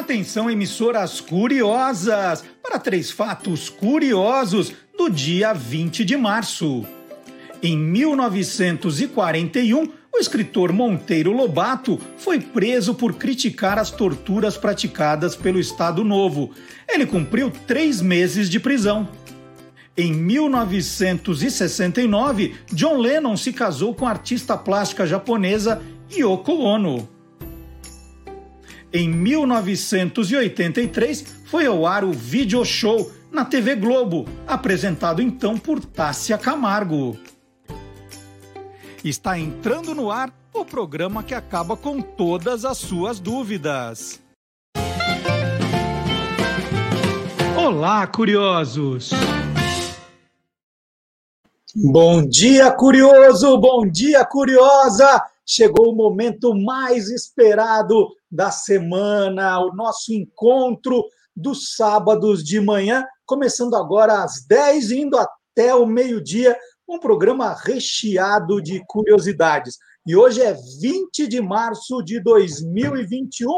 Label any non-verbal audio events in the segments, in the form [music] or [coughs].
Atenção, emissoras curiosas, para três fatos curiosos do dia 20 de março. Em 1941, o escritor Monteiro Lobato foi preso por criticar as torturas praticadas pelo Estado Novo. Ele cumpriu três meses de prisão. Em 1969, John Lennon se casou com a artista plástica japonesa Yoko Ono. Em 1983, foi ao ar o Video Show na TV Globo, apresentado então por Tássia Camargo. Está entrando no ar o programa que acaba com todas as suas dúvidas. Olá, curiosos! Bom dia, curioso! Bom dia, curiosa! Chegou o momento mais esperado da semana, o nosso encontro dos sábados de manhã, começando agora às 10 indo até o meio-dia, um programa recheado de curiosidades. E hoje é 20 de março de 2021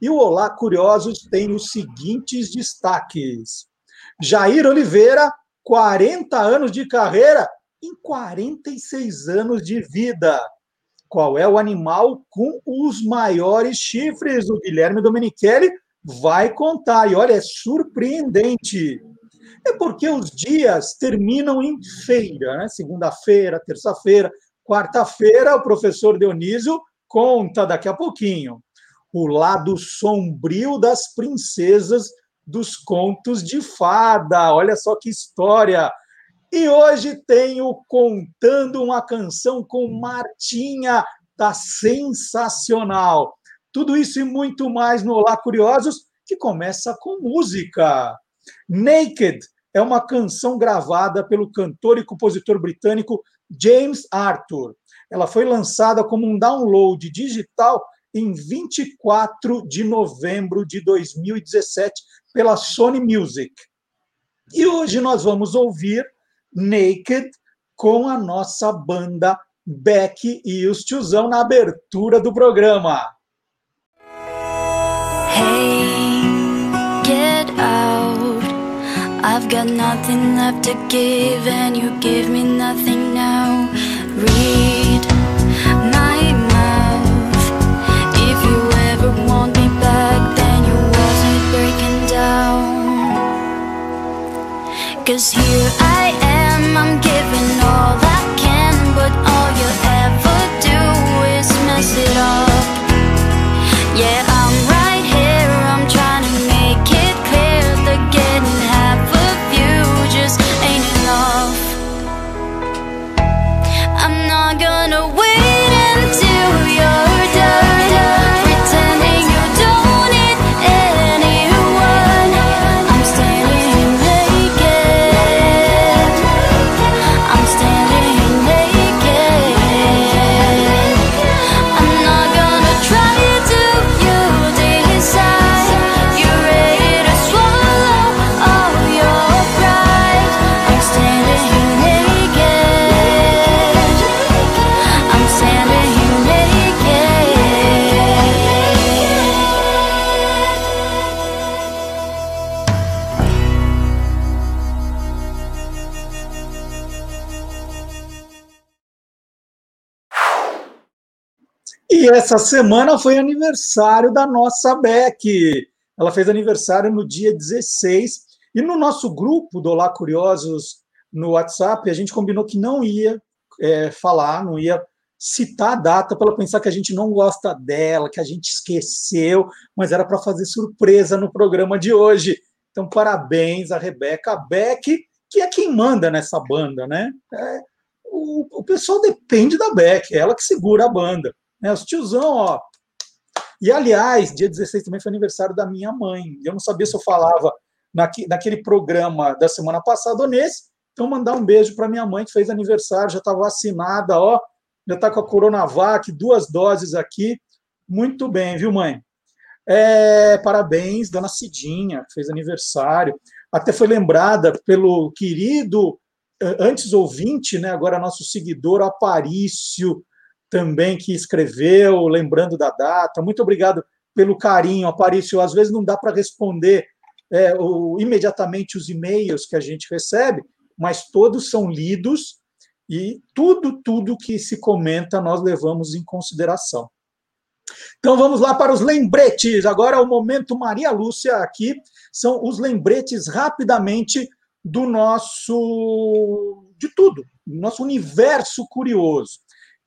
e o Olá Curiosos tem os seguintes destaques. Jair Oliveira, 40 anos de carreira em 46 anos de vida. Qual é o animal com os maiores chifres? O Guilherme Domenichelli vai contar. E olha, é surpreendente. É porque os dias terminam em feira, né? Segunda-feira, terça-feira, quarta-feira, o professor Dionísio conta daqui a pouquinho. O lado sombrio das princesas dos contos de fada. Olha só que história! E hoje tenho contando uma canção com Martinha, tá sensacional. Tudo isso e muito mais no Olá Curiosos, que começa com música. Naked é uma canção gravada pelo cantor e compositor britânico James Arthur. Ela foi lançada como um download digital em 24 de novembro de 2017 pela Sony Music. E hoje nós vamos ouvir Naked com a nossa banda Beck e os tiozão na abertura do programa. Hey, get out. I've got nothing left to give, and you give me nothing now. Read my mouth. If you ever want me back, then you wasn't breaking down. Cause here E essa semana foi aniversário da nossa Beck. Ela fez aniversário no dia 16. E no nosso grupo do Olá Curiosos no WhatsApp, a gente combinou que não ia é, falar, não ia citar a data para ela pensar que a gente não gosta dela, que a gente esqueceu, mas era para fazer surpresa no programa de hoje. Então, parabéns a Rebeca Beck, que é quem manda nessa banda, né? É, o, o pessoal depende da Beck, é ela que segura a banda. Né? Os tiozão, ó. E, aliás, dia 16 também foi aniversário da minha mãe. Eu não sabia se eu falava naque, naquele programa da semana passada ou nesse. Então, mandar um beijo para minha mãe, que fez aniversário, já está vacinada, ó. Já está com a Coronavac, duas doses aqui. Muito bem, viu, mãe? É, parabéns, dona Cidinha, que fez aniversário. Até foi lembrada pelo querido, antes ouvinte, né, agora nosso seguidor, Aparício, também, que escreveu, lembrando da data. Muito obrigado pelo carinho, Aparício. Às vezes não dá para responder é, o, imediatamente os e-mails que a gente recebe, mas todos são lidos e tudo, tudo que se comenta nós levamos em consideração. Então vamos lá para os lembretes. Agora é o momento Maria Lúcia aqui. São os lembretes rapidamente do nosso de tudo, do nosso universo curioso.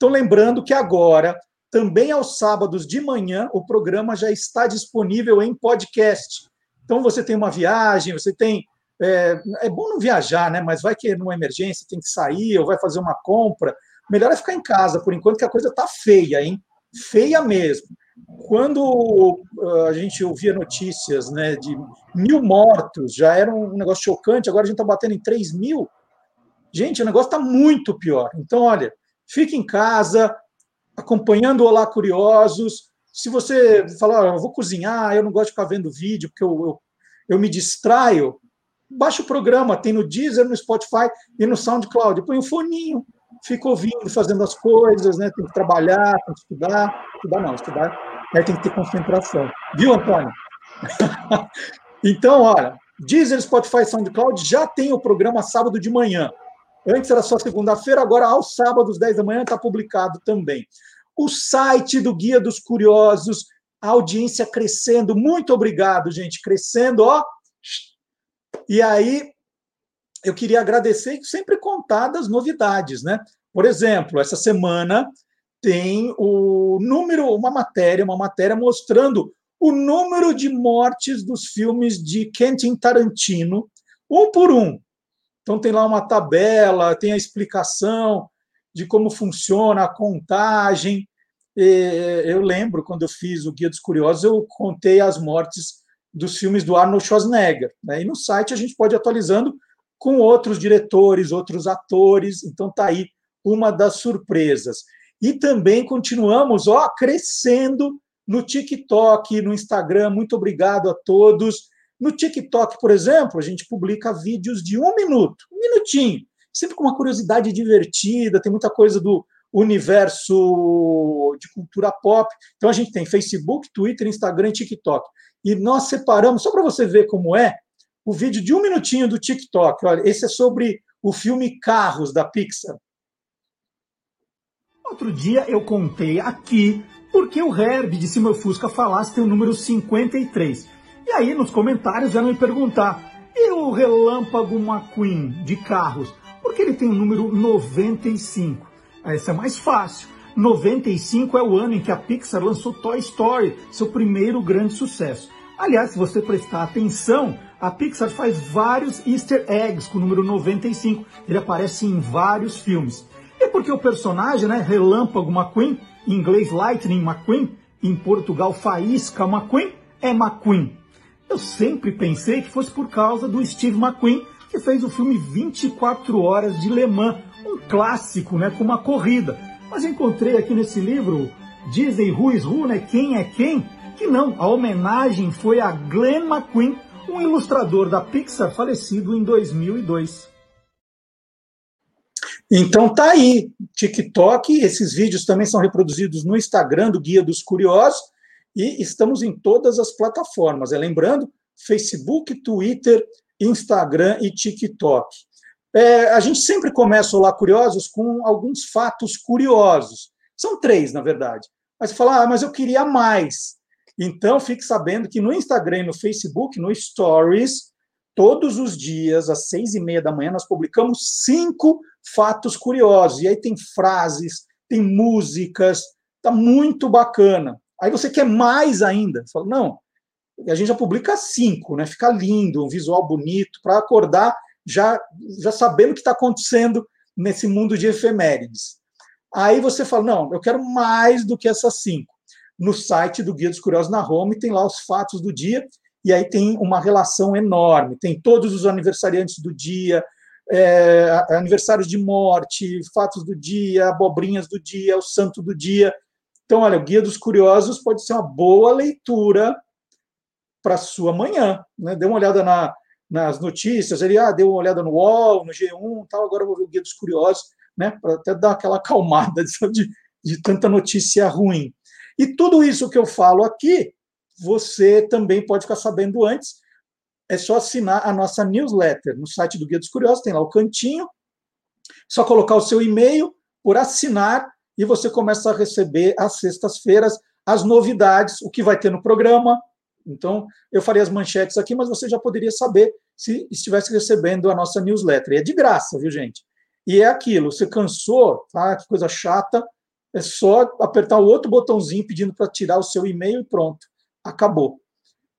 Então lembrando que agora, também aos sábados de manhã, o programa já está disponível em podcast. Então você tem uma viagem, você tem é, é bom não viajar, né? Mas vai que numa emergência tem que sair ou vai fazer uma compra. Melhor é ficar em casa por enquanto que a coisa tá feia, hein? Feia mesmo. Quando ah, a gente ouvia notícias né, de mil mortos, já era um negócio chocante, agora a gente está batendo em 3 mil. Gente, o negócio está muito pior. Então, olha, fique em casa, acompanhando o Olá Curiosos. Se você falar, eu vou cozinhar, eu não gosto de ficar vendo vídeo, porque eu, eu, eu me distraio, baixa o programa, tem no Deezer, no Spotify e no SoundCloud. Põe o foninho, fica ouvindo, fazendo as coisas, né? Tem que trabalhar, tem que estudar. Estudar não, estudar aí tem que ter concentração. Viu, Antônio? [laughs] então, olha, Deezer, Spotify, SoundCloud já tem o programa sábado de manhã. Antes era só segunda-feira, agora aos sábados, 10 da manhã, está publicado também. O site do Guia dos Curiosos, a audiência crescendo. Muito obrigado, gente. Crescendo, ó. E aí, eu queria agradecer e sempre contar das novidades, né? Por exemplo, essa semana tem o número, uma matéria, uma matéria mostrando o número de mortes dos filmes de Quentin Tarantino, um por um. Então tem lá uma tabela, tem a explicação de como funciona a contagem. Eu lembro quando eu fiz o Guia dos Curiosos, eu contei as mortes dos filmes do Arnold Schwarzenegger. Né? E no site a gente pode ir atualizando com outros diretores, outros atores. Então tá aí uma das surpresas. E também continuamos ó, crescendo no TikTok, no Instagram. Muito obrigado a todos. No TikTok, por exemplo, a gente publica vídeos de um minuto, um minutinho, sempre com uma curiosidade divertida, tem muita coisa do universo de cultura pop. Então a gente tem Facebook, Twitter, Instagram e TikTok. E nós separamos, só para você ver como é, o vídeo de um minutinho do TikTok. Olha, esse é sobre o filme Carros da Pixar. Outro dia eu contei aqui porque o Herb de Cima Fusca falasse tem o número 53. E aí nos comentários já me perguntar, e o Relâmpago McQueen de carros, por que ele tem o número 95? Essa é mais fácil. 95 é o ano em que a Pixar lançou Toy Story, seu primeiro grande sucesso. Aliás, se você prestar atenção, a Pixar faz vários easter eggs com o número 95. Ele aparece em vários filmes. É porque o personagem, né, Relâmpago McQueen, em inglês Lightning McQueen, em Portugal Faísca McQueen, é McQueen. Eu sempre pensei que fosse por causa do Steve McQueen, que fez o filme 24 Horas de Le Mans, um clássico, né, com uma corrida. Mas encontrei aqui nesse livro, Who is Who, né, quem é quem, que não, a homenagem foi a Glenn McQueen, um ilustrador da Pixar falecido em 2002. Então tá aí, TikTok, esses vídeos também são reproduzidos no Instagram do Guia dos Curiosos e estamos em todas as plataformas. É lembrando, Facebook, Twitter, Instagram e TikTok. É, a gente sempre começa Lá Curiosos com alguns fatos curiosos. São três, na verdade. Mas você fala, ah, mas eu queria mais. Então, fique sabendo que no Instagram e no Facebook, no Stories, todos os dias, às seis e meia da manhã, nós publicamos cinco fatos curiosos. E aí tem frases, tem músicas, tá muito bacana. Aí você quer mais ainda. Você fala, não, a gente já publica cinco, né? Fica lindo, um visual bonito, para acordar já, já sabendo o que está acontecendo nesse mundo de efemérides. Aí você fala, não, eu quero mais do que essas cinco no site do Guia dos Curiosos na Home, tem lá os fatos do dia, e aí tem uma relação enorme. Tem todos os aniversariantes do dia, é, aniversários de morte, fatos do dia, abobrinhas do dia, o santo do dia. Então, olha, o Guia dos Curiosos pode ser uma boa leitura para sua manhã. Né? Dê uma olhada na, nas notícias, ele ah, deu uma olhada no UOL, no G1, tal, agora eu vou ver o Guia dos Curiosos, né? para até dar aquela [laughs] acalmada de, de tanta notícia ruim. E tudo isso que eu falo aqui você também pode ficar sabendo antes. É só assinar a nossa newsletter no site do Guia dos Curiosos, tem lá o cantinho. Só colocar o seu e-mail por assinar e você começa a receber às sextas-feiras as novidades, o que vai ter no programa. Então, eu farei as manchetes aqui, mas você já poderia saber se estivesse recebendo a nossa newsletter. E é de graça, viu, gente? E é aquilo, você cansou, tá? Que coisa chata, é só apertar o outro botãozinho pedindo para tirar o seu e-mail e pronto, acabou.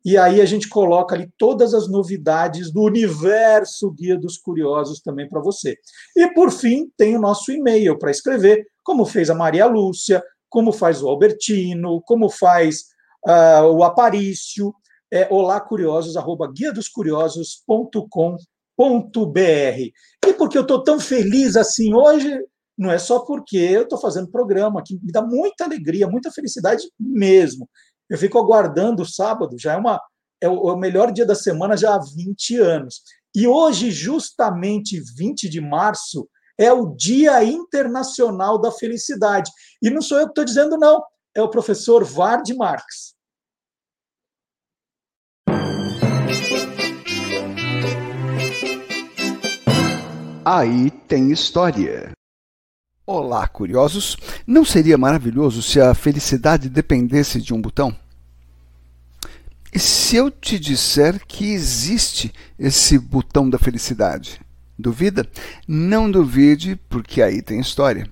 E aí a gente coloca ali todas as novidades do universo Guia dos Curiosos também para você. E por fim, tem o nosso e-mail para escrever, como fez a Maria Lúcia, como faz o Albertino, como faz uh, o Aparício, é olacuriosos@guiadoscuriosos.com.br. E porque eu estou tão feliz assim hoje, não é só porque eu estou fazendo programa, que me dá muita alegria, muita felicidade mesmo. Eu fico aguardando o sábado, já é, uma, é o melhor dia da semana já há 20 anos. E hoje, justamente 20 de março, é o Dia Internacional da Felicidade. E não sou eu que estou dizendo, não, é o professor Vard Marx. Aí tem história. Olá, curiosos! Não seria maravilhoso se a felicidade dependesse de um botão? E se eu te disser que existe esse botão da felicidade? Duvida? Não duvide, porque aí tem história.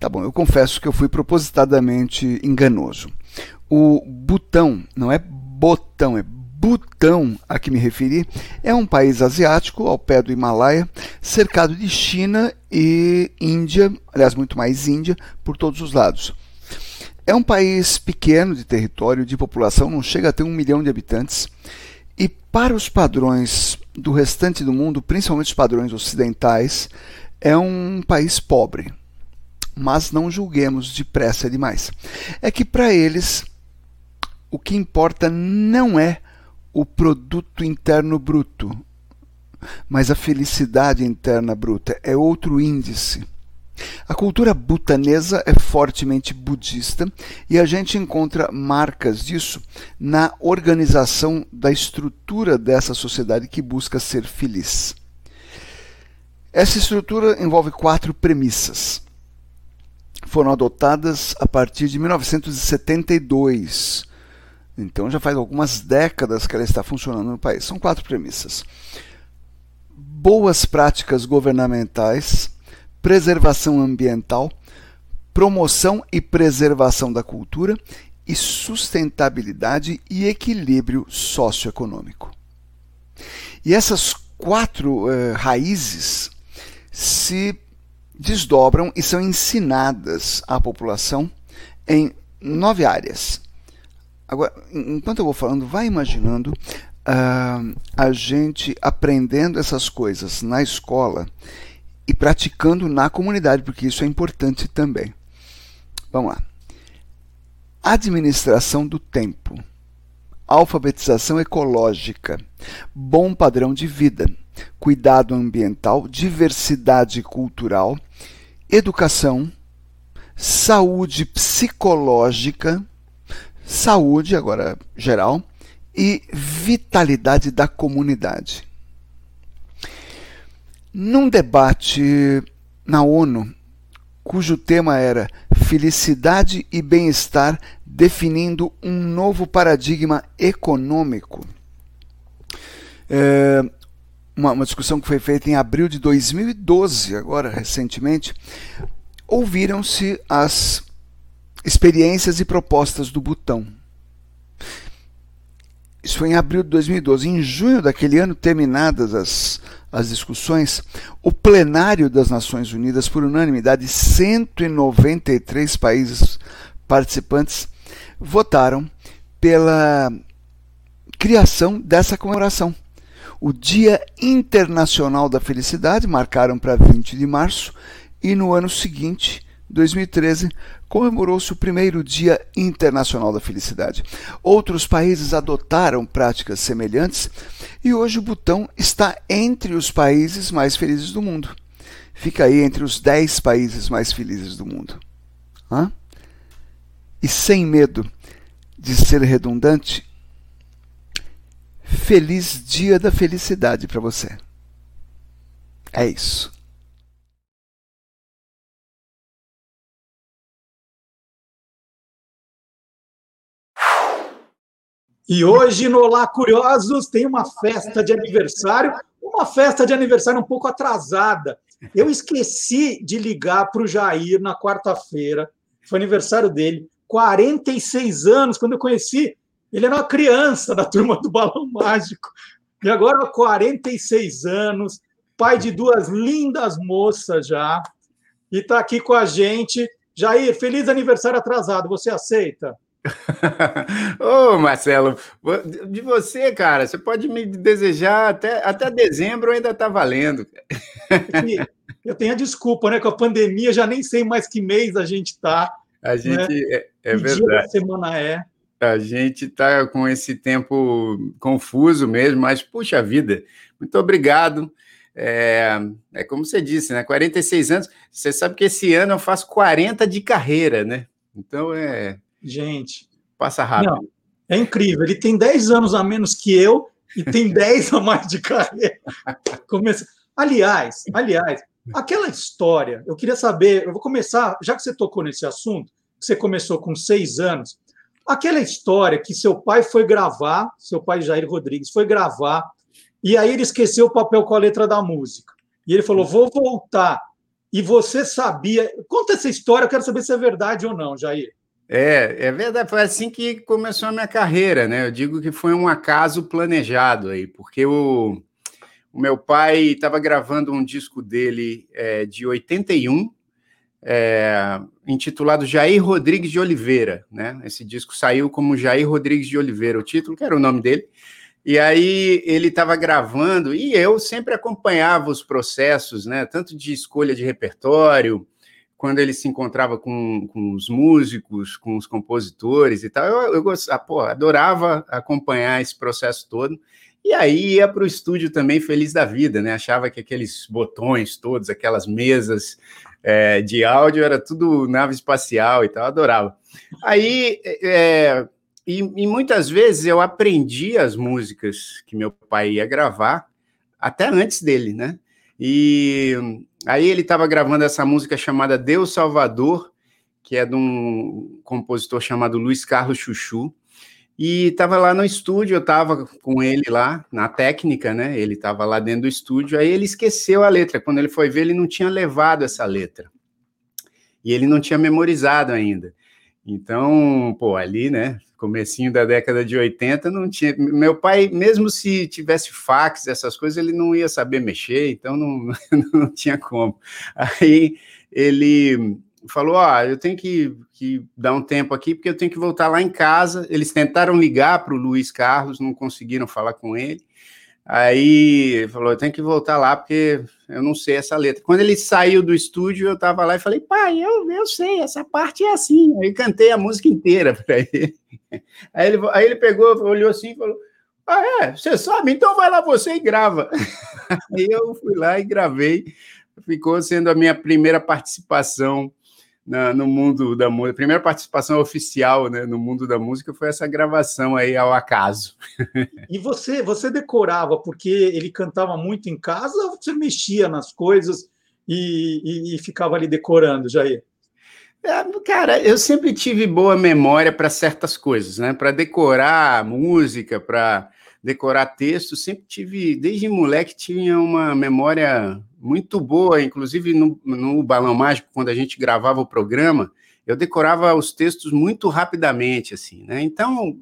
Tá bom, eu confesso que eu fui propositadamente enganoso. O botão não é botão, é Butão, a que me referi, é um país asiático ao pé do Himalaia, cercado de China e Índia, aliás, muito mais Índia, por todos os lados. É um país pequeno de território, de população, não chega a ter um milhão de habitantes, e para os padrões do restante do mundo, principalmente os padrões ocidentais, é um país pobre. Mas não julguemos depressa demais. É que para eles o que importa não é o produto interno bruto. Mas a felicidade interna bruta é outro índice. A cultura butanesa é fortemente budista e a gente encontra marcas disso na organização da estrutura dessa sociedade que busca ser feliz. Essa estrutura envolve quatro premissas. Foram adotadas a partir de 1972 então já faz algumas décadas que ela está funcionando no país. São quatro premissas: boas práticas governamentais, preservação ambiental, promoção e preservação da cultura e sustentabilidade e equilíbrio socioeconômico. E essas quatro uh, raízes se desdobram e são ensinadas à população em nove áreas Agora, enquanto eu vou falando, vai imaginando uh, a gente aprendendo essas coisas na escola e praticando na comunidade, porque isso é importante também. Vamos lá. Administração do tempo, alfabetização ecológica, bom padrão de vida, cuidado ambiental, diversidade cultural, educação, saúde psicológica. Saúde, agora geral, e vitalidade da comunidade. Num debate na ONU, cujo tema era Felicidade e Bem-Estar definindo um novo paradigma econômico, é, uma, uma discussão que foi feita em abril de 2012, agora recentemente, ouviram-se as experiências e propostas do Butão. Isso foi em abril de 2012. Em junho daquele ano, terminadas as, as discussões, o plenário das Nações Unidas, por unanimidade, 193 países participantes votaram pela criação dessa comemoração. O Dia Internacional da Felicidade, marcaram para 20 de março, e no ano seguinte, 2013, comemorou-se o primeiro Dia Internacional da Felicidade. Outros países adotaram práticas semelhantes e hoje o Butão está entre os países mais felizes do mundo. Fica aí entre os 10 países mais felizes do mundo. Hã? E sem medo de ser redundante, feliz dia da felicidade para você. É isso. E hoje no Olá Curiosos tem uma festa de aniversário, uma festa de aniversário um pouco atrasada. Eu esqueci de ligar para o Jair na quarta-feira, foi aniversário dele, 46 anos, quando eu conheci, ele era uma criança da turma do Balão Mágico. E agora 46 anos, pai de duas lindas moças já, e está aqui com a gente. Jair, feliz aniversário atrasado, você aceita? Ô, Marcelo, de você, cara, você pode me desejar até, até dezembro ainda está valendo. Eu tenho a desculpa, né? Com a pandemia, já nem sei mais que mês a gente está. A gente né? é, é verdade. semana é. A gente está com esse tempo confuso mesmo, mas puxa vida, muito obrigado. É, é como você disse, né? 46 anos. Você sabe que esse ano eu faço 40 de carreira, né? Então é Gente. Passa rápido. Não, é incrível. Ele tem 10 anos a menos que eu e tem [laughs] 10 a mais de carreira. Começa... Aliás, aliás, aquela história, eu queria saber, eu vou começar, já que você tocou nesse assunto, você começou com seis anos, aquela história que seu pai foi gravar, seu pai Jair Rodrigues foi gravar, e aí ele esqueceu o papel com a letra da música. E ele falou: vou voltar. E você sabia. Conta essa história, eu quero saber se é verdade ou não, Jair. É, é verdade, foi assim que começou a minha carreira, né? Eu digo que foi um acaso planejado aí, porque o, o meu pai estava gravando um disco dele é, de 81, é, intitulado Jair Rodrigues de Oliveira, né? Esse disco saiu como Jair Rodrigues de Oliveira, o título, que era o nome dele. E aí ele estava gravando, e eu sempre acompanhava os processos, né? Tanto de escolha de repertório, quando ele se encontrava com, com os músicos, com os compositores e tal, eu, eu gostava, pô, adorava acompanhar esse processo todo. E aí ia para o estúdio também feliz da vida, né? Achava que aqueles botões todos, aquelas mesas é, de áudio, era tudo nave espacial e tal, adorava. Aí, é, e, e muitas vezes eu aprendi as músicas que meu pai ia gravar, até antes dele, né? E aí ele estava gravando essa música chamada Deus Salvador, que é de um compositor chamado Luiz Carlos Chuchu. E estava lá no estúdio, eu estava com ele lá na técnica, né? Ele estava lá dentro do estúdio, aí ele esqueceu a letra. Quando ele foi ver, ele não tinha levado essa letra. E ele não tinha memorizado ainda. Então, pô, ali, né? Comecinho da década de 80, não tinha. Meu pai, mesmo se tivesse fax, essas coisas, ele não ia saber mexer, então não, [laughs] não tinha como. Aí ele falou: Ó, ah, eu tenho que, que dar um tempo aqui, porque eu tenho que voltar lá em casa. Eles tentaram ligar para o Luiz Carlos, não conseguiram falar com ele. Aí falou: tenho que voltar lá porque eu não sei essa letra. Quando ele saiu do estúdio, eu estava lá e falei: pai, eu, eu sei, essa parte é assim. Aí cantei a música inteira [laughs] para ele. Aí ele, aí ele pegou, olhou assim e falou: Ah, é? Você sabe? Então vai lá você e grava. [laughs] Aí eu fui lá e gravei. Ficou sendo a minha primeira participação na, no mundo da música. A primeira participação oficial né, no mundo da música foi essa gravação aí ao acaso. [laughs] E você, você decorava porque ele cantava muito em casa ou você mexia nas coisas e, e, e ficava ali decorando, Jair? É, cara, eu sempre tive boa memória para certas coisas, né? Para decorar música, para decorar texto, sempre tive, desde moleque, tinha uma memória muito boa, inclusive no, no Balão Mágico, quando a gente gravava o programa, eu decorava os textos muito rapidamente, assim, né? Então,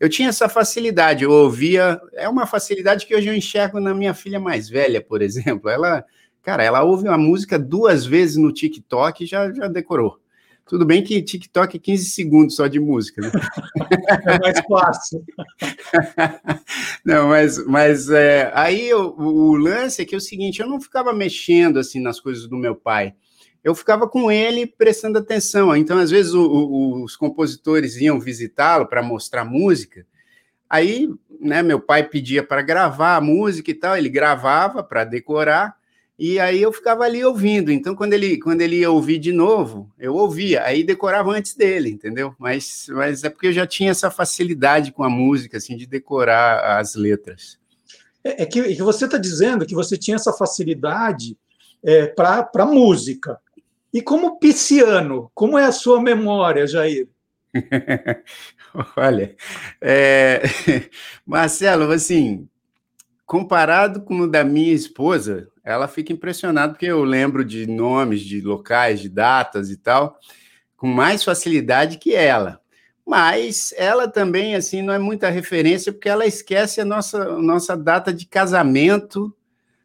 eu tinha essa facilidade, eu ouvia, é uma facilidade que hoje eu enxergo na minha filha mais velha, por [laughs] exemplo, ela, cara, ela ouve uma música duas vezes no TikTok e já, já decorou. Tudo bem que TikTok é 15 segundos só de música, né? [laughs] É mais fácil. [laughs] não, mas, mas é, aí o, o, lance é que é o seguinte: eu não ficava mexendo assim nas coisas do meu pai. Eu ficava com ele prestando atenção. Então, às vezes, o, o, os compositores iam visitá-lo para mostrar música. Aí, né, meu pai pedia para gravar a música e tal, ele gravava para decorar E aí eu ficava ali ouvindo. Então, quando ele, quando ele ia ouvir de novo, eu ouvia. Aí decorava antes dele, entendeu? Mas, mas é porque eu já tinha essa facilidade com a música, assim, de decorar as letras. É, é que, é que, você está dizendo que você tinha essa facilidade é, para a música. E como pisciano, como é a sua memória, Jair? [laughs] Olha, é... [laughs] Marcelo, assim, comparado com o da minha esposa, ela fica impressionada porque eu lembro de nomes, de locais, de datas e tal, com mais facilidade que ela. Mas ela também, assim, não é muita referência porque ela esquece a nossa, nossa data de casamento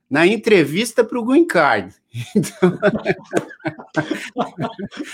na entrevista para o Green Card. Então...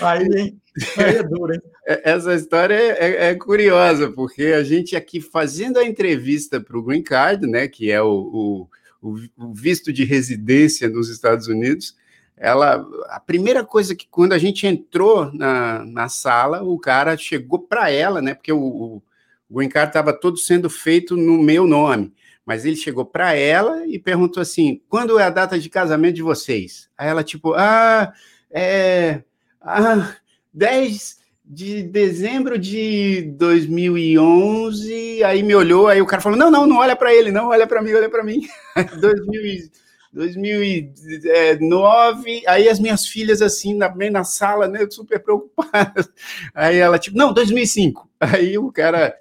[laughs] aí, aí é duro, hein? É, essa história é, é, curiosa, porque a gente aqui fazendo a entrevista para o Green Card, né, que é o, o, o, visto de residência nos Estados Unidos, ela, a primeira coisa que quando a gente entrou na, na sala, o cara chegou para ela, né, porque o, o, o Green Card estava todo sendo feito no meu nome mas ele chegou para ela e perguntou assim: quando é a data de casamento de vocês? Aí ela, tipo, ah, é. Ah, 10 de dezembro de 2011. Aí me olhou, aí o cara falou: não, não, não olha para ele, não, olha para mim, olha para mim. [laughs] 2009, aí as minhas filhas assim, na, na sala, né, super preocupadas. Aí ela, tipo, não, 2005. Aí o cara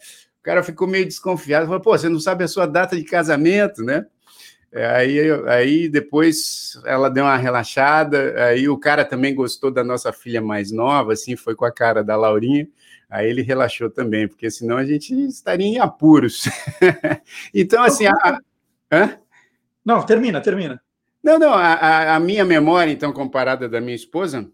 cara ficou meio desconfiado, falou, pô, você não sabe a sua data de casamento, né? É, aí, aí depois ela deu uma relaxada, aí o cara também gostou da nossa filha mais nova, assim, foi com a cara da Laurinha, aí ele relaxou também, porque senão a gente estaria em apuros. [laughs] então, assim, a... Hã? Não, termina, termina. Não, não, a, a minha memória, então, comparada da minha esposa,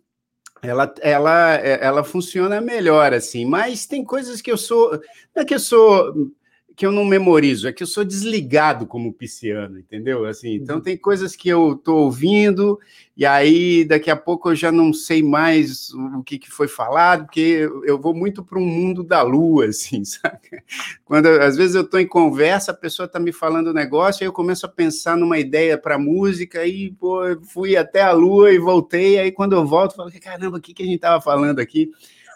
ela, ela, ela funciona melhor, assim, mas tem coisas que eu sou. Não é que eu sou que eu não memorizo, é que eu sou desligado como pisciano, entendeu? Assim, então uhum. tem coisas que eu estou ouvindo e aí daqui a pouco eu já não sei mais o que, que foi falado, porque eu vou muito para um mundo da lua, [laughs] assim, sabe? Quando às vezes eu estou em conversa, a pessoa está me falando um negócio, aí eu começo a pensar numa ideia para música e pô, fui até a lua e voltei, aí quando eu volto, eu falo, caramba, o que, que a gente estava falando aqui?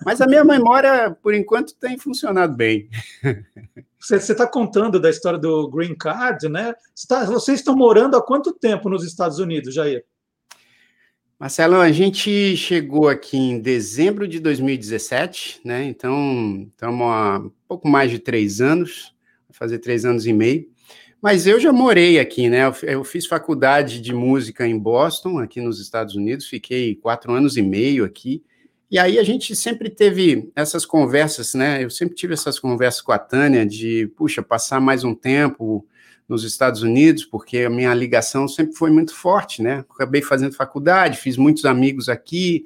Mas a minha memória, por enquanto, tem funcionado bem. [laughs] Você está contando da história do Green Card, né? Você tá, vocês estão morando há quanto tempo nos Estados Unidos, Jair? Marcelo, a gente chegou aqui em dezembro de 2017, né? Então, estamos há pouco mais de três anos, vai fazer três anos e meio. Mas eu já morei aqui, né? Eu fiz faculdade de música em Boston, aqui nos Estados Unidos, fiquei quatro anos e meio aqui. E aí a gente sempre teve essas conversas, né? Eu sempre tive essas conversas com a Tânia de, puxa, passar mais um tempo nos Estados Unidos, porque a minha ligação sempre foi muito forte, né? Acabei fazendo faculdade, fiz muitos amigos aqui,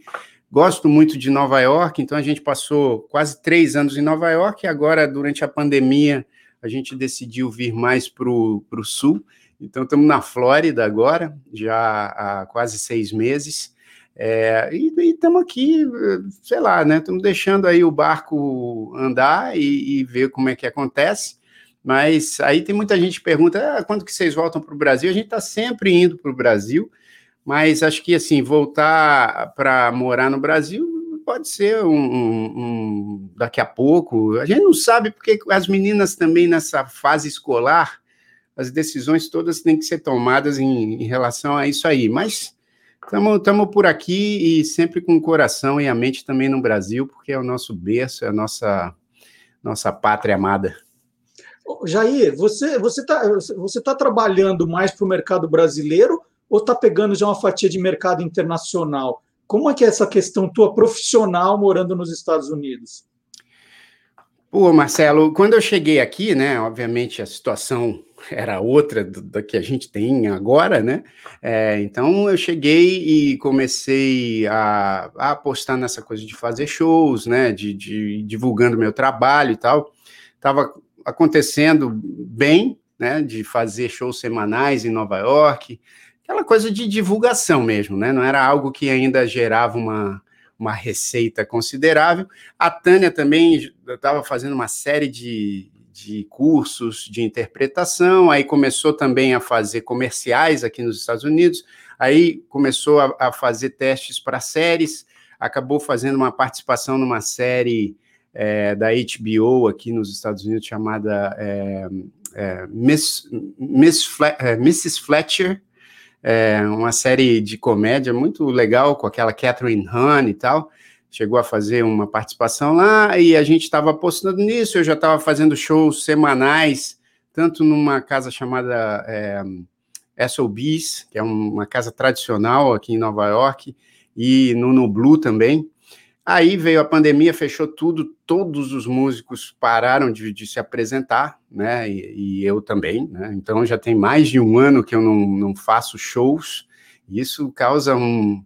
gosto muito de Nova York, então a gente passou quase três anos em Nova York e agora, durante a pandemia, a gente decidiu vir mais para o sul. Então, estamos na Flórida agora, já há quase seis meses. É, e estamos aqui, sei lá, né? Estamos deixando aí o barco andar e, e, ver como é que acontece. Mas aí tem muita gente que pergunta: ah, quando que vocês voltam para o Brasil? A gente está sempre indo para o Brasil, mas acho que assim, voltar para morar no Brasil pode ser um, um, um, daqui a pouco. A gente não sabe porque as meninas também nessa fase escolar, as decisões todas têm que ser tomadas em, em relação a isso aí. Mas Estamos por aqui e sempre com o coração e a mente também no Brasil, porque é o nosso berço, é a nossa, nossa pátria amada. Jair, você você está você tá trabalhando mais para o mercado brasileiro ou está pegando já uma fatia de mercado internacional? Como é que é essa questão tua profissional morando nos Estados Unidos? Pô, Marcelo, quando eu cheguei aqui, né, obviamente a situação era outra da que a gente tem agora, né? É, então eu cheguei e comecei a, a, apostar nessa coisa de fazer shows, né? De, de divulgando meu trabalho e tal. Estava acontecendo bem, né? De fazer shows semanais em Nova York, aquela coisa de divulgação mesmo, né? Não era algo que ainda gerava uma, uma receita considerável. A Tânia também estava fazendo uma série de de cursos de interpretação, aí começou também a fazer comerciais aqui nos Estados Unidos, aí começou a, a fazer testes para séries, acabou fazendo uma participação numa série é, da HBO aqui nos Estados Unidos chamada é, é, Miss, Miss Fle é, Mrs. Fletcher, é, uma série de comédia muito legal com aquela Catherine Hahn e tal. Chegou a fazer uma participação lá e a gente estava apostando nisso. Eu já estava fazendo shows semanais, tanto numa casa chamada é, SOBs, que é uma casa tradicional aqui em Nova York, e no, Blue também. Aí veio a pandemia, fechou tudo, todos os músicos pararam de, de se apresentar, né? E, e, eu também, né? Então já tem mais de um ano que eu não, não faço shows, e isso causa um,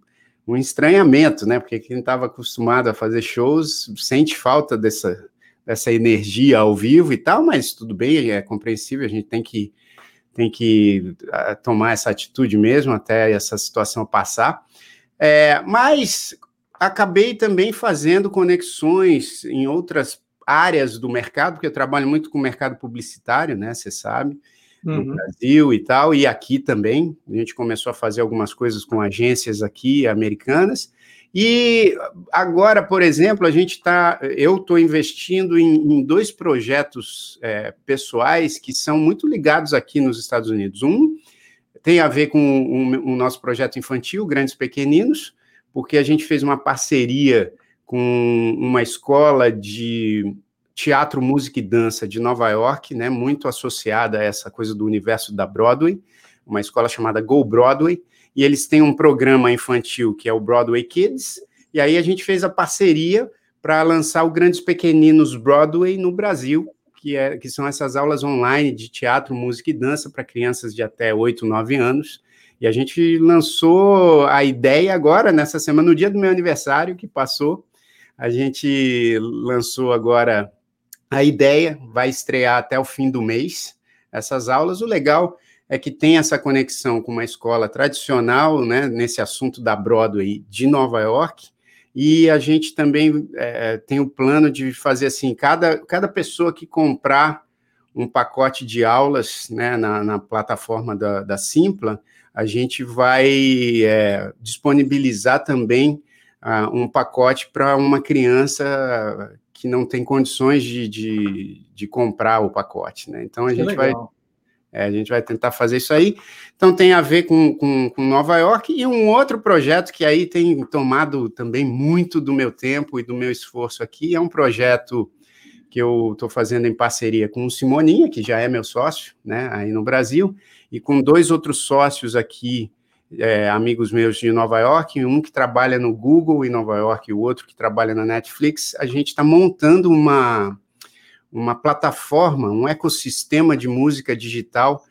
um estranhamento, né? Porque quem estava acostumado a fazer shows sente falta dessa, dessa energia ao vivo e tal, mas tudo bem, é compreensível, a gente tem que, tem que ah, tomar essa atitude mesmo até essa situação passar. É, mas acabei também fazendo conexões em outras áreas do mercado, porque eu trabalho muito com o mercado publicitário, né? Você sabe, no uhum. Brasil e tal, e aqui também. A gente começou a fazer algumas coisas com agências aqui americanas. E agora, por exemplo, a gente está. Eu estou investindo em, em, dois projetos é, pessoais que são muito ligados aqui nos Estados Unidos. Um tem a ver com o um, um nosso projeto infantil, Grandes Pequeninos, porque a gente fez uma parceria com uma escola de teatro, música e dança de Nova York, né, muito associada a essa coisa do universo da Broadway, uma escola chamada Go Broadway, e eles têm um programa infantil que é o Broadway Kids, e aí a gente fez a parceria para lançar o Grandes Pequeninos Broadway no Brasil, que, é, que são essas aulas online de teatro, música e dança para crianças de até 8, 9 anos, e a gente lançou a ideia agora, nessa semana, no dia do meu aniversário, que passou. A gente lançou agora a ideia, vai estrear até o fim do mês essas aulas. O legal é que tem essa conexão com uma escola tradicional, né, nesse assunto da Broadway de Nova York, e a gente também é, tem o plano de fazer assim, cada, cada pessoa que comprar um pacote de aulas né, na, na plataforma da, da Simpla, a gente vai é, disponibilizar também uh, um pacote para uma criança que não tem condições de, de, de comprar o pacote, né? Então a que gente legal. vai é, a gente vai tentar fazer isso aí. Então tem a ver com, com, com, Nova York e um outro projeto que aí tem tomado também muito do meu tempo e do meu esforço aqui é um projeto que eu estou fazendo em parceria com o Simoninha, que já é meu sócio, né, aí no Brasil, e com dois outros sócios aqui, é, amigos meus de Nova York, um que trabalha no Google em Nova York e o outro que trabalha na Netflix, a gente está montando uma, uma plataforma, um ecossistema de música digital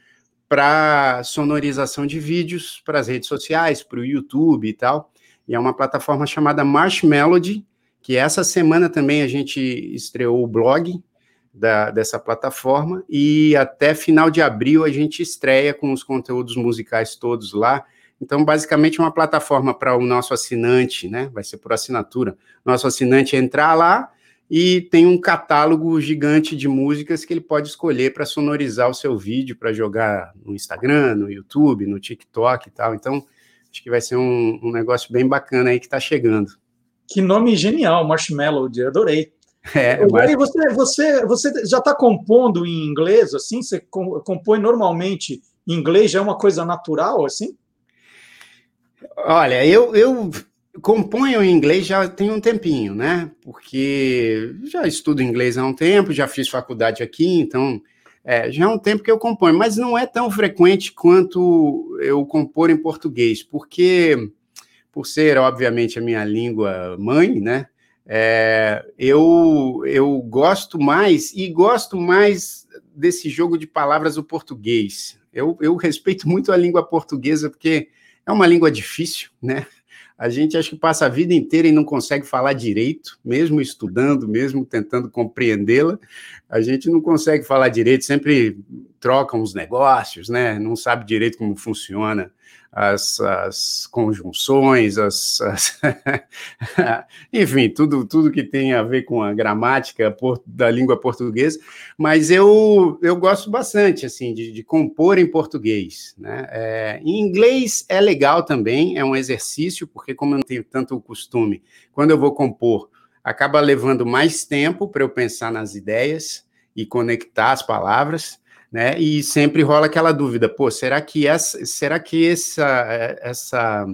para sonorização de vídeos para as redes sociais, para o YouTube e tal. E é uma plataforma chamada Marsh Melody, que essa semana também a gente estreou o blog, da, dessa plataforma e até final de abril a gente estreia com os conteúdos musicais todos lá. Então, basicamente, uma plataforma para o nosso assinante, né? Vai ser por assinatura. Nosso assinante entrar lá e tem um catálogo gigante de músicas que ele pode escolher para sonorizar o seu vídeo, para jogar no Instagram, no YouTube, no TikTok e tal. Então, acho que vai ser um, um negócio bem bacana aí que está chegando. Que nome genial, Marshmallow, adorei. É, mas... você, você, você já está compondo em inglês, assim? Você compõe normalmente em inglês? Já é uma coisa natural, assim? Olha, eu, eu componho em inglês já tem um tempinho, né? Porque já estudo inglês há um tempo, já fiz faculdade aqui, então é, já é um tempo que eu componho, mas não é tão frequente quanto eu compor em português, porque por ser, obviamente, a minha língua mãe, né? É, eu, eu gosto mais e gosto mais desse jogo de palavras do português. Eu, eu respeito muito a língua portuguesa porque é uma língua difícil, né? A gente acho que passa a vida inteira e não consegue falar direito, mesmo estudando, mesmo tentando compreendê-la, a gente não consegue falar direito, sempre troca uns negócios, né? Não sabe direito como funciona as, as conjunções, as, as [laughs] enfim, tudo, tudo que tem a ver com a gramática da língua portuguesa, mas eu, eu gosto bastante, assim, de, de compor em português, né? É, em inglês é legal também, é um exercício, porque como eu não tenho tanto o costume, quando eu vou compor, acaba levando mais tempo para eu pensar nas ideias e conectar as palavras, né? E sempre rola aquela dúvida, pô, será que essa, será que essa, essa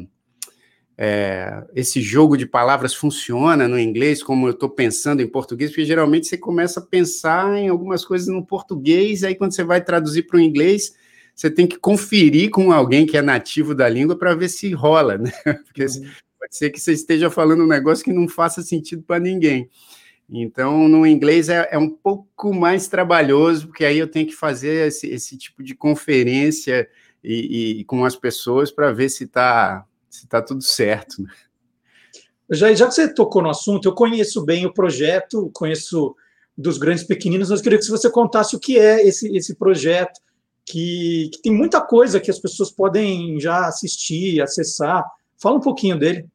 é, esse jogo de palavras funciona no inglês como eu estou pensando em português? Porque geralmente você começa a pensar em algumas coisas no português, aí quando você vai traduzir para o inglês, você tem que conferir com alguém que é nativo da língua para ver se rola, né? [laughs] Porque uhum. pode ser que você esteja falando um negócio que não faça sentido para ninguém. Então, no inglês é, é, um pouco mais trabalhoso, porque aí eu tenho que fazer esse, esse tipo de conferência e, e com as pessoas para ver se está se tá tudo certo. Né? Já, já que você tocou no assunto, eu conheço bem o projeto, conheço dos grandes pequeninos, mas queria que você contasse o que é esse, esse projeto, que, que tem muita coisa que as pessoas podem já assistir, acessar. Fala um pouquinho dele.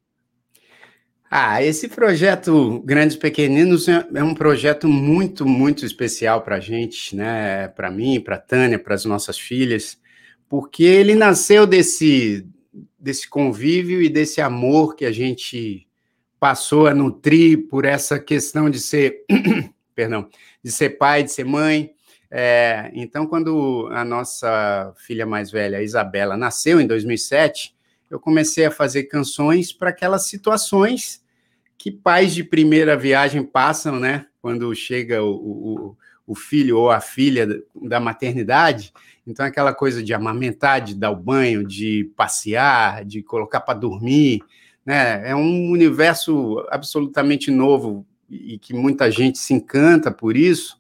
Ah, esse projeto Grandes Pequeninos é, é um projeto muito, muito especial para a gente, né? Para mim, para Tânia, para as nossas filhas, porque ele nasceu desse, desse convívio e desse amor que a gente passou a nutrir por essa questão de ser, [coughs] perdão, de ser pai, de ser mãe. É, então, quando a nossa filha mais velha, Isabela, nasceu em 2007, eu comecei a fazer canções para aquelas situações que pais de primeira viagem passam, né? Quando chega o, o, o filho ou a filha da maternidade. Então, aquela coisa de amamentar, de dar o banho, de passear, de colocar para dormir, né? É um universo absolutamente novo e que muita gente se encanta por isso.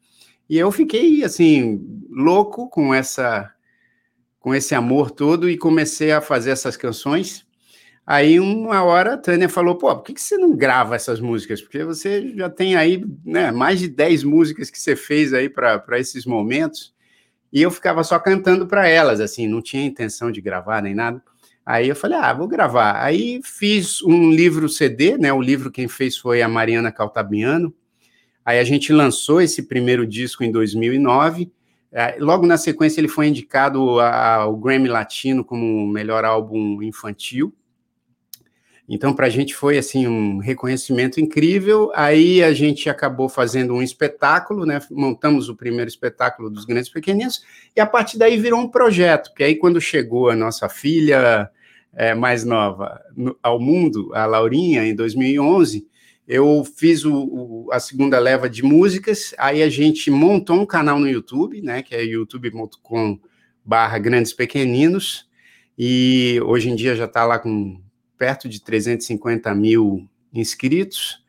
E eu fiquei assim louco com essa com esse amor todo e comecei a fazer essas canções. Aí, uma hora, a Tânia falou: pô, por que, você não grava essas músicas? Porque você já tem aí né, mais de 10 músicas que você fez aí para esses momentos. E eu ficava só cantando para elas, assim, não tinha intenção de gravar nem nada. Aí eu falei: ah, vou gravar. Aí fiz um livro CD, né? O livro quem fez foi a Mariana Caltabiano. Aí a gente lançou esse primeiro disco em 2009. É, logo na sequência, ele foi indicado ao Grammy Latino como melhor álbum infantil. Então, para a gente foi assim um reconhecimento incrível. Aí a gente acabou fazendo um espetáculo, né? Montamos o primeiro espetáculo dos Grandes Pequeninos, e a partir daí virou um projeto. Que aí, quando chegou a nossa filha é, mais nova no, ao mundo, a Laurinha, em 2011, eu fiz o, o, a segunda leva de músicas, aí a gente montou um canal no YouTube, né, que é youtube.com barra grandes pequeninos, e hoje em dia já está lá com perto de 350 mil inscritos,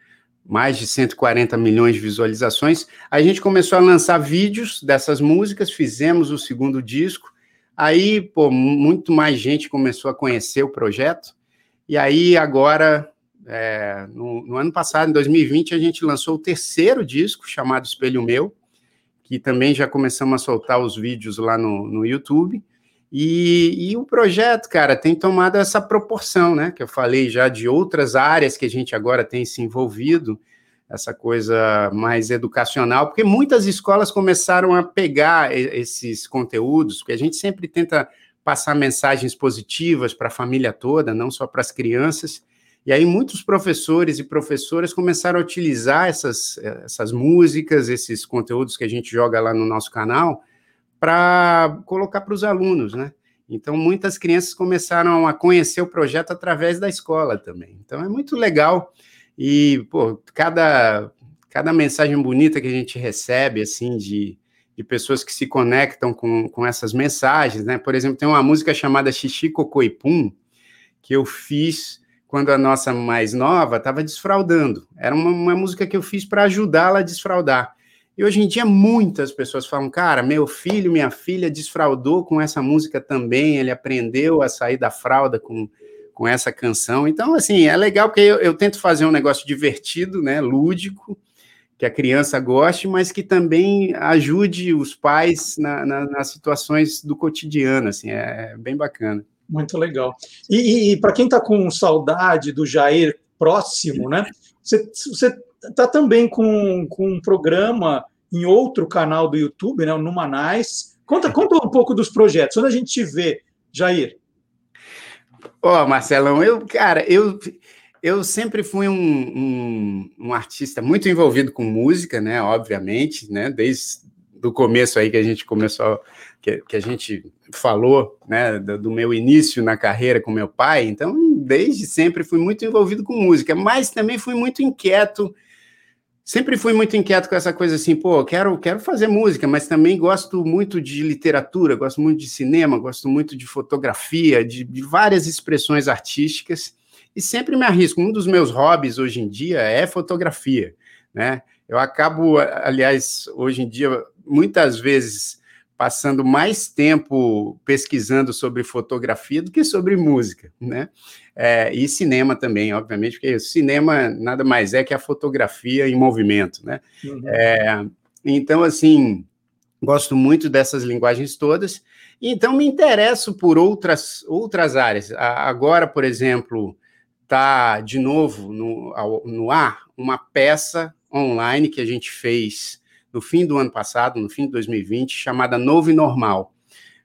mais de 140 milhões de visualizações. A gente começou a lançar vídeos dessas músicas, fizemos o segundo disco, aí, pô, muito mais gente começou a conhecer o projeto, e aí agora é, no, no, ano passado, em 2020, a gente lançou o terceiro disco, chamado Espelho Meu, que também já começamos a soltar os vídeos lá no, no YouTube. E, e, o projeto, cara, tem tomado essa proporção, né? Que eu falei já de outras áreas que a gente agora tem se envolvido, essa coisa mais educacional, porque muitas escolas começaram a pegar esses conteúdos, porque a gente sempre tenta passar mensagens positivas para a família toda, não só para as crianças. E aí muitos professores e professoras começaram a utilizar essas, essas músicas, esses conteúdos que a gente joga lá no nosso canal, para colocar para os alunos, né? Então, muitas crianças começaram a conhecer o projeto através da escola também. Então, é muito legal. E, pô, cada, cada mensagem bonita que a gente recebe, assim, de, de pessoas que se conectam com, com essas mensagens, né? Por exemplo, tem uma música chamada Xixi Cocô e Pum, que eu fiz quando a nossa mais nova estava desfraudando. Era uma, uma, música que eu fiz para ajudá-la a desfraudar. E hoje em dia muitas pessoas falam, cara, meu filho, minha filha desfraudou com essa música também, ele aprendeu a sair da fralda com, com essa canção. Então, assim, é legal porque eu, eu tento fazer um negócio divertido, né, lúdico, que a criança goste, mas que também ajude os pais na, na, nas situações do cotidiano, assim, é bem bacana. Muito legal. E, e, e para quem está com saudade do Jair próximo, né? Você está também com, com um programa em outro canal do YouTube, né? O Numanais. Conta, conta um pouco dos projetos. Onde a gente te vê, Jair? Ó, oh, Marcelão, eu, cara, eu, eu sempre fui um, um, um, artista muito envolvido com música, né? Obviamente, né? Desde o começo aí que a gente começou, que, que a gente falou, né? Do, do, meu início na carreira com meu pai. Então, desde sempre fui muito envolvido com música, mas também fui muito inquieto. Sempre fui muito inquieto com essa coisa assim, pô, quero, quero fazer música, mas também gosto muito de literatura, gosto muito de cinema, gosto muito de fotografia, de, de várias expressões artísticas e sempre me arrisco. Um dos meus hobbies hoje em dia é fotografia, né? Eu acabo, aliás, hoje em dia, muitas vezes passando mais tempo pesquisando sobre fotografia do que sobre música, né? É, e cinema também, obviamente, porque o cinema nada mais é que a fotografia em movimento, né? Uhum. É, então, assim, gosto muito dessas linguagens todas, e então me interesso por outras, outras áreas. Agora, por exemplo, está de novo no, no ar uma peça online que a gente fez no fim do ano passado, no fim de 2020, chamada Novo e Normal.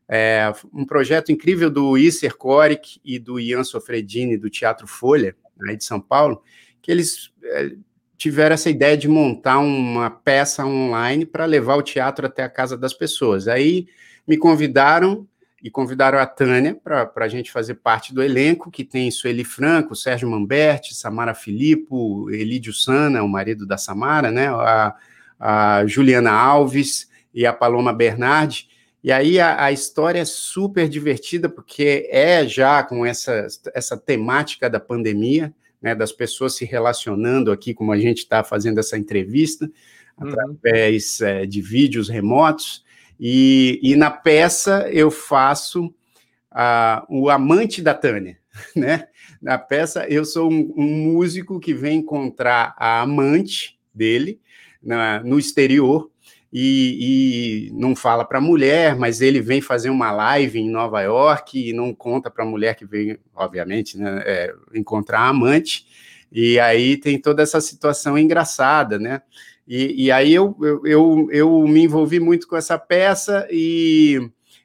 É um projeto incrível do Isser Coric e do Ian Sofredini, do Teatro Folha, de São Paulo, que eles é, tiveram essa ideia de montar uma peça online para levar o teatro até a casa das pessoas. Aí me convidaram e convidaram a Tânia para a gente fazer parte do elenco, que tem Sueli Franco, Sérgio Mamberti, Samara Filippo, Elídio Sana, o marido da Samara, né? A, a Juliana Alves e a Paloma Bernardi. E aí a, a, história é super divertida, porque é já com essa, essa temática da pandemia, né, das pessoas se relacionando aqui, como a gente está fazendo essa entrevista, uhum. através é, de vídeos remotos. E, e na peça eu faço uh, o amante da Tânia, [laughs] né? Na peça eu sou um, um músico que vem encontrar a amante dele na, no exterior e, e, não fala para a mulher, mas ele vem fazer uma live em Nova York e não conta para a mulher que vem, obviamente, né, é, encontrar a amante. E aí tem toda essa situação engraçada, né? E, e aí eu, eu, eu, eu, me envolvi muito com essa peça e,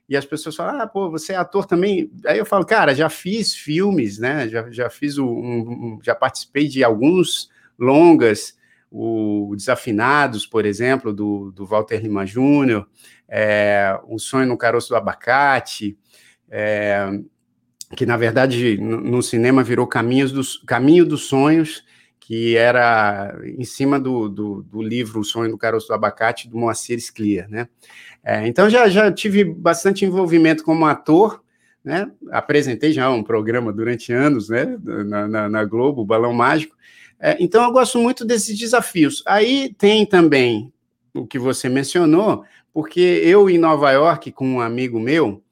e as pessoas falam, ah, pô, você é ator também? Aí eu falo, cara, já fiz filmes, né? Já, já fiz um, um já participei de alguns longas, o Desafinados, por exemplo, do, do Walter Lima Júnior, é, O Sonho no Caroço do Abacate, é, que na verdade no, cinema virou Caminhos dos, Caminho dos Sonhos, que era em cima do, do, do, livro O Sonho do Caroço do Abacate, do Moacir Scliar, né? É, então, já, já tive bastante envolvimento como ator, né? Apresentei já um programa durante anos, né? Na, na, na Globo, o Balão Mágico. É, então, eu gosto muito desses desafios. Aí tem também o que você mencionou, porque eu em Nova York, com um amigo meu,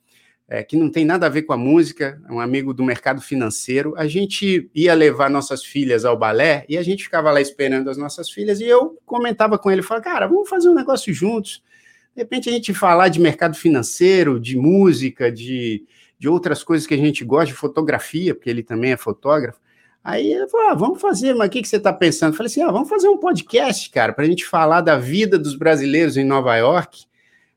é, que não tem nada a ver com a música, é um amigo do mercado financeiro. A gente ia levar nossas filhas ao balé e a gente ficava lá esperando as nossas filhas e eu comentava com ele, falava, cara, vamos fazer um negócio juntos. De repente a gente falar de mercado financeiro, de música, de, de outras coisas que a gente gosta, de fotografia, porque ele também é fotógrafo. Aí ele falou, ah, vamos fazer, mas o que, que você está pensando? Eu falei assim, ah, vamos fazer um podcast, cara, para a gente falar da vida dos brasileiros em Nova York,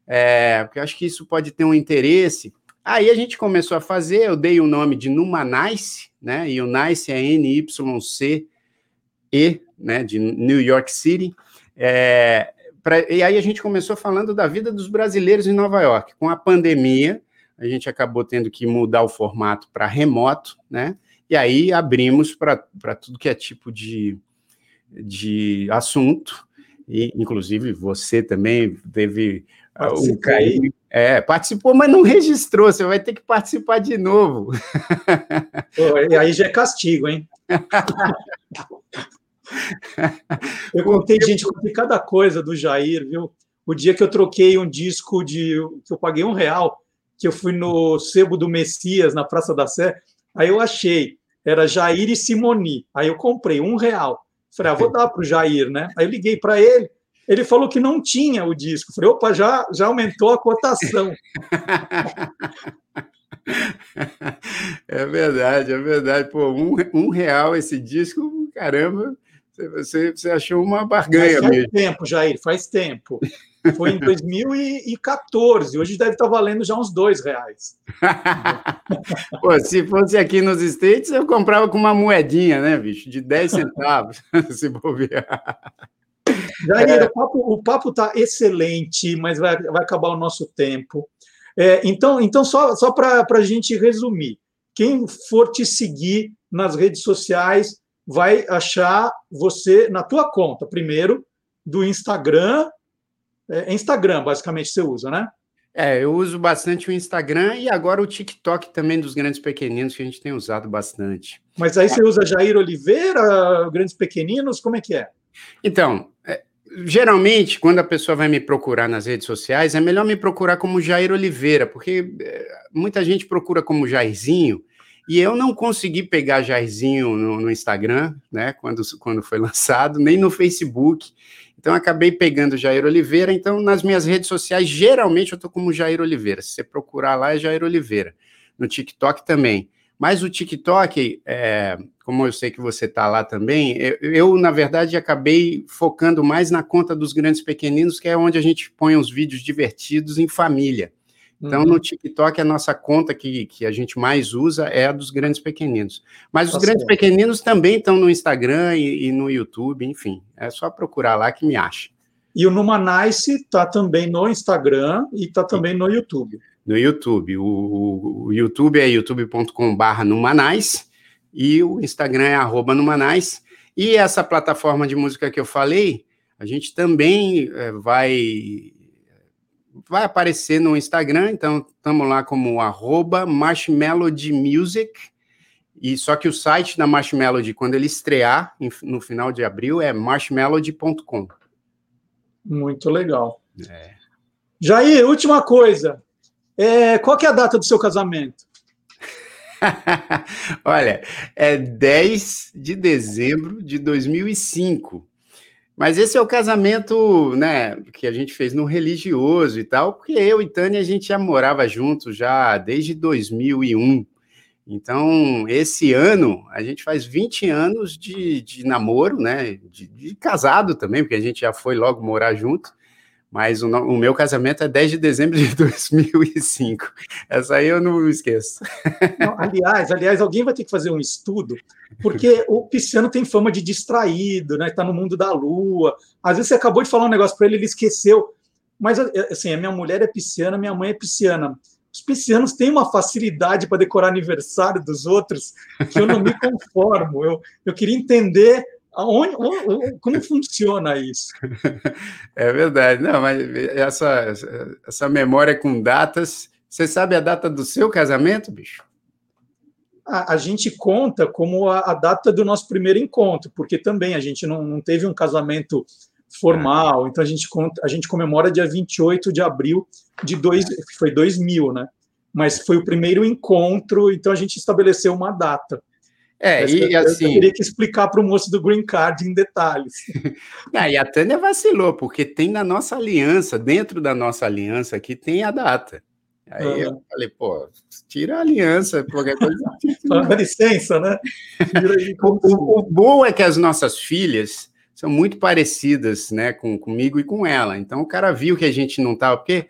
é, porque eu acho que isso pode ter um interesse. Aí a gente começou a fazer, eu dei o nome de Numanice, né? E o Nice é N-Y-C-E, né? De New York City. É, pra, e aí a gente começou falando da vida dos brasileiros em Nova York. Com a pandemia, a gente acabou tendo que mudar o formato para remoto, né? E aí abrimos para tudo que é tipo de, de assunto. E, inclusive, você também teve o Caí, é, participou, mas não registrou. Você vai ter que participar de novo. e aí já é castigo, hein? [laughs] eu contei, gente, eu contei cada coisa do Jair, viu? O dia que eu troquei um disco de. que eu paguei um real, que eu fui no Sebo do Messias, na Praça da Sé, aí eu achei, era Jair e Simoni. Aí eu comprei um real. Falei, ah, vou dar para o Jair, né? Aí eu liguei para ele. Ele falou que não tinha o disco. Falei, opa, já, já aumentou a cotação. [laughs] É verdade, é verdade. Pô, um, um real esse disco, caramba, você, você achou uma barganha faz mesmo. Faz tempo, Jair, faz tempo. Foi em [laughs] 2014, hoje deve estar valendo já uns dois reais. [laughs] Pô, se fosse aqui nos States, eu comprava com uma moedinha, né, bicho? De 10 centavos, se bobear. Jair, é. o papo está excelente, mas vai, vai acabar o nosso tempo. É, então, então, só, só para a gente resumir, quem for te seguir nas redes sociais vai achar você na tua conta, primeiro, do Instagram. É, Instagram, basicamente, você usa, né? É, eu uso bastante o Instagram e agora o TikTok também dos grandes pequeninos, que a gente tem usado bastante. Mas aí você usa Jair Oliveira, grandes pequeninos, como é que é? Então, é, geralmente, quando a pessoa vai me procurar nas redes sociais, é melhor me procurar como Jair Oliveira, porque é, muita gente procura como Jairzinho, e eu não consegui pegar Jairzinho no, no Instagram, né, quando, quando foi [laughs] lançado, nem no Facebook. Então, acabei pegando Jair Oliveira. Então, nas minhas redes sociais, geralmente eu estou como Jair Oliveira. Se você procurar lá, é Jair Oliveira. No TikTok também. Mas o TikTok, é, como eu sei que você está lá também, eu, eu, na verdade, acabei focando mais na conta dos grandes pequeninos, que é onde a gente põe os vídeos divertidos em família. Então, uhum. no TikTok, a nossa conta que, que a gente mais usa é a dos grandes pequeninos. Mas os tá grandes pequeninos também estão no Instagram e, e, no YouTube, enfim. É só procurar lá que me acha. E o Numanice está também no Instagram e está também no YouTube no YouTube. O, o YouTube é youtube.com.br Numanais e o Instagram é arroba Numanais. E essa plataforma de música que eu falei, a gente também é, vai vai aparecer no Instagram, então estamos lá como arroba Music, e só que o site da Marshmelody, quando ele estrear no final de abril, é marshmelody.com. Muito legal. É. Jair, última coisa. É, qual que é a data do seu casamento? [laughs] Olha, é 10 de dezembro de 2005. Mas esse é o casamento, né, que a gente fez no religioso e tal, porque eu e Tânia a gente já morava juntos já desde 2001. Então, esse ano a gente faz 20 anos de, de namoro, né, de, de casado também, porque a gente já foi logo morar junto mas o, o, meu casamento é 10 de dezembro de [laughs] 2005. Essa aí eu não esqueço. Não, aliás, aliás, alguém vai ter que fazer um estudo, porque o pisciano tem fama de distraído, né? Está no mundo da lua. Às vezes você acabou de falar um negócio para ele, ele esqueceu. Mas assim, a minha mulher é pisciana, minha mãe é pisciana. Os piscianos têm uma facilidade para decorar aniversário dos outros que eu não me conformo. Eu, eu queria entender Aonde, como [laughs] funciona isso? É verdade, não, mas essa, essa memória com datas. Você sabe a data do seu casamento, bicho? A, a gente conta como a, a, data do nosso primeiro encontro, porque também a gente não, não teve um casamento formal, então a gente, conta, a gente comemora dia 28 de abril de dois, foi 2000, né? Mas foi o primeiro encontro, então a gente estabeleceu uma data. É, Mas e eu, assim. Eu teria que explicar para o moço do Green Card em detalhes. [laughs] ah, e a Tânia vacilou, porque tem na nossa aliança, dentro da nossa aliança aqui, tem a data. Aí uhum. eu falei, pô, tira a aliança, qualquer coisa. [laughs] Dá licença, né? [laughs] o, o, bom é que as nossas filhas são muito parecidas né, com, comigo e com ela. Então o cara viu que a gente não estava. Porque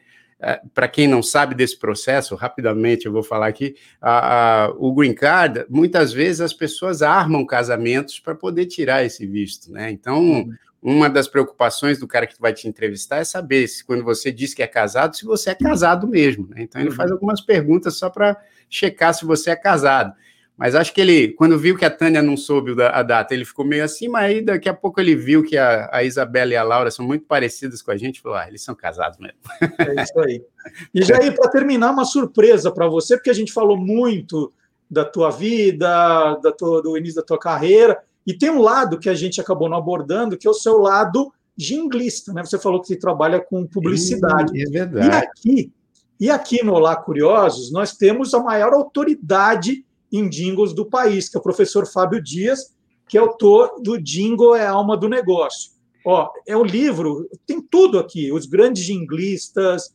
para quem não sabe desse processo, rapidamente eu vou falar aqui, a, a, o green card, muitas vezes as pessoas armam casamentos para poder tirar esse visto, né? Então, uhum. uma das preocupações do cara que vai te entrevistar é saber se quando você diz que é casado, se você é casado mesmo, né? Então, ele faz uhum. algumas perguntas só para checar se você é casado. Mas acho que ele, quando viu que a Tânia não soube a data, ele ficou meio assim, mas aí daqui a pouco ele viu que a, a Isabela e a Laura são muito parecidas com a gente, falou, ah, eles são casados mesmo. É isso aí. E já aí, para terminar, uma surpresa para você, porque a gente falou muito da tua vida, da tua, do início da tua carreira, e tem um lado que a gente acabou não abordando, que é o seu lado jinglista, né? Você falou que você trabalha com publicidade. É verdade. E aqui, e aqui no Olá Curiosos, nós temos a maior autoridade em jingles do país, que é o professor Fábio Dias, que é autor do Jingle é a Alma do Negócio. Ó, é o livro, tem tudo aqui, os grandes jinglistas,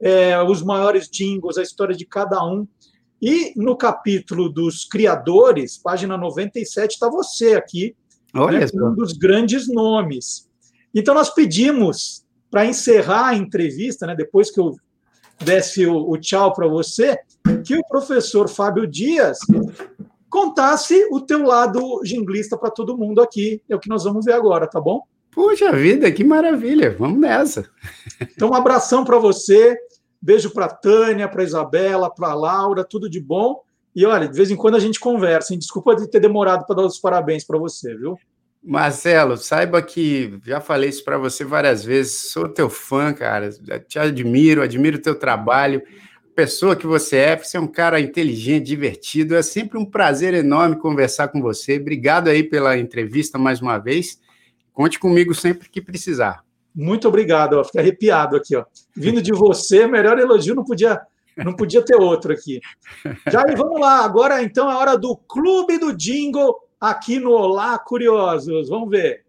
é, os maiores jingles, a história de cada um. E no capítulo dos criadores, página 97, está você aqui, Olha né, um dos grandes nomes. Então, nós pedimos, para encerrar a entrevista, né, depois que eu desse o, o tchau para você, que o professor Fábio Dias contasse o teu lado jinglista para todo mundo aqui. É o que nós vamos ver agora, tá bom? Puxa vida, que maravilha! Vamos nessa. Então, um abração para você, beijo para Tânia, para Isabela, para Laura, tudo de bom. E olha, de vez em quando a gente conversa. Hein? Desculpa de ter demorado para dar os parabéns para você, viu? Marcelo, saiba que já falei isso para você várias vezes. Sou teu fã, cara. Te admiro, admiro o teu trabalho pessoa que você é, você é um cara inteligente, divertido. É sempre um prazer enorme conversar com você. Obrigado aí pela entrevista mais uma vez. Conte comigo sempre que precisar. Muito obrigado, ó. Fiquei arrepiado aqui, ó. Vindo de você, melhor elogio não podia, não podia ter outro aqui. Já vamos lá. Agora então é hora do Clube do Jingle aqui no Olá Curiosos. Vamos ver.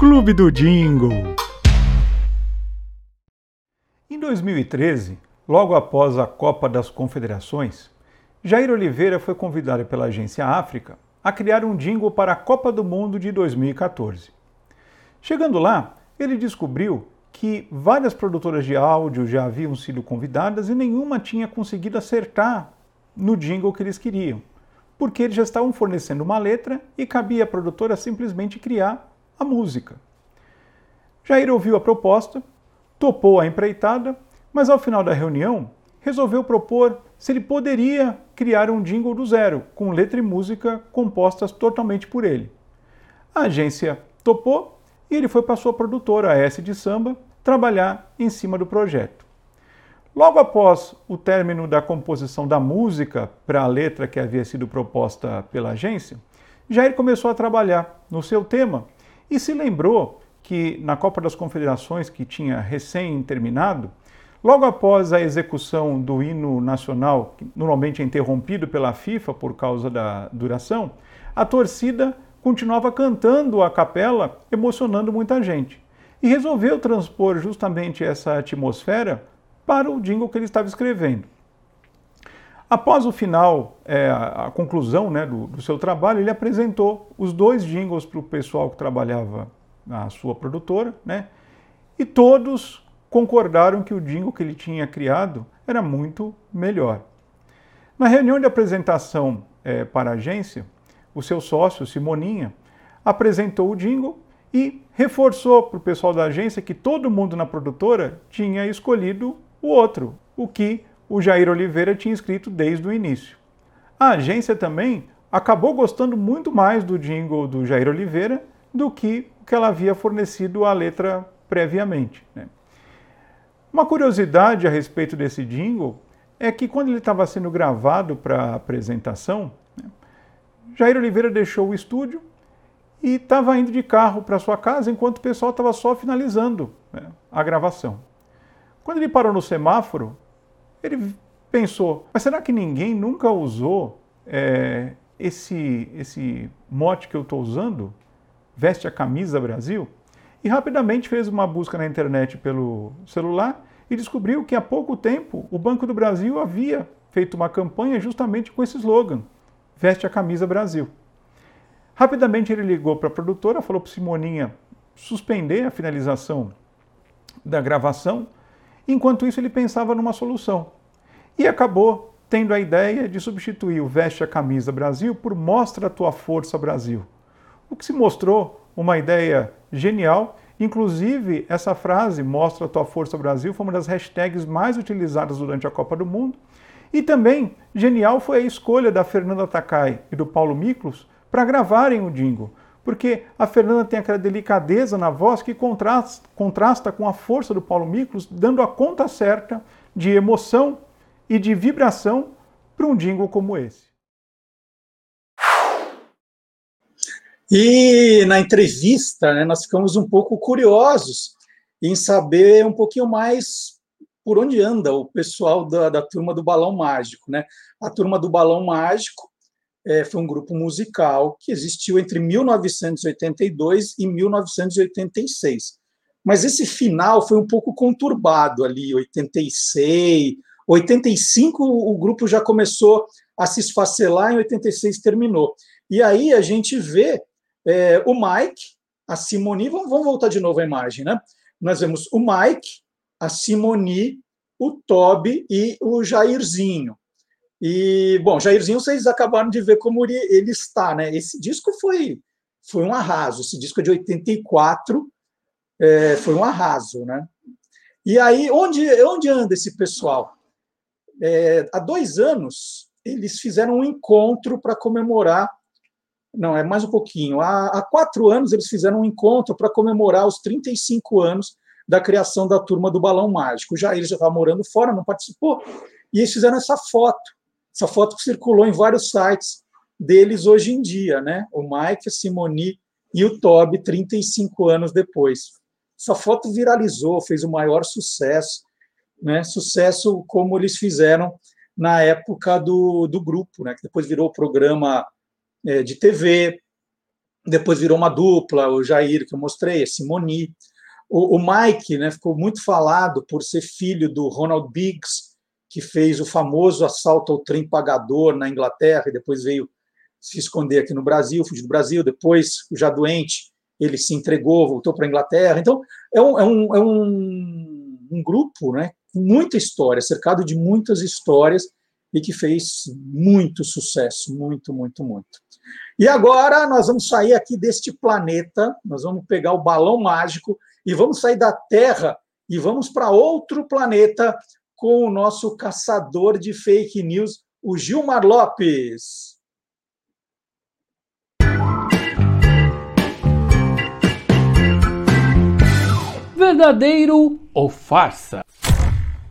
Clube do Jingle. Em 2013, logo após a Copa das Confederações, Jair Oliveira foi convidado pela Agência África a criar um jingle para a Copa do Mundo de 2014. Chegando lá, ele descobriu que várias produtoras de áudio já haviam sido convidadas e nenhuma tinha conseguido acertar no jingle que eles queriam, porque eles já estavam fornecendo uma letra e cabia à produtora simplesmente criar a música. Jair ouviu a proposta, topou a empreitada, mas ao final da reunião resolveu propor se ele poderia criar um jingle do zero, com letra e música compostas totalmente por ele. A agência topou e ele foi para sua produtora, a S de Samba, trabalhar em cima do projeto. Logo após o término da composição da música para a letra que havia sido proposta pela agência, Jair começou a trabalhar no seu tema e se lembrou que na Copa das Confederações, que tinha recém terminado, logo após a execução do hino nacional, normalmente é interrompido pela FIFA por causa da duração, a torcida continuava cantando a capela, emocionando muita gente. E resolveu transpor justamente essa atmosfera para o jingle que ele estava escrevendo. Após o final, é, a conclusão né, do, do, seu trabalho, ele apresentou os dois jingles para o pessoal que trabalhava na sua produtora, né, e todos concordaram que o jingle que ele tinha criado era muito melhor. Na reunião de apresentação é, para a agência, o seu sócio, Simoninha, apresentou o jingle e reforçou para o pessoal da agência que todo mundo na produtora tinha escolhido o outro, o que o Jair Oliveira tinha escrito desde o início. A agência também acabou gostando muito mais do jingle do Jair Oliveira do que o que ela havia fornecido a letra previamente. Né? Uma curiosidade a respeito desse jingle é que quando ele estava sendo gravado para a apresentação, né, Jair Oliveira deixou o estúdio e estava indo de carro para sua casa enquanto o pessoal estava só finalizando né, a gravação. Quando ele parou no semáforo, ele pensou, mas será que ninguém nunca usou é, esse, esse mote que eu estou usando? Veste a camisa Brasil? E rapidamente fez uma busca na internet pelo celular e descobriu que há pouco tempo o Banco do Brasil havia feito uma campanha justamente com esse slogan: Veste a camisa Brasil. Rapidamente ele ligou para a produtora, falou para Simoninha suspender a finalização da gravação Enquanto isso, ele pensava numa solução. E acabou tendo a ideia de substituir o Veste a Camisa Brasil por Mostra a Tua Força Brasil. O que se mostrou uma ideia genial. Inclusive, essa frase, Mostra a Tua Força Brasil, foi uma das hashtags mais utilizadas durante a Copa do Mundo. E também, genial foi a escolha da Fernanda Takai e do Paulo Miklos para gravarem o jingle porque a Fernanda tem aquela delicadeza na voz que contrasta, contrasta com a força do Paulo Miklos, dando a conta certa de emoção e de vibração para um jingle como esse. E na entrevista, né, nós ficamos um pouco curiosos em saber um pouquinho mais por onde anda o pessoal da, da turma do Balão Mágico. Né? A turma do Balão Mágico é, foi um grupo musical que existiu entre 1982 e 1986. mas esse final foi um pouco conturbado ali, 86, 85 o grupo já começou a se esfacelar, em 86 terminou. E aí a gente vê é, o Mike, a Simoni, vamos, vamos voltar de novo à imagem, né? Nós vemos o Mike, a Simoni, o Toby e o Jairzinho. E, bom, Jairzinho, vocês acabaram de ver como ele, ele está, né? Esse disco foi, foi um arraso. Esse disco é de 84, é, foi um arraso, né? E aí, onde, onde anda esse pessoal? É, há dois anos, eles fizeram um encontro para comemorar. Não, é mais um pouquinho. Há, há quatro anos, eles fizeram um encontro para comemorar os 35 anos da criação da turma do Balão Mágico. Já ele já estava morando fora, não participou, e eles fizeram essa foto. Essa foto circulou em vários sites deles hoje em dia, né? O Mike, a Simoni e o Toby, 35 anos depois. Essa foto viralizou, fez o maior sucesso né, sucesso como eles fizeram na época do, do grupo, né, que depois virou programa é, de TV, depois virou uma dupla, o Jair, que eu mostrei, a Simoni. O, o Mike né, ficou muito falado por ser filho do Ronald Biggs, que fez o famoso assalto ao trem pagador na Inglaterra e depois veio se esconder aqui no Brasil, fugir do Brasil, depois, já doente, ele se entregou, voltou para a Inglaterra. Então, é um, é um, é um, um grupo né, muita história, cercado de muitas histórias e que fez muito sucesso, muito, muito, muito. E agora nós vamos sair aqui deste planeta, nós vamos pegar o balão mágico e vamos sair da Terra e vamos para outro planeta com o nosso caçador de fake news, o Gilmar Lopes. Verdadeiro ou farsa?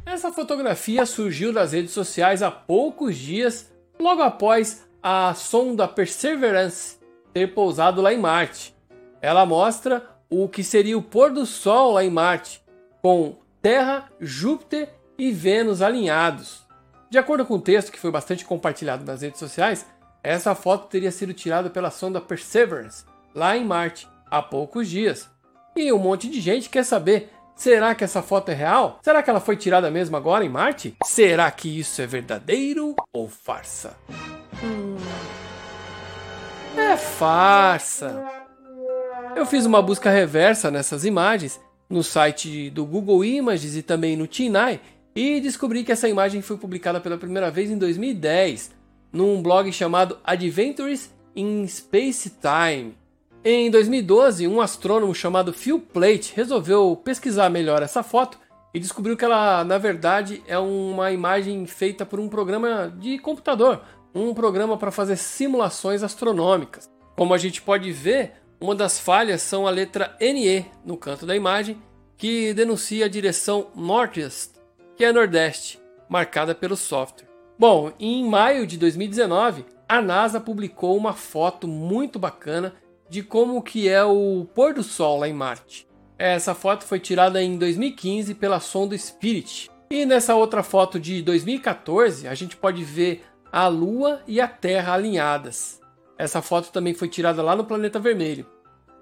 Essa fotografia surgiu das redes sociais há poucos dias, logo após a sonda Perseverance ter pousado lá em Marte. Ela mostra o que seria o pôr do Sol lá em Marte, com Terra, Júpiter e Vênus alinhados. De acordo com o texto que foi bastante compartilhado nas redes sociais, essa foto teria sido tirada pela sonda Perseverance, lá em Marte, há poucos dias. E um monte de gente quer saber Será que essa foto é real? Será que ela foi tirada mesmo agora em Marte? Será que isso é verdadeiro ou farsa? Hum... É farsa. Eu fiz uma busca reversa nessas imagens no site do Google Images e também no TinEye e descobri que essa imagem foi publicada pela primeira vez em 2010 num blog chamado Adventures in Space Time. Em 2012, um astrônomo chamado Phil Plait resolveu pesquisar melhor essa foto e descobriu que ela, na verdade, é uma imagem feita por um programa de computador, um programa para fazer simulações astronômicas. Como a gente pode ver, uma das falhas são a letra NE no canto da imagem, que denuncia a direção Northeast, que é Nordeste, marcada pelo software. Bom, em maio de 2019, a NASA publicou uma foto muito bacana de como que é o pôr do sol lá em Marte. Essa foto foi tirada em 2015 pela sonda Spirit. E nessa outra foto de 2014, a gente pode ver a Lua e a Terra alinhadas. Essa foto também foi tirada lá no planeta vermelho.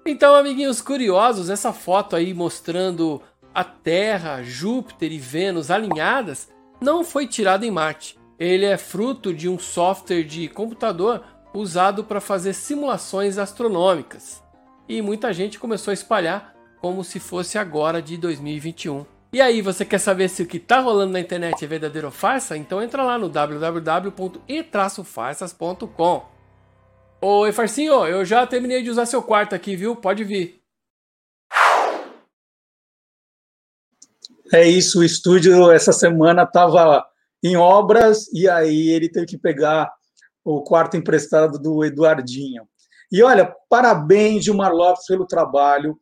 Então, amiguinhos curiosos, essa foto aí mostrando a Terra, Júpiter e Vênus alinhadas não foi tirada em Marte. Ele é fruto de um software de computador usado para fazer simulações astronômicas. E muita gente começou a espalhar como se fosse agora de 2021. E aí, você quer saber se o que está rolando na internet é verdadeiro ou farsa? Então entra lá no www.e-farsas.com. Oi, Farcinho, eu já terminei de usar seu quarto aqui, viu? Pode vir. É isso, o estúdio essa semana estava em obras e aí ele teve que pegar o quarto emprestado do Eduardinho. E olha, parabéns, Gilmar Lopes, pelo trabalho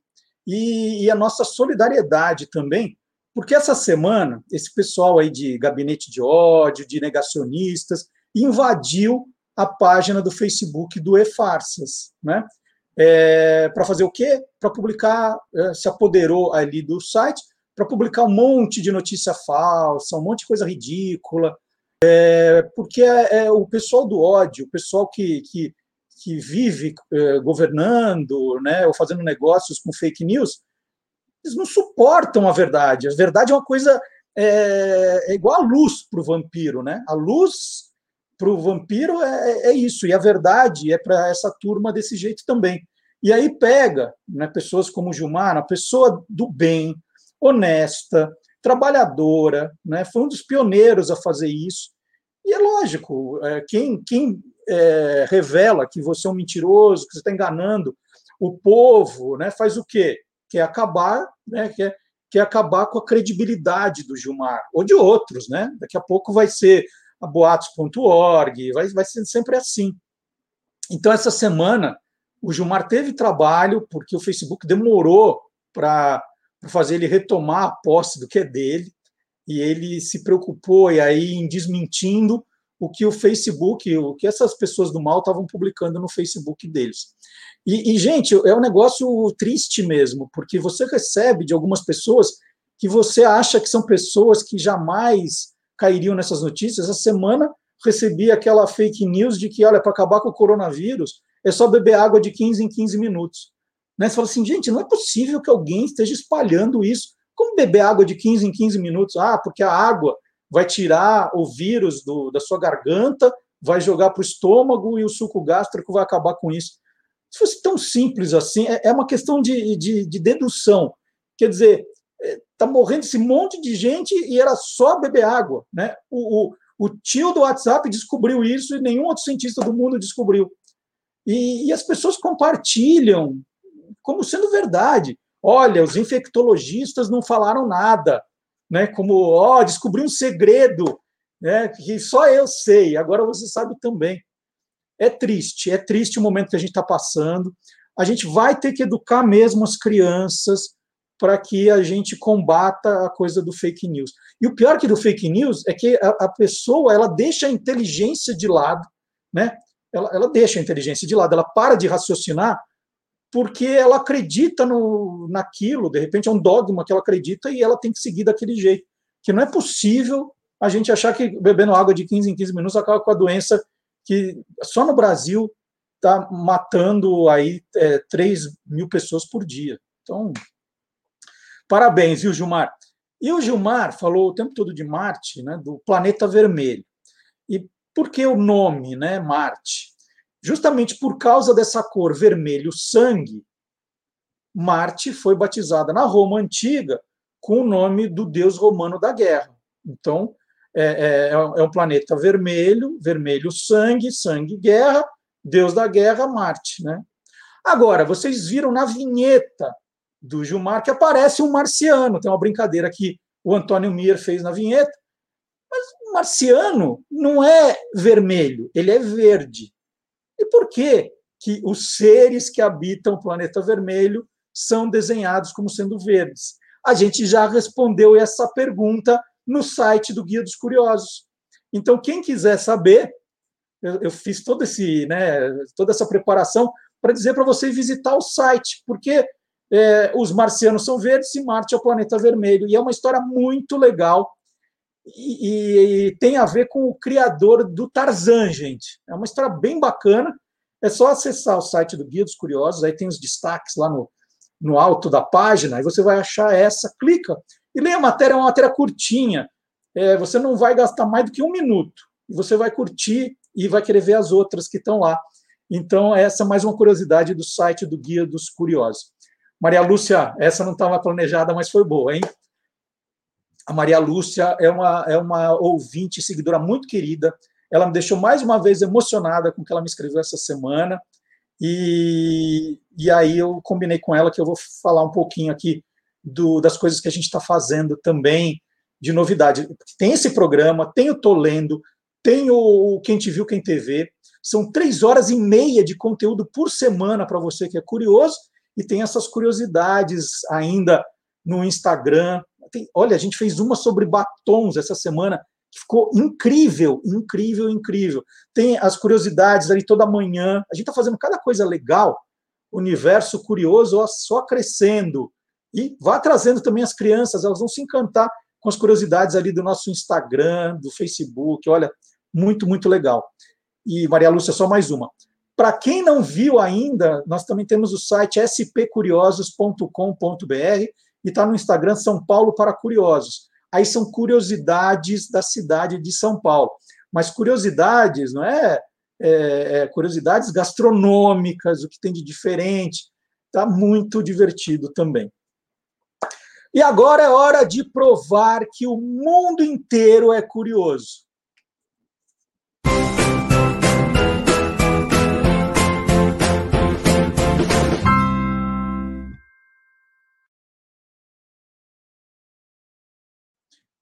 e, e, a nossa solidariedade também, porque essa semana, esse pessoal aí de gabinete de ódio, de negacionistas, invadiu a página do Facebook do E-Farsas, né? É, para fazer o quê? Para publicar, é, se apoderou ali do site, para publicar um monte de notícia falsa, um monte de coisa ridícula, é, porque é, é, o pessoal do ódio, o pessoal que, que, que vive é, governando, né, ou fazendo negócios com fake news, eles não suportam a verdade. A verdade é uma coisa é, é igual a luz para o vampiro, né? A luz para o vampiro é, é, isso, e a verdade é para essa turma desse jeito também. E aí pega né, pessoas como Gilmar, uma pessoa do bem, honesta, trabalhadora, né, foi um dos pioneiros a fazer isso. E é lógico, é, quem, quem é, revela que você é um mentiroso, que você está enganando o povo, né, faz o quê? Quer acabar, né, quer, quer acabar com a credibilidade do Gilmar, ou de outros. Né? Daqui a pouco vai ser a boatos.org, vai, vai ser sempre assim. Então, essa semana, o Gilmar teve trabalho, porque o Facebook demorou para fazer ele retomar a posse do que é dele, e ele se preocupou e aí em desmentindo o que o Facebook, o que essas pessoas do mal estavam publicando no Facebook deles. E, e, gente, é um negócio triste mesmo, porque você recebe de algumas pessoas que você acha que são pessoas que jamais cairiam nessas notícias. Essa semana recebi aquela fake news de que, olha, para acabar com o coronavírus, é só beber água de 15 em 15 minutos. Né? Você fala assim, gente, não é possível que alguém esteja espalhando isso. Como beber água de 15 em 15 minutos? Ah, porque a água vai tirar o vírus do, da sua garganta, vai jogar para o estômago e o suco gástrico vai acabar com isso. Se fosse tão simples assim, é, é uma questão de, de, de dedução. Quer dizer, está é, morrendo esse monte de gente e era só beber água. Né? O, o, o, tio do WhatsApp descobriu isso e nenhum outro cientista do mundo descobriu. E, e as pessoas compartilham como sendo verdade. Olha, os infectologistas não falaram nada, né? Como, ó, oh, descobri um segredo, né? Que só eu sei. Agora você sabe também. É triste, é triste o momento que a gente está passando. A gente vai ter que educar mesmo as crianças para que a gente combata a coisa do fake news. E o pior que do fake news é que a, a pessoa ela deixa a inteligência de lado, né? Ela, ela deixa a inteligência de lado, ela para de raciocinar porque ela acredita no, naquilo, de repente é um dogma que ela acredita e ela tem que seguir daquele jeito. Que não é possível a gente achar que bebendo água de 15 em 15 minutos acaba com a doença que só no Brasil está matando aí é, 3 mil pessoas por dia. Então, Parabéns, viu, Gilmar? E o Gilmar falou o tempo todo de Marte, né, do planeta vermelho. E por que o nome, né, Marte? Justamente por causa dessa cor vermelho sangue, Marte foi batizada na Roma antiga com o nome do deus romano da guerra. Então, é, é, é um planeta vermelho, vermelho sangue, sangue guerra, deus da guerra, Marte. Né? Agora, vocês viram na vinheta do Gilmar que aparece um marciano. Tem uma brincadeira que o Antônio Mir fez na vinheta. Mas o marciano não é vermelho, ele é verde. E por que, que os seres que habitam o planeta vermelho são desenhados como sendo verdes? A gente já respondeu essa pergunta no site do Guia dos Curiosos. Então, quem quiser saber, eu, eu fiz todo esse, né, toda essa preparação para dizer para você visitar o site, porque é, os marcianos são verdes e Marte é o planeta vermelho. E é uma história muito legal e, e, tem a ver com o criador do Tarzan, gente. É uma história bem bacana. É só acessar o site do Guia dos Curiosos, aí tem os destaques lá no, no alto da página, e você vai achar essa, clica e leia a matéria, é uma matéria curtinha. É, você não vai gastar mais do que um minuto. E você vai curtir e vai querer ver as outras que estão lá. Então, essa é mais uma curiosidade do site do Guia dos Curiosos. Maria Lúcia, essa não estava planejada, mas foi boa, hein? A Maria Lúcia é uma, é uma ouvinte, seguidora muito querida. Ela me deixou mais uma vez emocionada com o que ela me escreveu essa semana. E, e aí eu combinei com ela que eu vou falar um pouquinho aqui do, das coisas que a gente está fazendo também de novidade. Tem esse programa, tem o Tô Lendo, tem o Quem Te Viu, Quem TV. São três horas e meia de conteúdo por semana para você que é curioso e tem essas curiosidades ainda no Instagram. Tem, olha, a gente fez uma sobre batons essa semana que ficou incrível, incrível, incrível. Tem as curiosidades ali toda manhã. A gente está fazendo cada coisa legal. Universo curioso só crescendo. E vá trazendo também as crianças, elas vão se encantar com as curiosidades ali do nosso Instagram, do Facebook. Olha, muito, muito legal. E Maria Lúcia, só mais uma. Para quem não viu ainda, nós também temos o site spcuriosos.com.br e está no Instagram São Paulo para Curiosos. Aí são curiosidades da cidade de São Paulo. Mas curiosidades, não é, é, é curiosidades gastronômicas, o que tem de diferente. Está muito divertido também. E agora é hora de provar que o mundo inteiro é curioso.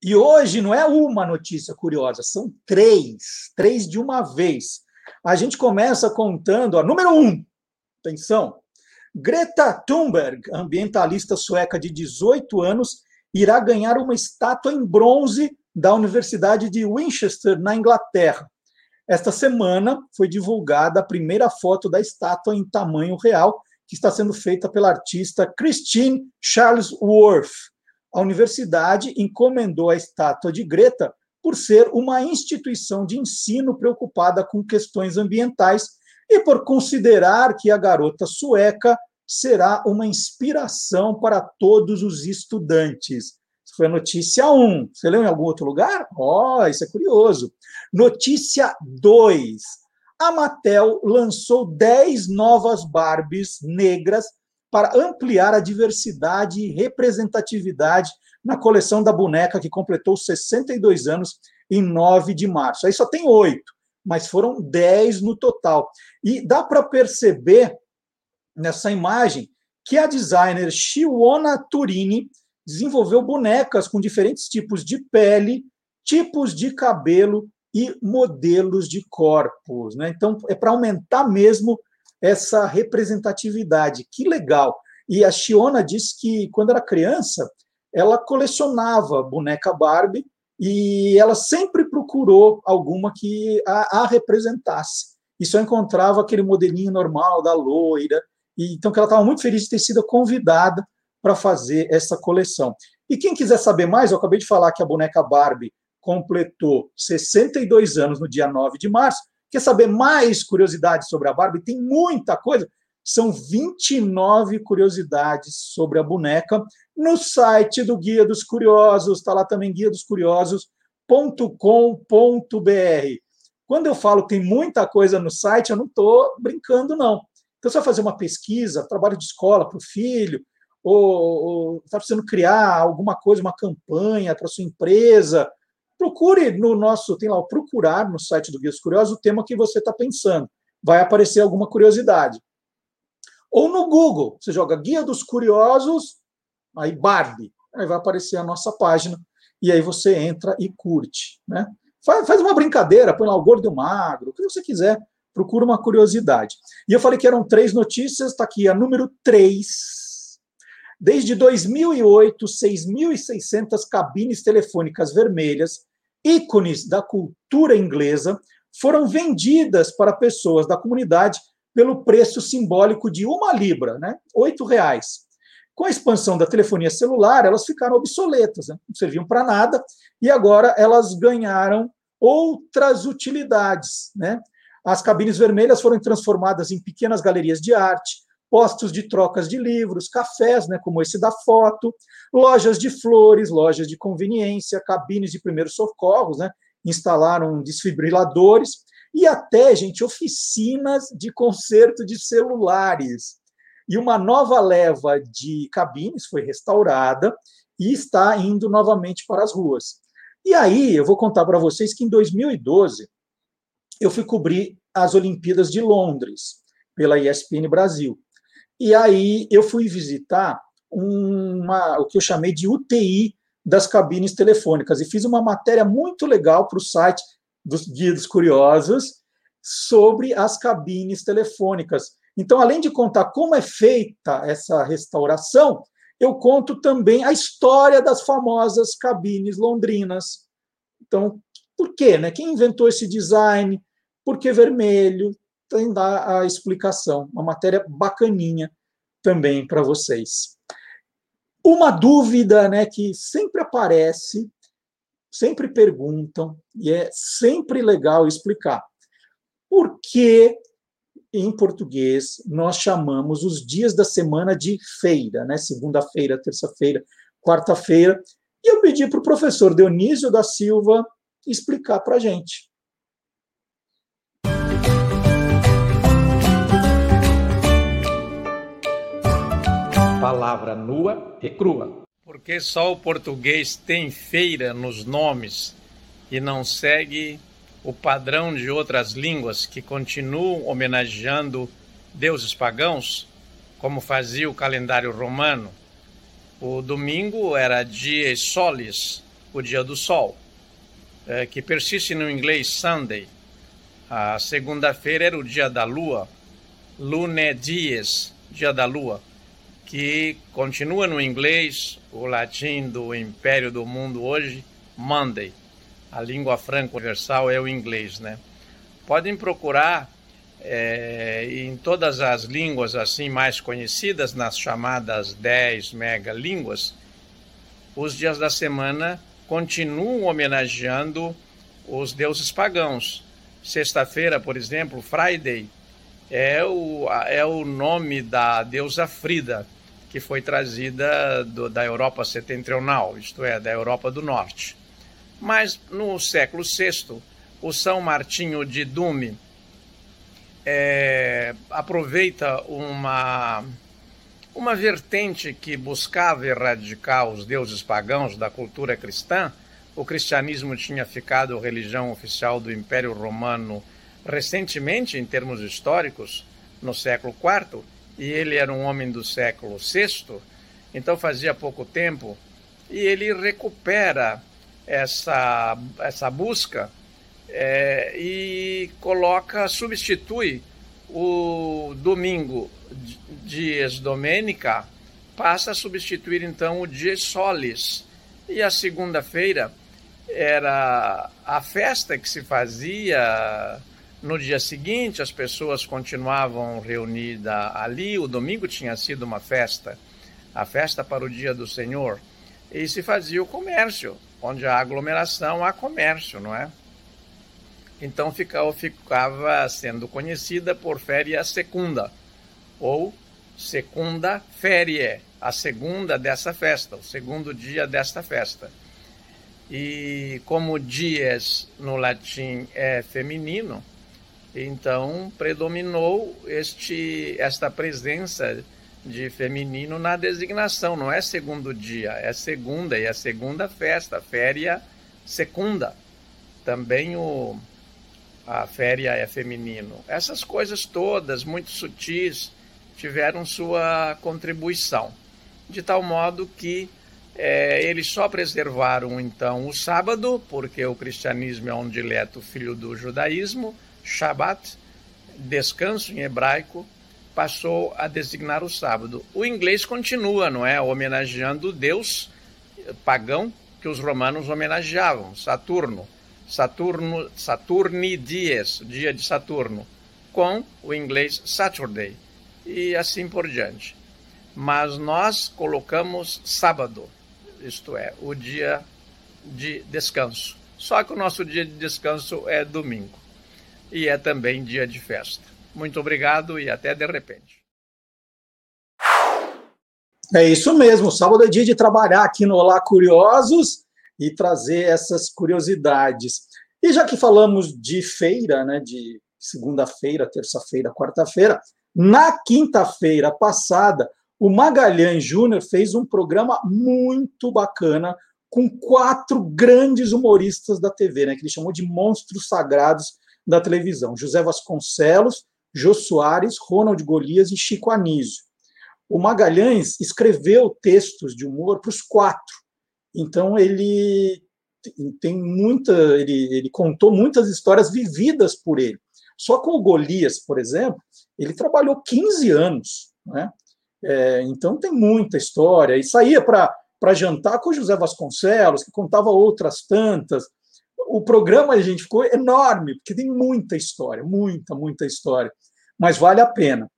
E hoje não é uma notícia curiosa, são três, três de uma vez. A gente começa contando, ó, número um, atenção, Greta Thunberg, ambientalista sueca de 18 anos, irá ganhar uma estátua em bronze da Universidade de Winchester, na Inglaterra. Esta semana foi divulgada a primeira foto da estátua em tamanho real, que está sendo feita pela artista Christine Charlesworth a universidade encomendou a estátua de Greta por ser uma instituição de ensino preocupada com questões ambientais e por considerar que a garota sueca será uma inspiração para todos os estudantes. Isso foi a notícia 1. Você leu em algum outro lugar? Ó, oh, isso é curioso. Notícia 2. A Mattel lançou 10 novas Barbies negras para ampliar a diversidade e representatividade na coleção da boneca que completou 62 anos em 9 de março. Aí só tem oito, mas foram 10 no total. E dá para perceber nessa imagem que a designer Shiona Turini desenvolveu bonecas com diferentes tipos de pele, tipos de cabelo e modelos de corpos. Né? Então, é para aumentar mesmo essa representatividade. Que legal! E a Shiona disse que quando era criança, ela colecionava boneca Barbie e ela sempre procurou alguma que a, a representasse. E só encontrava aquele modelinho normal da loira. E, então, que ela estava muito feliz de ter sido convidada para fazer essa coleção. E quem quiser saber mais, eu acabei de falar que a boneca Barbie completou 62 anos no dia 9 de março. Quer saber mais curiosidades sobre a Barbie? Tem muita coisa. São 29 curiosidades sobre a boneca no site do Guia dos Curiosos. Está lá também guia dos curiosos.com.br. Quando eu falo que tem muita coisa no site, eu não estou brincando, não. Então, você vai fazer uma pesquisa, trabalho de escola para o filho, ou está precisando criar alguma coisa, uma campanha para sua empresa, Procure no nosso, tem lá o procurar no site do Guia dos Curiosos o tema que você está pensando. Vai aparecer alguma curiosidade. Ou no Google, você joga Guia dos Curiosos, aí Barbie, aí vai aparecer a nossa página, e aí você entra e curte. Né? Faz, uma brincadeira, põe lá o gordo e o magro, o que você quiser, procura uma curiosidade. E eu falei que eram três notícias, está aqui a número três Desde 2008, 6.600 cabines telefônicas vermelhas, ícones da cultura inglesa, foram vendidas para pessoas da comunidade pelo preço simbólico de uma libra, né? oito reais. Com a expansão da telefonia celular, elas ficaram obsoletas, né? não serviam para nada, e agora elas ganharam outras utilidades. Né? As cabines vermelhas foram transformadas em pequenas galerias de arte, postos de trocas de livros, cafés, né, como esse da foto, lojas de flores, lojas de conveniência, cabines de primeiros socorros, né, instalaram desfibriladores e até, gente, oficinas de conserto de celulares. E uma nova leva de cabines foi restaurada e está indo novamente para as ruas. E aí, eu vou contar para vocês que em 2012 eu fui cobrir as Olimpíadas de Londres pela ESPN Brasil. E aí eu fui visitar uma, o que eu chamei de UTI das cabines telefônicas e fiz uma matéria muito legal para o site dos Guias Curiosos sobre as cabines telefônicas. Então, além de contar como é feita essa restauração, eu conto também a história das famosas cabines londrinas. Então, por quê? Né? Quem inventou esse design? Por que vermelho? Tem dar a explicação. Uma matéria bacaninha também para vocês. Uma dúvida né, que sempre aparece, sempre perguntam, e é sempre legal explicar. Por que em português, nós chamamos os dias da semana de feira, né? Segunda-feira, terça-feira, quarta-feira. E eu pedi para o professor Dionísio da Silva explicar para a gente. Palavra nua e crua. Porque só o português tem feira nos nomes e não segue o padrão de outras línguas que continuam homenageando deuses pagãos, como fazia o calendário romano. O domingo era dies solis, o dia do sol, é, que persiste no inglês Sunday. A segunda-feira era o dia da lua, lune dies, dia da lua, que continua no inglês, o latim do império do mundo hoje, Monday a língua franca universal é o inglês, né? Podem procurar é, em todas as línguas assim mais conhecidas, nas chamadas 10 megalínguas, os dias da semana continuam homenageando os deuses pagãos. Sexta-feira, por exemplo, Friday, é o, é o nome da deusa Frida, que foi trazida do, da Europa setentrional, isto é, da Europa do Norte. Mas no século VI, o São Martinho de Dume é, aproveita uma, uma vertente que buscava erradicar os deuses pagãos da cultura cristã. O cristianismo tinha ficado religião oficial do Império Romano recentemente, em termos históricos, no século IV, e ele era um homem do século VI, então fazia pouco tempo, e ele recupera essa, essa busca é, e coloca, substitui o domingo dies domenica, passa a substituir então o dies solis. E a segunda-feira era a festa que se fazia no dia seguinte, as pessoas continuavam reunidas ali. O domingo tinha sido uma festa, a festa para o dia do Senhor, e se fazia o comércio onde há aglomeração, há comércio, não é? Então ficava, ficava sendo conhecida por féria secunda, ou segunda férie, a segunda dessa festa, o segundo dia desta festa. E como dias no latim é feminino, então predominou este, esta presença de feminino na designação, não é segundo dia, é segunda, e a segunda festa, féria secunda. Também o, a féria é feminino. Essas coisas todas, muito sutis, tiveram sua contribuição, de tal modo que é, eles só preservaram então o sábado, porque o cristianismo é um dileto filho do judaísmo, Shabbat, descanso em hebraico, passou a designar o sábado. O inglês continua, não é? Homenageando o deus pagão que os romanos homenageavam, Saturno. Saturno, Saturni Dies, dia de Saturno, com o inglês Saturday e assim por diante. Mas nós colocamos sábado, isto é, o dia de descanso. Só que o nosso dia de descanso é domingo e é também dia de festa. Muito obrigado e até de repente. É isso mesmo, sábado é dia de trabalhar aqui no Olá Curiosos e trazer essas curiosidades. E já que falamos de feira, né, de segunda-feira, terça-feira, quarta-feira, na quinta-feira passada, o Magalhães Júnior fez um programa muito bacana com quatro grandes humoristas da TV, né, que ele chamou de monstros sagrados da televisão. José Vasconcelos, Jô Soares, Ronald Golias e Chico Anísio. O Magalhães escreveu textos de humor para os quatro. Então ele tem muita, ele, ele contou muitas histórias vividas por ele. Só com o Golias, por exemplo, ele trabalhou 15 anos, né? É, então tem muita história. E saía para jantar com o José Vasconcelos, que contava outras tantas. O programa, a gente ficou enorme, porque tem muita história, muita, muita história mas vale a pena.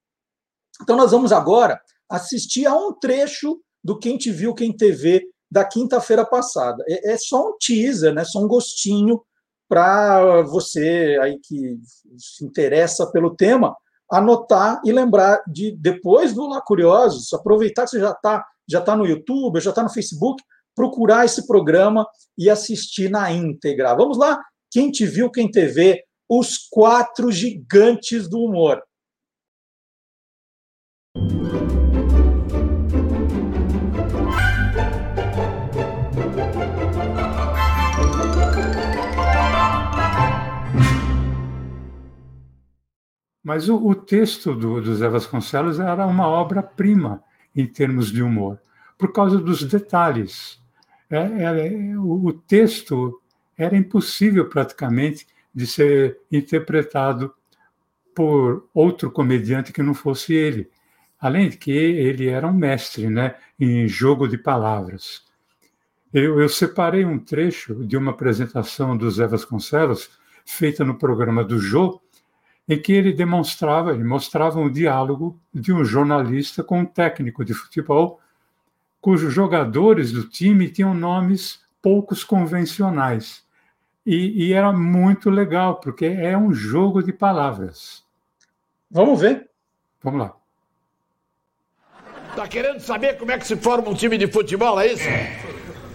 Então, nós vamos agora assistir a um trecho do Quem Te Viu, Quem TV da quinta-feira passada. É, é, só um teaser, né? só um gostinho para você aí que se interessa pelo tema anotar e lembrar de, depois do Lá Curiosos, aproveitar que você já está já tá no YouTube, já está no Facebook, procurar esse programa e assistir na íntegra. Vamos lá? Quem te viu, quem te vê, os quatro gigantes do humor. Mas o, o texto do, do Zé Vasconcelos era uma obra-prima em termos de humor, por causa dos detalhes. É, é, o, o texto era impossível praticamente de ser interpretado por outro comediante que não fosse ele. Além de que ele era um mestre né, em jogo de palavras. Eu, eu separei um trecho de uma apresentação do Zé Vasconcelos, feita no programa do Jô, em que ele demonstrava, ele mostrava um diálogo de um jornalista com um técnico de futebol, cujos jogadores do time tinham nomes poucos convencionais. E, e era muito legal, porque é um jogo de palavras. Vamos ver. Vamos lá. Tá querendo saber como é que se forma um time de futebol, é isso? É.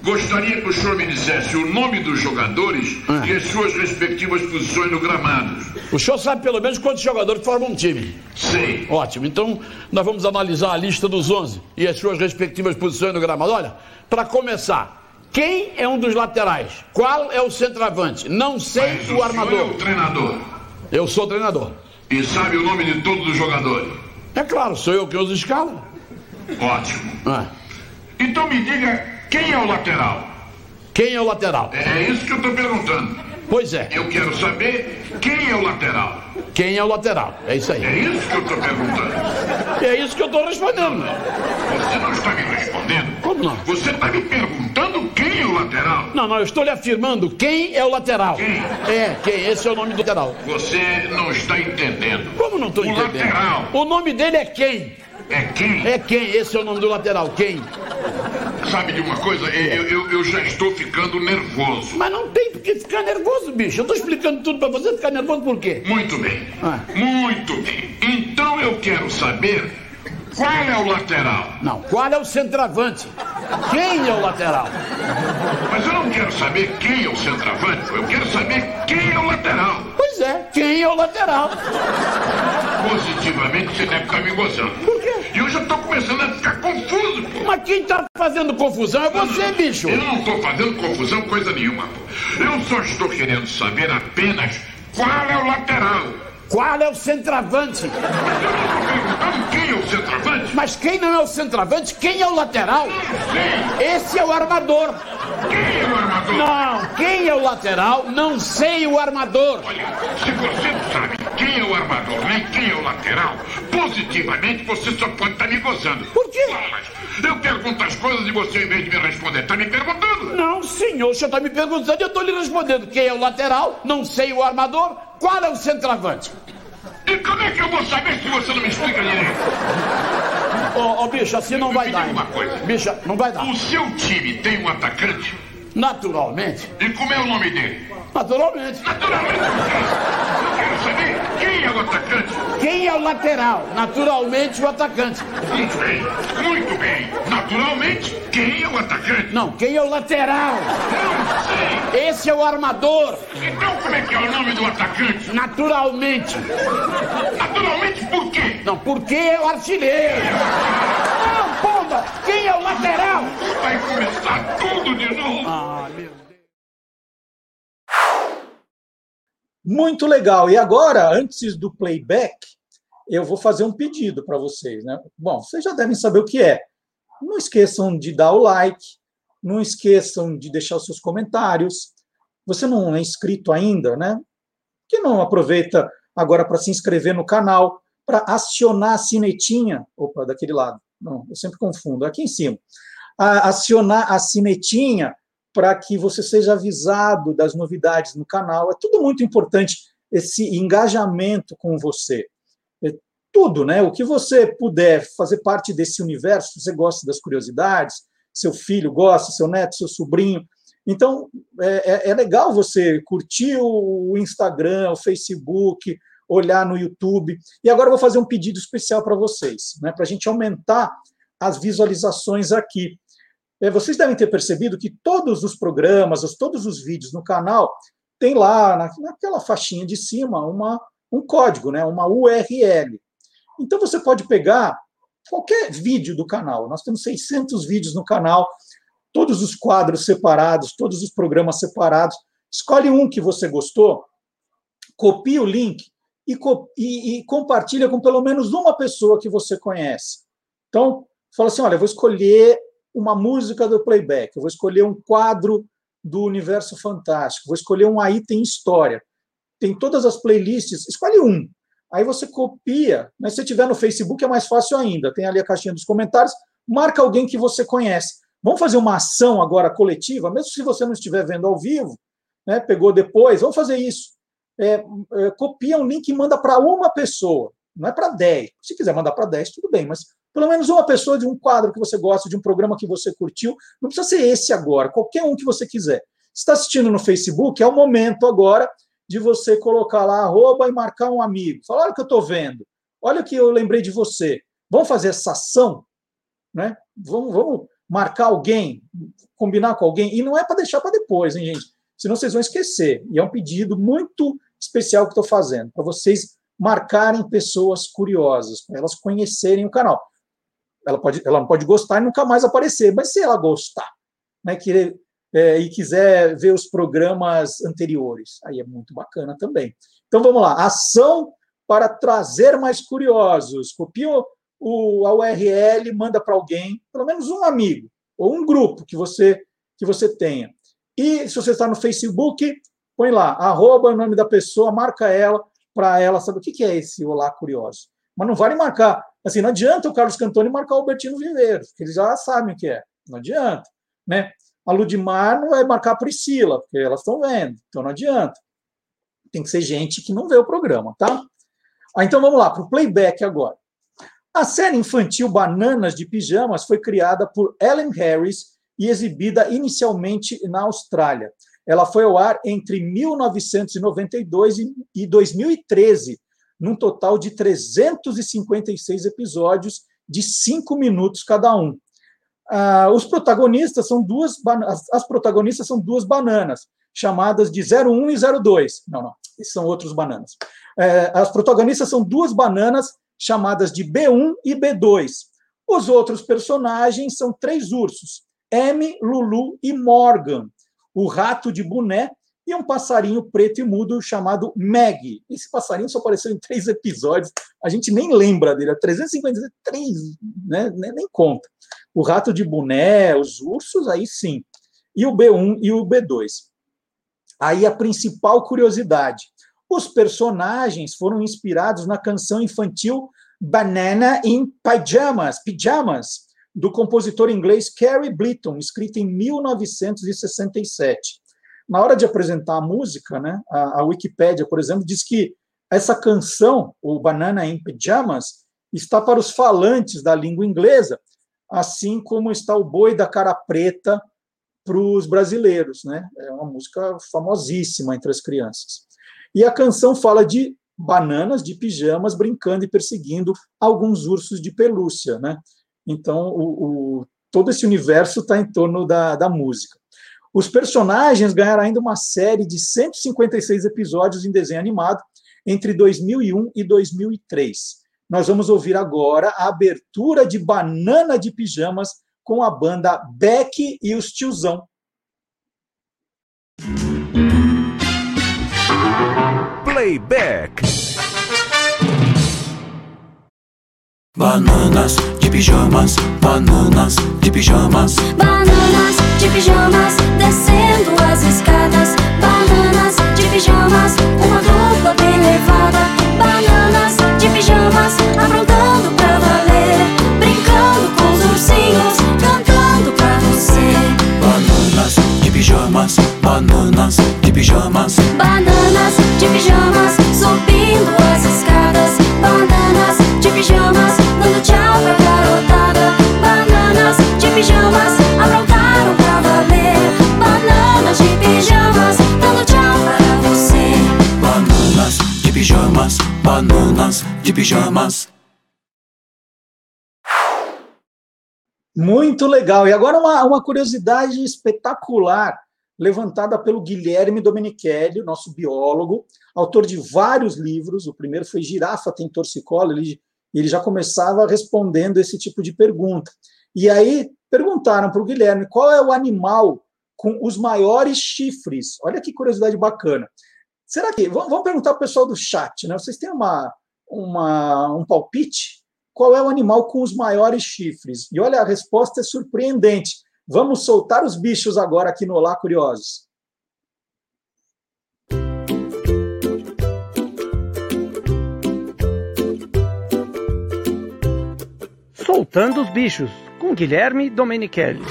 Gostaria que o senhor me dissesse o nome dos jogadores ah. e as suas respectivas posições no gramado. O senhor sabe pelo menos quantos jogadores formam um time? Sei. Ótimo. Então, nós vamos analisar a lista dos 11 e as suas respectivas posições no gramado. Olha, para começar, quem é um dos laterais? Qual é o centroavante? Não sei Mas o, o armador. é o treinador. Eu sou o treinador. E sabe o nome de todos os jogadores? É claro, sou eu que os escalo. Ótimo. Ah. Então me diga quem é o lateral? Quem é o lateral? É, isso que eu estou perguntando. Pois é. Eu quero saber quem é o lateral. Quem é o lateral? É isso aí. É isso que eu estou perguntando. É isso que eu estou respondendo. Você não está me respondendo? Como não? Você está me perguntando quem é o lateral? Não, não, eu estou lhe afirmando quem é o lateral. Quem? É, quem? Esse é o nome do lateral. Você não está entendendo. Como não estou o entendendo? lateral. O nome dele é quem? É quem? É quem? Esse é o nome do lateral. Quem? Sabe de uma coisa? Eu, eu, eu já estou ficando nervoso. Mas não tem por que ficar nervoso, bicho. Eu estou explicando tudo para você ficar nervoso por quê? Muito bem. Ah. Muito bem. Então eu quero saber qual é o lateral. Não, qual é o centroavante? Quem é o lateral? Mas eu não quero saber quem é o centroavante. Eu quero saber quem é o lateral. Pois é, quem é o lateral? Positivamente você deve estar me gozando. Por quê? E eu já estou começando a ficar confuso, pô. Mas quem tá fazendo confusão é você, bicho. Eu não estou fazendo confusão coisa nenhuma, pô. Eu só estou querendo saber apenas qual é o lateral. Qual é o centroavante? Quem é o centroavante. Mas quem não é o centroavante, quem é o lateral? Sim. Esse é o armador. Quem é o armador? Não, quem é o lateral, não sei o armador. Olha, se você não sabe quem é o armador nem quem é o lateral, positivamente você só pode estar me gozando. Por quê? Eu pergunto as coisas e você, em vez de me responder, está me perguntando. Não, senhor, o senhor está me perguntando e eu estou lhe respondendo. Quem é o lateral, não sei o armador, qual é o centroavante? E como é que eu vou saber se você não me explica direito? Ô, ô, bicho, assim não vai Me dar. uma coisa. Bicho, não vai dar. O seu time tem um atacante? Naturalmente. E como é o nome dele? Naturalmente. Naturalmente. Eu quero saber quem é o atacante. Quem é o lateral? Naturalmente o atacante. Muito bem, muito bem. Naturalmente, quem é o atacante? Não, quem é o lateral? Não sei. Esse é o armador. Então como é que é o nome do atacante? Naturalmente. Naturalmente por quê? Não, porque é o artilheiro. Não, pomba, quem é o lateral? Vai começar tudo de novo. Ah, meu Deus. Muito legal. E agora, antes do playback, eu vou fazer um pedido para vocês. Né? Bom, vocês já devem saber o que é. Não esqueçam de dar o like, não esqueçam de deixar os seus comentários. Você não é inscrito ainda, né? Que não aproveita agora para se inscrever no canal, para acionar a sinetinha. Opa, daquele lado. Não, eu sempre confundo. Aqui em cima. A- acionar a sinetinha para que você seja avisado das novidades no canal. É tudo muito importante esse engajamento com você. É tudo, né? O que você puder fazer parte desse universo, você gosta das curiosidades, seu filho gosta, seu neto, seu sobrinho. Então, é, é- é legal você curtir o Instagram, o Facebook, olhar no YouTube. E agora eu vou fazer um pedido especial para vocês, né, para a gente aumentar as visualizações aqui. É, vocês devem ter percebido que todos os programas, todos os vídeos no canal, tem lá naquela faixinha de cima uma, um código, né, uma URL. Então você pode pegar qualquer vídeo do canal. Nós temos 600 vídeos no canal, todos os quadros separados, todos os programas separados. Escolhe um que você gostou, copia o link e, e, e compartilha com pelo menos uma pessoa que você conhece. Então, fala assim: olha, eu vou escolher uma música do playback, eu vou escolher um quadro do Universo Fantástico, vou escolher um aí tem história. Tem todas as playlists, escolhe um. Aí você copia, né? se tiver no Facebook é mais fácil ainda, tem ali a caixinha dos comentários, marca alguém que você conhece. Vamos fazer uma ação agora coletiva, mesmo se você não estiver vendo ao vivo, né? pegou depois, vamos fazer isso. É, é, copia um link e manda para uma pessoa, não é para 10. Se quiser mandar para 10, tudo bem, mas pelo menos uma pessoa de um quadro que você gosta, de um programa que você curtiu. Não precisa ser esse agora, qualquer um que você quiser. Se está assistindo no Facebook, é o momento agora de você colocar lá arroba e marcar um amigo. Falar, olha o que eu estou vendo, olha o que eu lembrei de você. Vamos fazer essa ação? Né? Vamos, vamos marcar alguém, combinar com alguém. E não é para deixar para depois, hein, gente? Senão vocês vão esquecer. E é um pedido muito especial que estou fazendo, para vocês marcarem pessoas curiosas, para elas conhecerem o canal ela, pode, ela não pode gostar e nunca mais aparecer, mas se ela gostar né, querer, é, e quiser ver os programas anteriores, aí é muito bacana também. Então vamos lá, ação para trazer mais curiosos. Copia o, a URL, manda para alguém, pelo menos um amigo ou um grupo que você que você tenha. E se você está no Facebook, põe lá, arroba o nome da pessoa, marca ela, para ela saber o que é esse Olá Curioso. Mas não vale marcar Assim, não adianta o Carlos Cantoni marcar o Albertino Viveiros, porque eles já sabem o que é. Não adianta. Né? A Ludmar não vai marcar a Priscila, porque elas estão vendo. Então não adianta. Tem que ser gente que não vê o programa, tá? Ah, então vamos lá, para o playback agora. A série infantil Bananas de Pijamas foi criada por Ellen Harris e exibida inicialmente na Austrália. Ela foi ao ar entre 1992 e 2013 num total de 356 episódios de cinco minutos cada um. Ah, os protagonistas são duas as, as protagonistas são duas bananas chamadas de 01 e 02. Não, não, são outros bananas. É, as protagonistas são duas bananas chamadas de B1 e B2. Os outros personagens são três ursos: M, Lulu e Morgan. O rato de boné e um passarinho preto e mudo chamado Meg. Esse passarinho só apareceu em três episódios, a gente nem lembra dele, é 353, né? nem conta. O rato de boné, os ursos, aí sim. E o B1 e o B2. Aí a principal curiosidade: os personagens foram inspirados na canção infantil Banana in Pyjamas, Pijamas, do compositor inglês Carrie Blyton, escrita em 1967 na hora de apresentar a música, né, a, a Wikipédia, por exemplo, diz que essa canção, o Banana in Pyjamas, está para os falantes da língua inglesa, assim como está o Boi da Cara Preta para os brasileiros, né? É uma música famosíssima entre as crianças. E a canção fala de bananas de pijamas brincando e perseguindo alguns ursos de pelúcia, né? Então, o, o todo esse universo está em torno da, da música. Os personagens ganharam ainda uma série de 156 episódios em desenho animado entre 2001 e 2003. Nós vamos ouvir agora a abertura de Banana de Pijamas com a banda Beck e os Tiozão. Playback. Bananas de pijamas, bananas de pijamas. Bananas de pijamas, descendo as escadas. Bananas de pijamas, uma pijamas. Muito legal. E agora uma, uma curiosidade espetacular levantada pelo Guilherme Domenichelli, nosso biólogo, autor de vários livros. O primeiro foi Girafa tem torcicolo, ele, ele já começava respondendo esse tipo de pergunta. E aí perguntaram para o Guilherme qual é o animal com os maiores chifres. Olha que curiosidade bacana. Será que. Vamos perguntar para o pessoal do chat, né? Vocês têm uma, uma, um palpite? Qual é o animal com os maiores chifres? E olha, a resposta é surpreendente. Vamos soltar os bichos agora aqui no Olá Curiosos. Soltando os bichos, com Guilherme Domenichelli.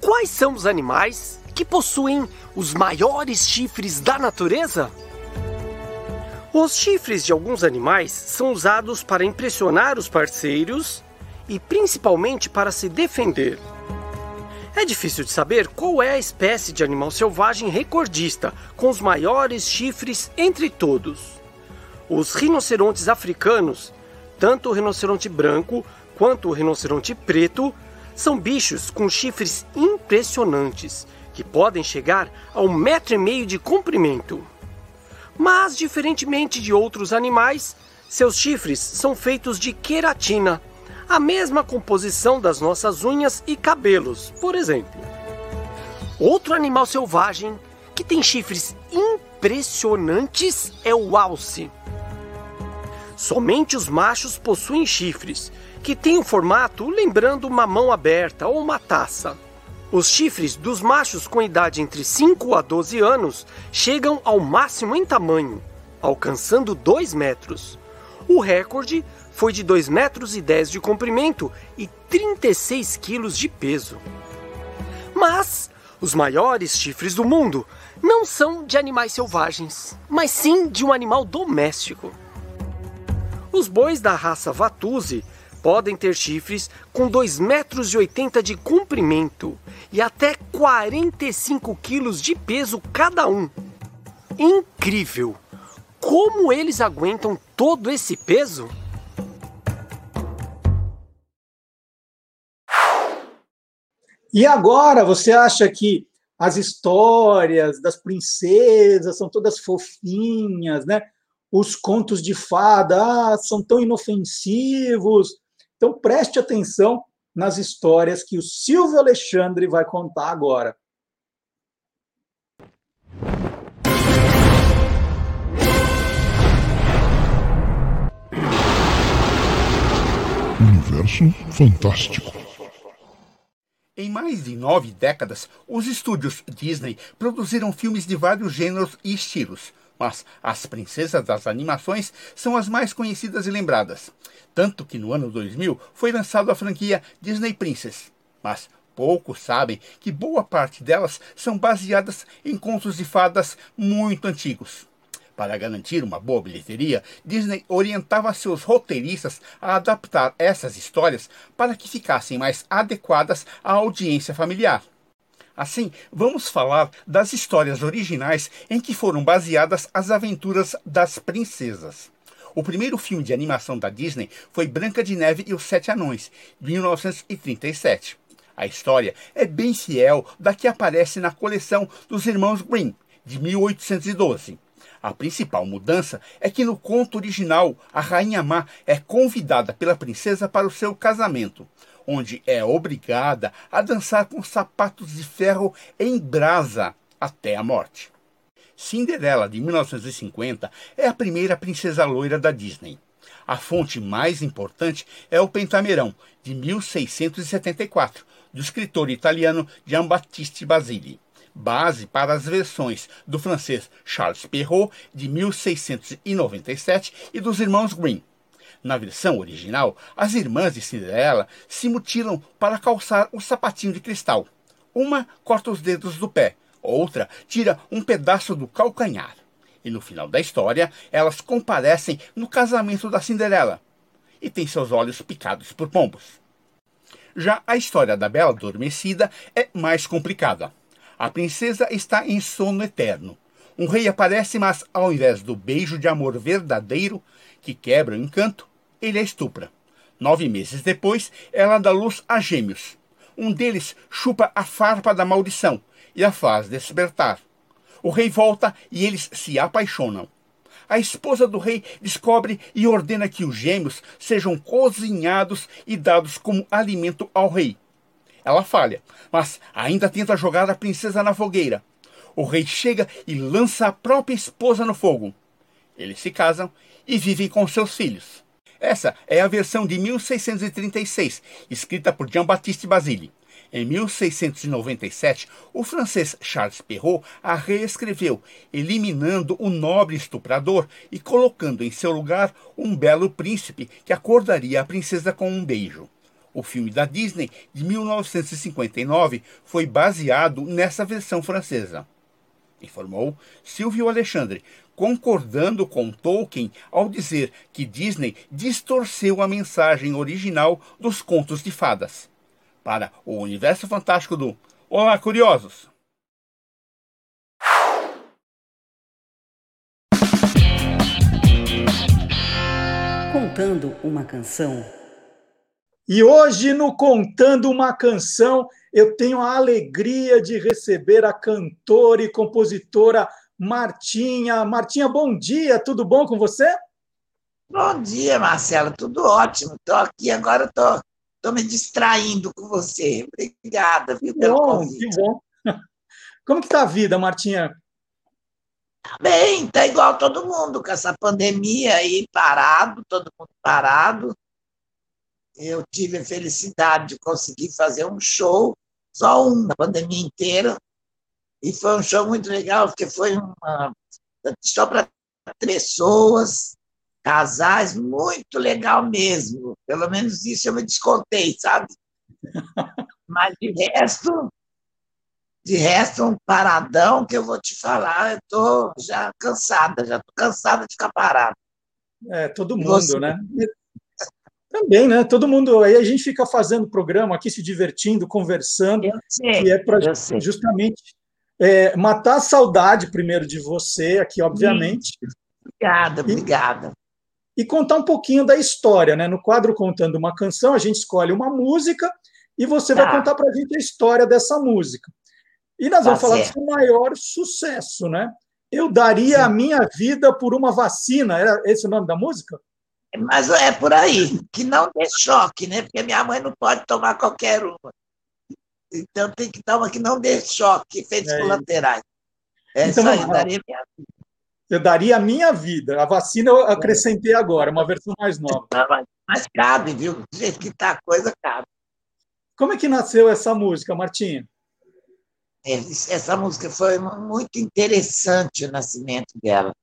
Quais são os animais que possuem os maiores chifres da natureza? Os chifres de alguns animais são usados para impressionar os parceiros e principalmente para se defender. É difícil de saber qual é a espécie de animal selvagem recordista com os maiores chifres entre todos. Os rinocerontes africanos, tanto o rinoceronte branco quanto o rinoceronte preto, são bichos com chifres impressionantes, que podem chegar a um metro e meio de comprimento. Mas, diferentemente de outros animais, seus chifres são feitos de queratina, a mesma composição das nossas unhas e cabelos, por exemplo. Outro animal selvagem que tem chifres impressionantes é o alce. Somente os machos possuem chifres, que têm um formato lembrando uma mão aberta ou uma taça. Os chifres dos machos com idade entre 5 a 12 anos chegam ao máximo em tamanho, alcançando 2 metros. O recorde foi de 2 metros e 10 de comprimento e 36 quilos de peso. Mas os maiores chifres do mundo não são de animais selvagens, mas sim de um animal doméstico. Os bois da raça Vatuzi podem ter chifres com 2,80 metros de comprimento e até 45 quilos de peso cada um. Incrível! Como eles aguentam todo esse peso? E agora, você acha que as histórias das princesas são todas fofinhas, né? Os contos de fada ah, são tão inofensivos, então preste atenção nas histórias que o Silvio Alexandre vai contar agora. Universo Fantástico. Em mais de nove décadas, os estúdios Disney produziram filmes de vários gêneros e estilos, mas as princesas das animações são as mais conhecidas e lembradas. Tanto que no ano 2000 foi lançada a franquia Disney Princess. Mas poucos sabem que boa parte delas são baseadas em contos de fadas muito antigos. Para garantir uma boa bilheteria, Disney orientava seus roteiristas a adaptar essas histórias para que ficassem mais adequadas à audiência familiar. Assim, vamos falar das histórias originais em que foram baseadas as aventuras das princesas. O primeiro filme de animação da Disney foi Branca de Neve e os Sete Anões, de 1937. A história é bem fiel da que aparece na coleção dos Irmãos Grimm, de 1812. A principal mudança é que no conto original, a Rainha Má é convidada pela princesa para o seu casamento onde é obrigada a dançar com sapatos de ferro em brasa até a morte. Cinderela, de 1950, é a primeira princesa loira da Disney. A fonte mais importante é o Pentamerão, de 1674, do escritor italiano Giambattista Basili, base para as versões do francês Charles Perrault, de 1697, e dos irmãos Grimm, na versão original, as irmãs de Cinderela se mutilam para calçar o sapatinho de cristal. Uma corta os dedos do pé, outra tira um pedaço do calcanhar. E no final da história, elas comparecem no casamento da Cinderela e têm seus olhos picados por pombos. Já a história da Bela Adormecida é mais complicada. A princesa está em sono eterno. Um rei aparece, mas ao invés do beijo de amor verdadeiro, que quebra o encanto, ele a estupra. Nove meses depois, ela dá luz a gêmeos. Um deles chupa a farpa da maldição e a faz despertar. O rei volta e eles se apaixonam. A esposa do rei descobre e ordena que os gêmeos sejam cozinhados e dados como alimento ao rei. Ela falha, mas ainda tenta jogar a princesa na fogueira. O rei chega e lança a própria esposa no fogo. Eles se casam e vivem com seus filhos. Essa é a versão de 1636, escrita por Jean-Baptiste Basile. Em 1697, o francês Charles Perrault a reescreveu, eliminando o nobre estuprador e colocando em seu lugar um belo príncipe que acordaria a princesa com um beijo. O filme da Disney de 1959 foi baseado nessa versão francesa. Informou Silvio Alexandre, concordando com Tolkien ao dizer que Disney distorceu a mensagem original dos contos de fadas para o universo fantástico do Olá, curiosos! Contando uma canção. E hoje, no Contando uma Canção, eu tenho a alegria de receber a cantora e compositora Martinha. Martinha, bom dia, tudo bom com você? Bom dia, Marcelo, tudo ótimo. Estou aqui agora, estou Estou me distraindo com você. Obrigada, viu, pelo bom, convite. Que bom. [laughs] Como que está a vida, Martinha? Tá bem, tá igual todo mundo, com essa pandemia aí parado, todo mundo parado. Eu tive a felicidade de conseguir fazer um show, só um na pandemia inteira, e foi um show muito legal, porque foi uma, só para pessoas, casais, muito legal mesmo. Pelo menos isso eu me descontei, sabe? [laughs] Mas de resto, de resto, um paradão que eu vou te falar, eu estou já cansada, já estou cansada de ficar parada. É, todo mundo, né? Também, né? Todo mundo. Aí a gente fica fazendo programa aqui, se divertindo, conversando, sei, que é para justamente é, matar a saudade primeiro de você aqui, obviamente. Obrigada, obrigada e contar um pouquinho da história. Né? No quadro Contando uma Canção, a gente escolhe uma música e você tá. vai contar para a gente a história dessa música. E nós vamos tá falar certo. do seu maior sucesso, né? Eu daria Sim. a minha vida por uma vacina. Era esse o nome da música? Mas é por aí, que não dê choque, né? Porque minha mãe não pode tomar qualquer uma. Então tem que tomar que não dê choque, efeitos é colaterais. É então, isso aí, daria minha vida eu daria a minha vida. A vacina eu acrescentei agora, uma versão mais nova. Mas cabe, viu? Do jeito que está a coisa, cabe. Como é que nasceu essa música, Martinha? Essa música foi muito interessante o nascimento dela.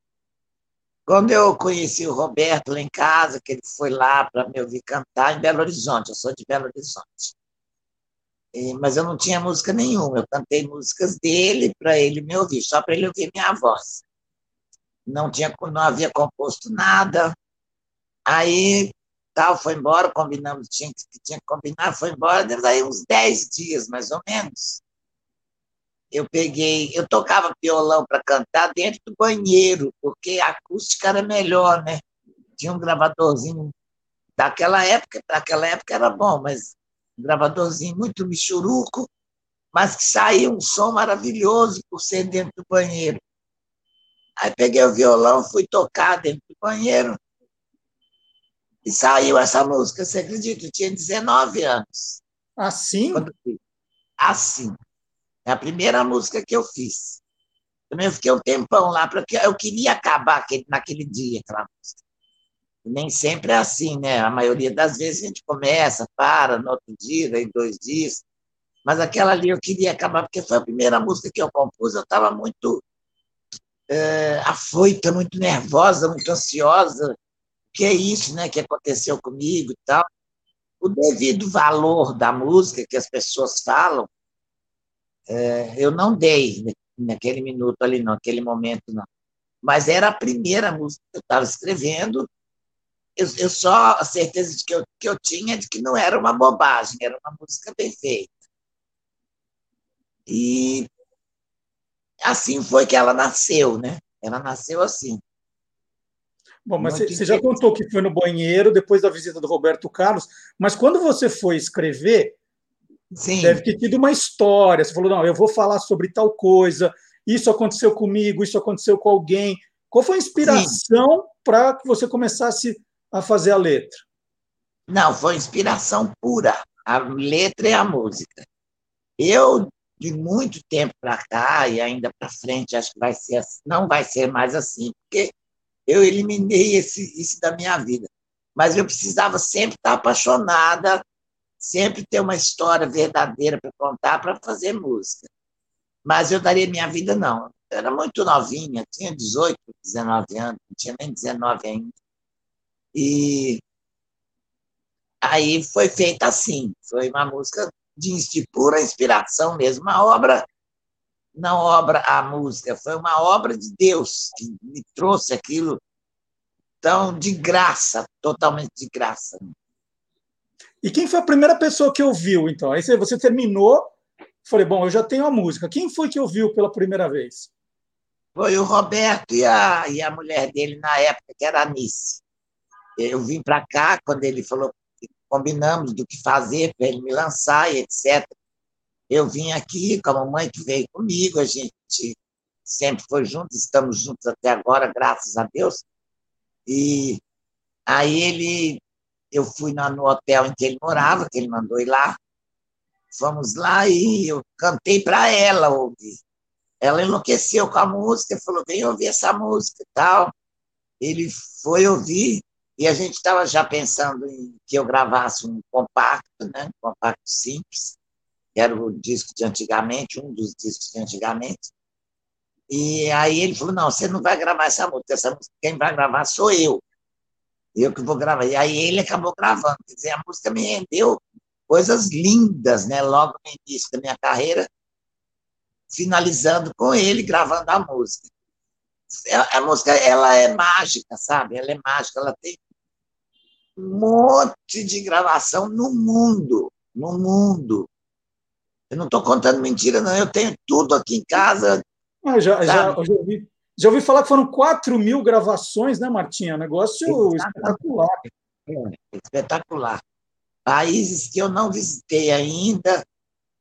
Quando eu conheci o Roberto lá em casa, que ele foi lá para me ouvir cantar em Belo Horizonte, eu sou de Belo Horizonte. Mas eu não tinha música nenhuma, eu cantei músicas dele para ele me ouvir, só para ele ouvir minha voz não, tinha, não havia composto nada. Aí tal, foi embora, combinamos, tinha que tinha que combinar, foi embora, deu aí uns 10 dias, mais ou menos. Eu peguei, eu tocava violão para cantar dentro do banheiro, porque a acústica era melhor, né? Tinha um gravadorzinho daquela época, para aquela época era bom, mas um gravadorzinho muito michuruco, mas que saía um som maravilhoso por ser dentro do banheiro. Aí peguei o violão, fui tocar dentro do banheiro e saiu essa música, você acredita? Eu tinha 19 anos. Assim? Assim. É a primeira música que eu fiz. Também fiquei um tempão lá, porque eu queria acabar naquele dia aquela música. Nem sempre é assim, né? A maioria das vezes a gente começa, para, no outro dia, em dois dias. Mas aquela ali eu queria acabar, porque foi a primeira música que eu compus, eu estava muito é, afoita, muito nervosa, muito ansiosa. Que é isso, né? Que aconteceu comigo e tal. O devido valor da música que as pessoas falam, eu não dei naquele minuto ali, não, naquele momento, não. Mas era a primeira música que eu estava escrevendo. Eu, eu, só a certeza de que eu, que eu tinha de que não era uma bobagem, era uma música bem feita. E assim foi que ela nasceu, né? Ela nasceu assim. Bom, mas você já contou que foi no banheiro depois da visita do Roberto Carlos, mas quando você foi escrever, Sim. deve ter tido uma história. Você falou, não, eu vou falar sobre tal coisa, isso aconteceu comigo, isso aconteceu com alguém. Qual foi a inspiração para que você começasse a fazer a letra? Não, foi inspiração pura. A letra e a música. Eu, de muito tempo para cá, e ainda para frente, acho que vai ser assim, não vai ser mais assim, porque eu eliminei esse, isso da minha vida. Mas eu precisava sempre estar apaixonada, sempre ter uma história verdadeira para contar, para fazer música. Mas eu daria minha vida, não. Eu era muito novinha, tinha 18, 19 anos, não tinha nem 19 ainda. E aí foi feita assim, foi uma música de, de pura inspiração mesmo, uma obra, não obra a música, foi uma obra de Deus que me trouxe aquilo tão de graça, totalmente de graça. E quem foi a primeira pessoa que ouviu, então? Aí você terminou, falei, bom, eu já tenho a música. Quem foi que ouviu pela primeira vez? Foi o Roberto e a, e a mulher dele na época, que era a Nice. Eu vim para cá quando ele falou, combinamos do que fazer para ele me lançar e etc. Eu vim aqui com a mamãe que veio comigo, a gente sempre foi juntos, estamos juntos até agora, graças a Deus. E aí ele, eu fui no hotel em que ele morava, que ele mandou ir lá, fomos lá e eu cantei para ela ouvir. Ela enlouqueceu com a música, falou, vem ouvir essa música e tal. Ele foi ouvir, e a gente estava já pensando em que eu gravasse um compacto, né? um compacto simples, que era o disco de antigamente, um dos discos de antigamente. E aí ele falou: não, você não vai gravar essa música, essa música quem vai gravar sou eu. Eu que vou gravar. E aí ele acabou gravando. Quer dizer, a música me rendeu coisas lindas, né? Logo no início da minha carreira, finalizando com ele gravando a música. A música ela é mágica, sabe? Ela é mágica, ela tem um monte de gravação no mundo, no mundo. Eu não estou contando mentira, não. Eu tenho tudo aqui em casa. Ah, já, já, já, ouvi, já ouvi falar que foram 4 mil gravações, né, Martinha? Negócio espetacular. É, espetacular. Países que eu não visitei ainda.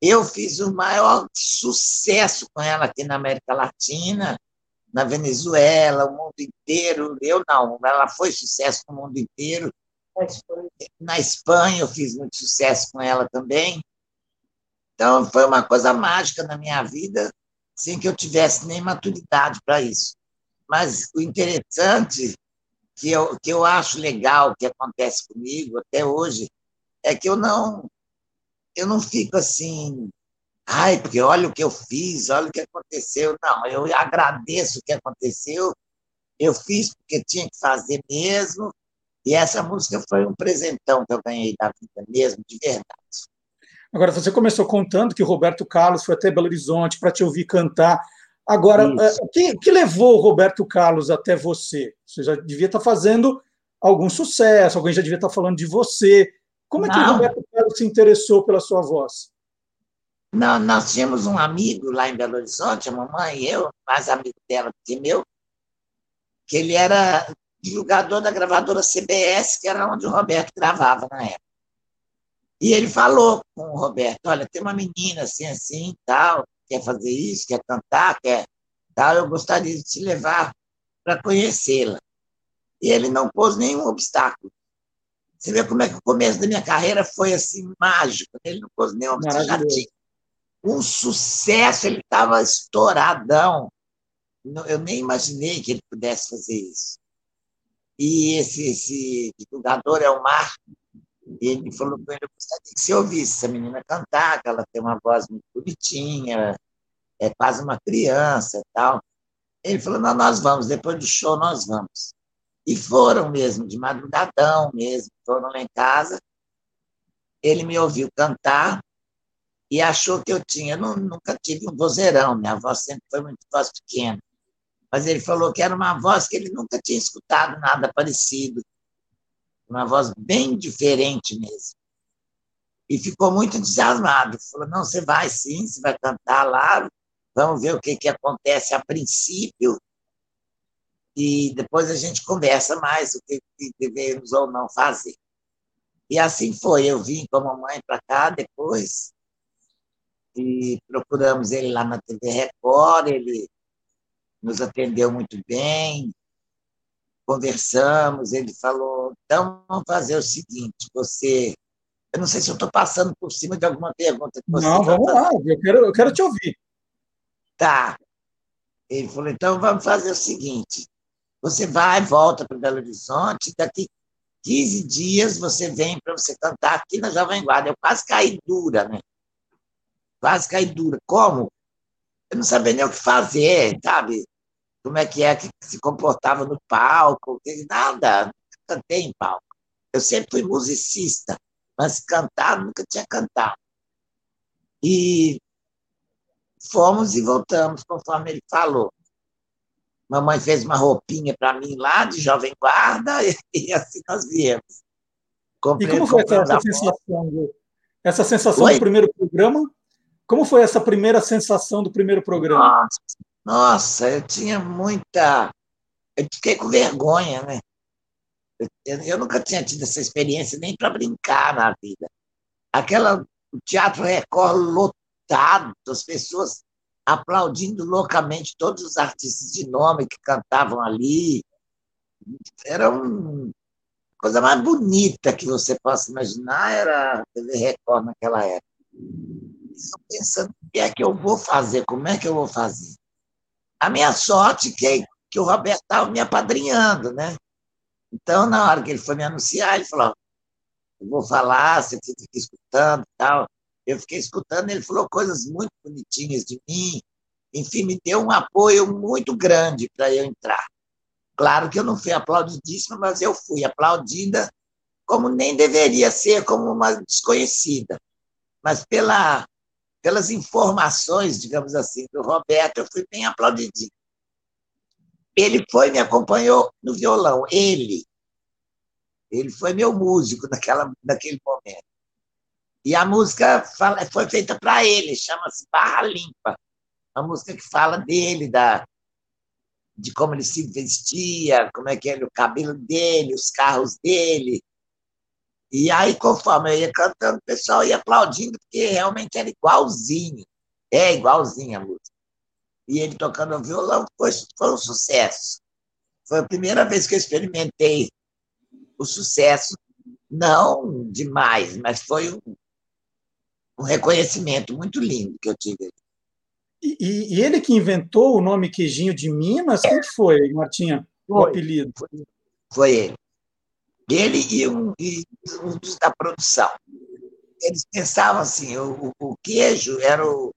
Eu fiz o maior sucesso com ela aqui na América Latina, na Venezuela, o mundo inteiro. Eu não, ela foi sucesso no mundo inteiro. Na Espanha eu fiz muito sucesso com ela também. Então foi uma coisa mágica na minha vida, sem que eu tivesse nem maturidade para isso. Mas o interessante, que eu, que eu acho legal, que acontece comigo até hoje, é que eu não, eu não fico assim, ai, porque olha o que eu fiz, olha o que aconteceu. Não, eu agradeço o que aconteceu, eu fiz porque tinha que fazer mesmo, e essa música foi um presentão que eu ganhei da vida mesmo, de verdade. Agora, você começou contando que o Roberto Carlos foi até Belo Horizonte para te ouvir cantar. Agora, eh, o que, que, levou o Roberto Carlos até você? Você já devia estar fazendo algum sucesso, alguém já devia estar falando de você. Como é que Não. o Roberto Carlos se interessou pela sua voz? Não, nós tínhamos um amigo lá em Belo Horizonte, a mamãe e eu, mais amigo dela do que meu, que ele era divulgador da gravadora CBS, que era onde o Roberto gravava na época. E ele falou com o Roberto: olha, tem uma menina assim, assim, tal, quer fazer isso, quer cantar, quer tal, eu gostaria de te levar para conhecê-la. E ele não pôs nenhum obstáculo. Você vê como é que o começo da minha carreira foi assim mágico. Né? Ele não pôs nenhum obstáculo. Um sucesso, ele estava estouradão. Eu nem imaginei que ele pudesse fazer isso. E esse, esse divulgador é o Marco, ele falou com ele, eu gostaria que você ouvisse essa menina cantar, que ela tem uma voz muito bonitinha, é quase uma criança e tal. Ele falou, não, nós vamos, depois do show nós vamos. E foram mesmo, de madrugadão mesmo, foram lá em casa. Ele me ouviu cantar e achou que eu tinha, eu nunca tive um vozeirão, minha voz sempre foi muito voz pequena mas ele falou que era uma voz que ele nunca tinha escutado nada parecido, uma voz bem diferente mesmo. E ficou muito entusiasmado. Falou: não, você vai sim, você vai cantar lá, Vamos ver o que, que acontece a princípio e depois a gente conversa mais o que, que devemos ou não fazer. E assim foi. Eu vim com a mamãe para cá depois e procuramos ele lá na TV Record. Ele nos atendeu muito bem, conversamos. Ele falou: então vamos fazer o seguinte, você. Eu não sei se eu estou passando por cima de alguma pergunta que você Não, vamos lá, eu quero, eu quero te ouvir. Tá. Ele falou: então vamos fazer o seguinte: você vai, volta para Belo Horizonte, daqui 15 dias você vem para você cantar aqui na Jovem Guarda. Eu quase caí dura, né? Quase caí dura. Como? Eu não sabia nem o que fazer, sabe? Como é que é que se comportava no palco, nada. Nunca cantei em palco. Eu sempre fui musicista, mas cantar nunca tinha cantado. E fomos e voltamos, conforme ele falou. Mamãe fez uma roupinha para mim lá, de jovem guarda, [laughs] e, assim nós viemos. Comprei, e como foi essa, sensação, do, essa sensação Oi? do primeiro programa? Como foi essa primeira sensação do primeiro programa? Nossa, nossa eu tinha muita. Eu fiquei com vergonha, né? Eu, eu nunca tinha tido essa experiência nem para brincar na vida. Aquela o Teatro Record lotado, as pessoas aplaudindo loucamente todos os artistas de nome que cantavam ali. Era uma coisa mais bonita que você possa imaginar, era a TV Record naquela época. Estou pensando o que é que eu vou fazer, como é que eu vou fazer. A minha sorte que, que o Roberto estava me apadrinhando, né? Então, na hora que ele foi me anunciar, ele falou: eu vou falar, você fica escutando tal. Eu fiquei escutando, ele falou coisas muito bonitinhas de mim, enfim, me deu um apoio muito grande para eu entrar. Claro que eu não fui aplaudidíssima, mas eu fui aplaudida como nem deveria ser, como uma desconhecida. Mas pela, pelas informações, digamos assim, do Roberto, eu fui bem aplaudidinha. Ele foi me acompanhou no violão, ele. Ele foi meu músico naquela, naquele momento. E a música foi feita para ele, chama-se Barra Limpa. Uma música que fala dele, da, de como ele se vestia, como é que era o cabelo dele, os carros dele. E aí, conforme eu ia cantando, o pessoal ia aplaudindo, porque realmente era igualzinho. É igualzinho a música. E ele tocando violão foi, foi um sucesso. Foi a primeira vez que eu experimentei o sucesso, não demais, mas foi um, um reconhecimento muito lindo que eu tive. E, e, ele que inventou o nome Queijinho de Minas, quem que foi, Martinha? O foi, apelido? Foi, foi, ele. Ele e um, e um dos da produção. Eles pensavam assim, o, o queijo era o,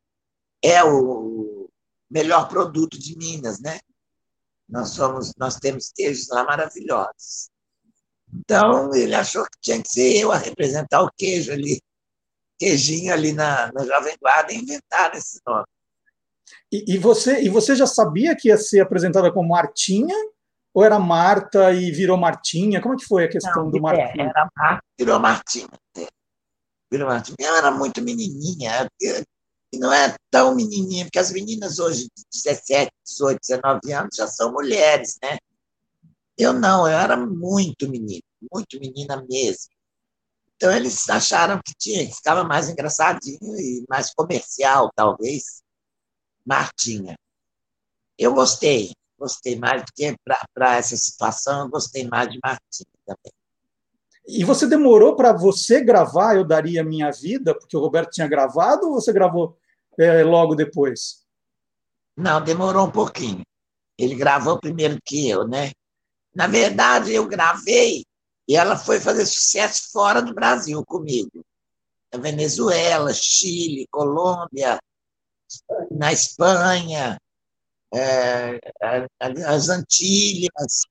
é o melhor produto de Minas, né? Nós somos, nós temos queijos lá maravilhosos. Então, ele achou que tinha que ser eu a representar o queijo ali queijinho ali na, na Jovem Guarda e inventaram esse nome. E, e, você, e você já sabia que ia ser apresentada como Martinha? Ou era Marta e virou Martinha? Como é que foi a questão Não, do Martinha? É, era Marta virou Martinha. Virou Martinha. Eu era muito menininha. E não é tão menininha, porque as meninas hoje, de 17, 18, 19 anos, já são mulheres, né? Eu não, eu era muito menina, muito menina mesmo. Então, eles acharam que tinha, que ficava mais engraçadinho e mais comercial, talvez, Martinha. Eu gostei, gostei mais, porque para essa situação eu gostei mais de Martinha também. E você demorou para você gravar Eu Daria Minha Vida, porque o Roberto tinha gravado, ou você gravou é, logo depois? Não, demorou um pouquinho. Ele gravou primeiro que eu, né? Na verdade, eu gravei e ela foi fazer sucesso fora do Brasil comigo. Na Venezuela, Chile, Colômbia, na Espanha, é, as Antilhas.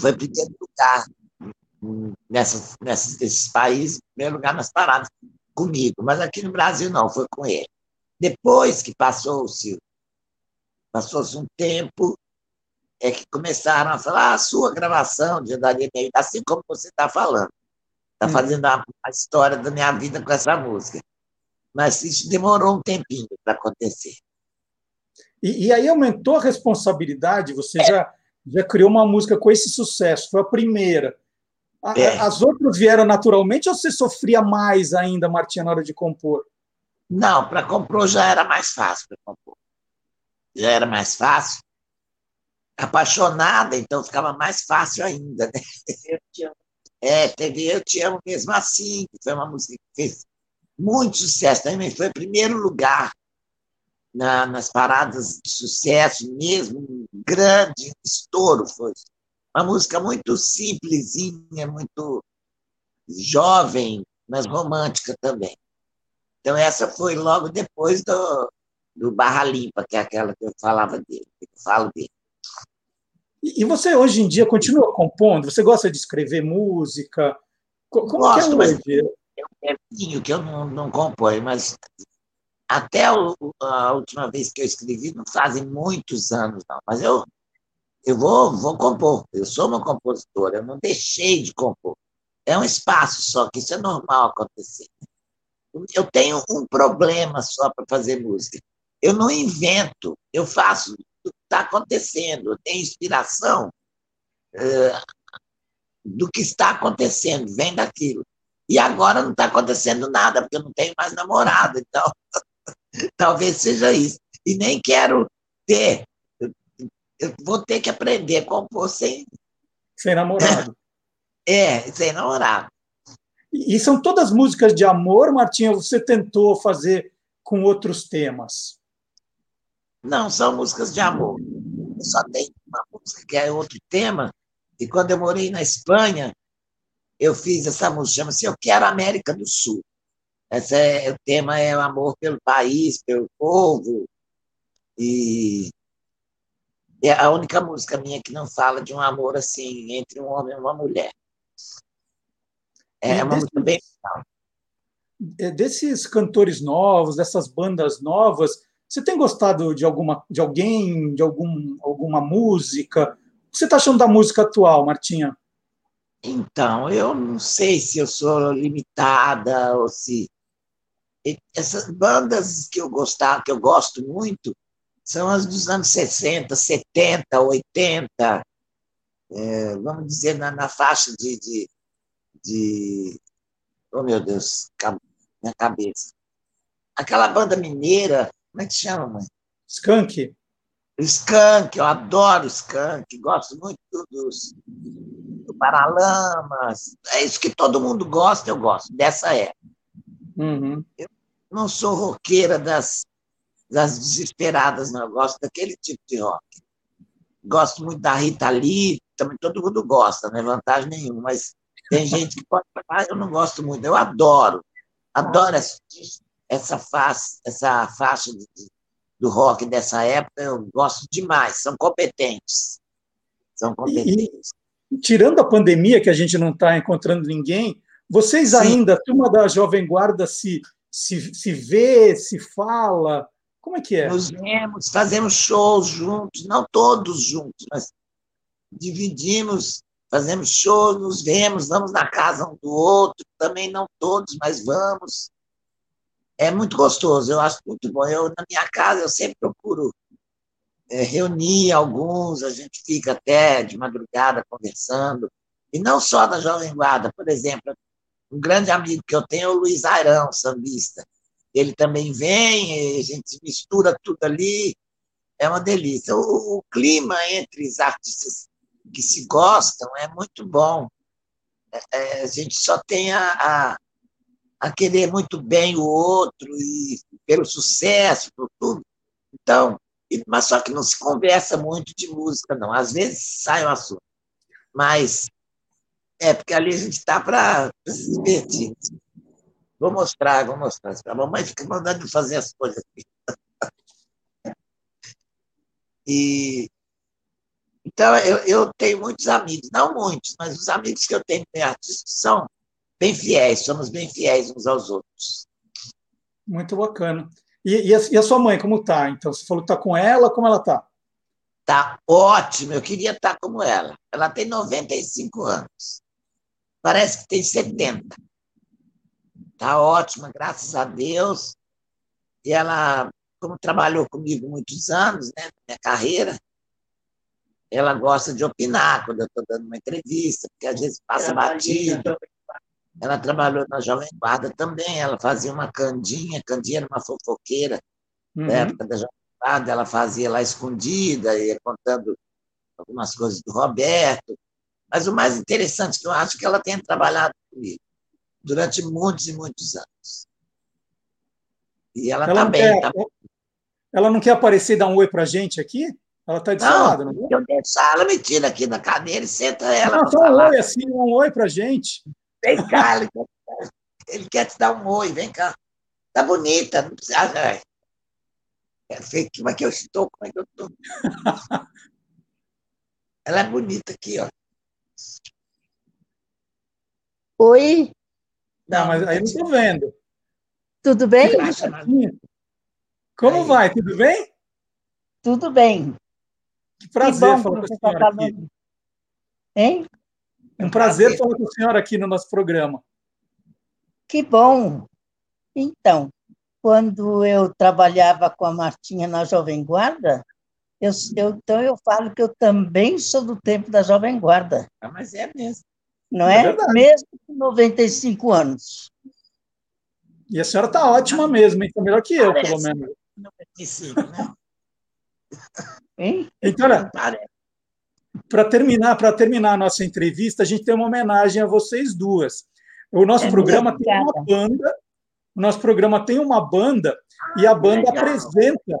Foi primeiro lugar nessas, nessas, nesses países, primeiro lugar nas paradas comigo, mas aqui no Brasil não, foi com ele. Depois que passou-se passou-se um tempo, é que começaram a falar ah, a sua gravação de Daria Meio, assim como você está falando. Está hum. fazendo a, a, história da minha vida com essa música. Mas isso demorou um tempinho para acontecer. E, e, aí aumentou a responsabilidade? Você já, já criou uma música com esse sucesso, foi a primeira. A, é. As outras vieram naturalmente ou você sofria mais ainda, Martinha, na hora de compor? Não, para compor já era mais fácil para compor. Já era mais fácil. Apaixonada, então ficava mais fácil ainda. Né? Eu te amo. É, teve Eu Te Amo Mesmo Assim, que foi uma música que fez muito sucesso também, foi o primeiro lugar na, nas paradas de sucesso mesmo, um grande estouro foi. Uma música muito simplesinha, muito jovem, mas romântica também. Então, essa foi logo depois do, do Barra Limpa, que é aquela que eu falava dele, que eu falo dele. E você hoje em dia continua compondo? Você gosta de escrever música? Como Gosto, que é hoje? É um que eu não, não componho, mas até a última vez que eu escrevi, não fazem muitos anos, não, mas eu, eu vou, vou compor. Eu sou uma compositora, eu não deixei de compor. É um espaço só, que isso é normal acontecer. Eu tenho um problema só para fazer música. Eu não invento, eu faço do que está acontecendo, eu tenho inspiração uh, do que está acontecendo, vem daquilo. E agora não está acontecendo nada, porque eu não tenho mais namorado, então [laughs] [laughs] talvez seja isso. E nem quero ter. Eu vou ter que aprender a compor sem. Sem namorado. [laughs] É, sem namorado. E são todas músicas de amor, Martinha? Você tentou fazer com outros temas? Não, são músicas de amor. Eu só tem uma música que é outro tema. E quando eu morei na Espanha, eu fiz essa música, chama-se Eu Quero América do Sul. Esse é, o tema é o amor pelo país, pelo povo. E é a única música minha que não fala de um amor assim entre um homem e uma mulher. É uma música bem legal. É, desses cantores novos, dessas bandas novas, você tem gostado de alguma, de alguém, de algum, alguma música? O que você está achando da música atual, Martinha? Então, eu não sei se eu sou limitada ou se essas bandas que eu gostava, que eu gosto muito, são as dos anos 60, 70, 80, é, vamos dizer, na, na faixa de, de, de, Oh, meu Deus, minha cabeça. Aquela banda mineira, como é que chama, mãe? Skank. Skank, eu adoro Skank, gosto muito dos do Paralamas. É isso que todo mundo gosta, eu gosto, dessa época. Uhum. Eu não sou roqueira das, das desesperadas, não. Eu gosto daquele tipo de rock. Gosto muito da Rita Lee, também todo mundo gosta, não é vantagem nenhuma, mas tem gente que pode falar, eu não gosto muito. Eu adoro, adoro essa, essa, faixa, essa faixa do rock dessa época, eu gosto demais, são competentes. São competentes. E, tirando a pandemia, que a gente não está encontrando ninguém, vocês ainda, a turma da Jovem Guarda, se, se, se vê, se fala? Como é que é? Nos vemos, fazemos shows juntos, não todos juntos, mas dividimos, fazemos shows, nos vemos, vamos na casa um do outro, também não todos, mas vamos é muito gostoso, eu acho muito bom. Eu, na minha casa, eu sempre procuro é, reunir alguns, a gente fica até de madrugada conversando, e não só da Jovem Guarda, por exemplo, um grande amigo que eu tenho é o Luiz Airão, sambista. Ele também vem, a gente mistura tudo ali, é uma delícia. O, o clima entre os artistas que se gostam é muito bom. É, é a gente só tem a, a a querer muito bem o outro e pelo sucesso, por tudo. Então, mas só que não se conversa muito de música, não. Às vezes sai um assunto, mas é porque ali a gente está para se divertir. Vou mostrar, vou mostrar. A mamãe fica mandando fazer as coisas aqui. [laughs] E, então, eu, eu tenho muitos amigos, não muitos, mas os amigos que eu tenho em artistas são bem fiéis, somos bem fiéis uns aos outros. Muito bacana. E, e, a, e a, sua mãe, como está? Então, você falou que está com ela, como ela está? Está ótimo, eu queria estar tá como ela. Ela tem 95 anos. Parece que tem 70. Está ótima, graças a Deus. E ela, como trabalhou comigo muitos anos, né, na minha carreira, ela gosta de opinar quando eu estou dando uma entrevista, porque às vezes passa batido. Ela trabalhou na Jovem Guarda também, ela fazia uma candinha, candinha era uma fofoqueira, Uhum. na época da Jovem Guarda, ela fazia lá escondida, ia contando algumas coisas do Roberto. Mas o mais interessante que eu acho é que ela tenha trabalhado comigo durante muitos e muitos anos. E ela, está bem, tá ela não quer aparecer e dar um oi pra gente aqui? Ela está de seu lado, não Não, é? eu deixar, ela me tira aqui da cadeira e senta ela Não, para só um oi assim, um oi pra gente. Vem cá, ele quer, ele quer te dar um oi, vem cá. Tá bonita, não precisa. ai. É feio, como é que eu estou? Como é que eu estou? [laughs] Ela é bonita aqui, ó. Oi, Não, mas aí não estou vendo. tudo bem? Como vai? Tudo bem? Tudo bem. Que prazer bom falar que com a tá senhora aqui. falando. Hein? Um prazer falar com a senhora aqui no nosso programa. Que bom. Então, quando eu trabalhava com a Martinha na Jovem Guarda, eu, eu- então eu falo que eu também sou do tempo da Jovem Guarda, Ah, mas é mesmo. não É é? verdade. Mesmo com 95 anos. E a senhora está ótima mesmo, hein? Está melhor que eu, pelo Parece. menos. 95, né? [laughs] Hein? Então, olha, para terminar, para terminar a nossa entrevista, a gente tem uma homenagem a vocês duas. O nosso É, programa tem uma banda, o nosso programa tem uma banda e a banda legal. apresenta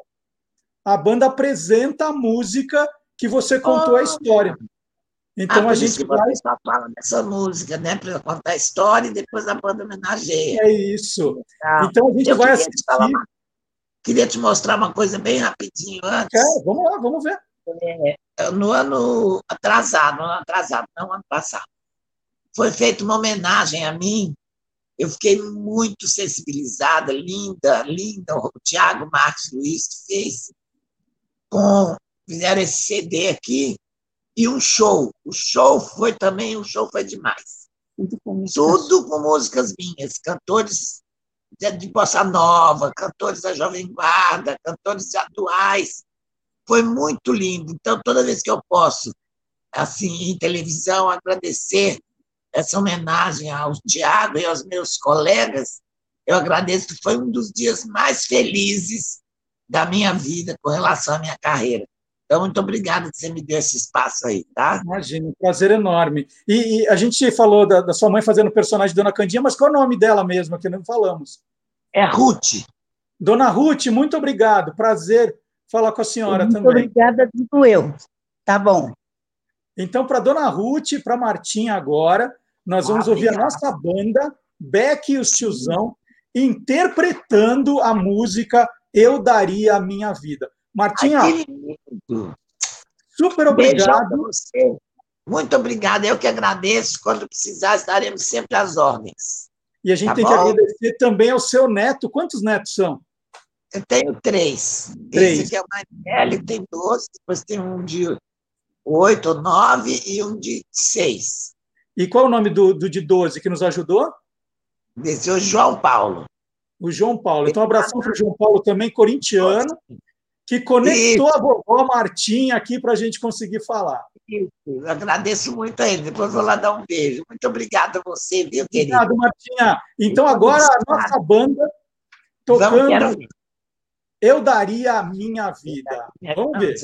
a banda apresenta a música que você contou a Oh. história. Então ah, a gente vai só fala dessa música, né? Para contar a história e depois a banda homenageia. é isso. Tá. Então a gente Eu vai queria te, falar assistir. uma- queria te mostrar uma coisa bem rapidinho antes. Quer? Vamos lá, vamos ver. É, no ano atrasado, no ano atrasado, não ano passado, foi feita uma homenagem a mim. Eu fiquei muito sensibilizada, linda, linda. O Tiago Marques Luiz fez com fizeram esse CD aqui e um show. O show foi também, o show foi demais. Tudo com músicas minhas, cantores de de bossa nova, cantores da Jovem Guarda, cantores atuais. Foi muito lindo. Então, toda vez que eu posso, assim, em televisão, agradecer essa homenagem ao Tiago e aos meus colegas, eu agradeço que foi um dos dias mais felizes da minha vida com relação à minha carreira. Então, muito obrigada que você me deu esse espaço aí, tá? Imagina, um prazer enorme. E, e a gente falou da, da sua mãe fazendo o personagem Dona Candinha, mas qual é o nome dela mesmo, que não falamos? É Ruth. Dona Ruth, muito obrigado. Prazer falar com a senhora Muito também. obrigada, digo eu. Tá bom. Então, para Dona Ruth e para Martinha agora, nós vamos Ah, ouvir a obrigado. nossa banda, Beck e os Tiozão, interpretando a música Eu Daria a Minha Vida. Martinha, Ai, que super obrigado. Muito obrigada. Eu que agradeço. Quando precisar, estaremos sempre às ordens. E a gente Tá tem que bom? agradecer também ao seu neto. Quantos netos são? Eu tenho três. Três. Esse aqui é o mais velho, tem 12, depois tem um de oito ou nove e um de seis. E qual é o nome do, do de 12 que nos ajudou? Esse é o João Paulo. O João Paulo. Então, um abração para o João Paulo também, corintiano, que conectou Isso. a vovó Martinha aqui para a gente conseguir falar. Eu agradeço muito a ele. Depois vou lá dar um beijo. Muito obrigada a você, viu, querido? Obrigado, Martinha. Então, agora a nossa banda tocando. Eu Daria a Minha Vida. Vamos ver.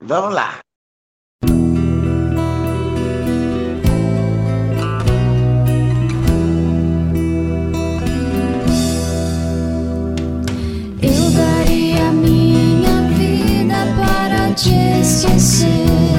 Vamos lá. Esquecer.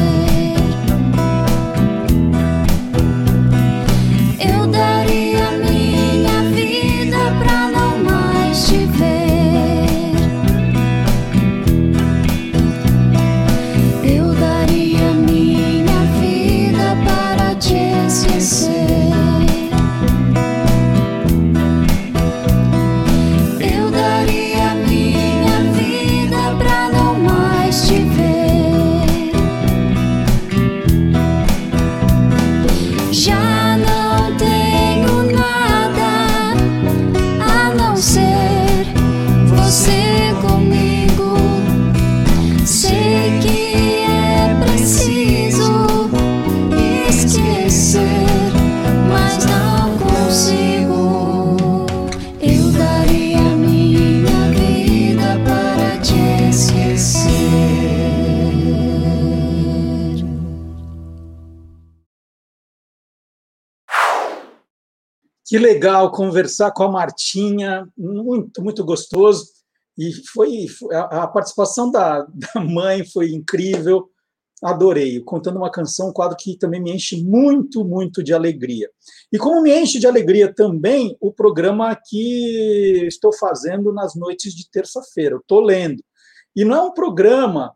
Que legal conversar com a Martinha, muito, muito gostoso. E foi a, a participação da, da mãe foi incrível, adorei. Contando uma canção, um quadro que também me enche muito, muito de alegria. E como me enche de alegria também o programa que estou fazendo nas noites de terça-feira, estou lendo. E não é um programa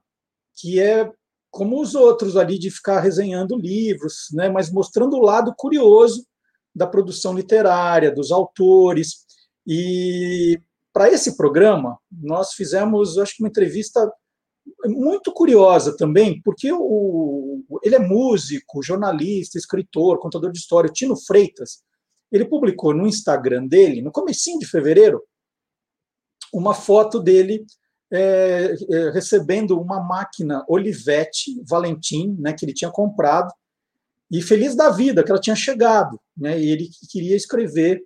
que é como os outros ali de ficar resenhando livros, né, mas mostrando o lado curioso da produção literária, dos autores. E para esse programa, nós fizemos, acho que uma entrevista muito curiosa também, porque o, ele é músico, jornalista, escritor, contador de história, o Tino Freitas, ele publicou no Instagram dele, no comecinho de fevereiro, uma foto dele é, é, recebendo uma máquina Olivetti Valentim, né, que ele tinha comprado, e feliz da vida que ela tinha chegado, né, e ele queria escrever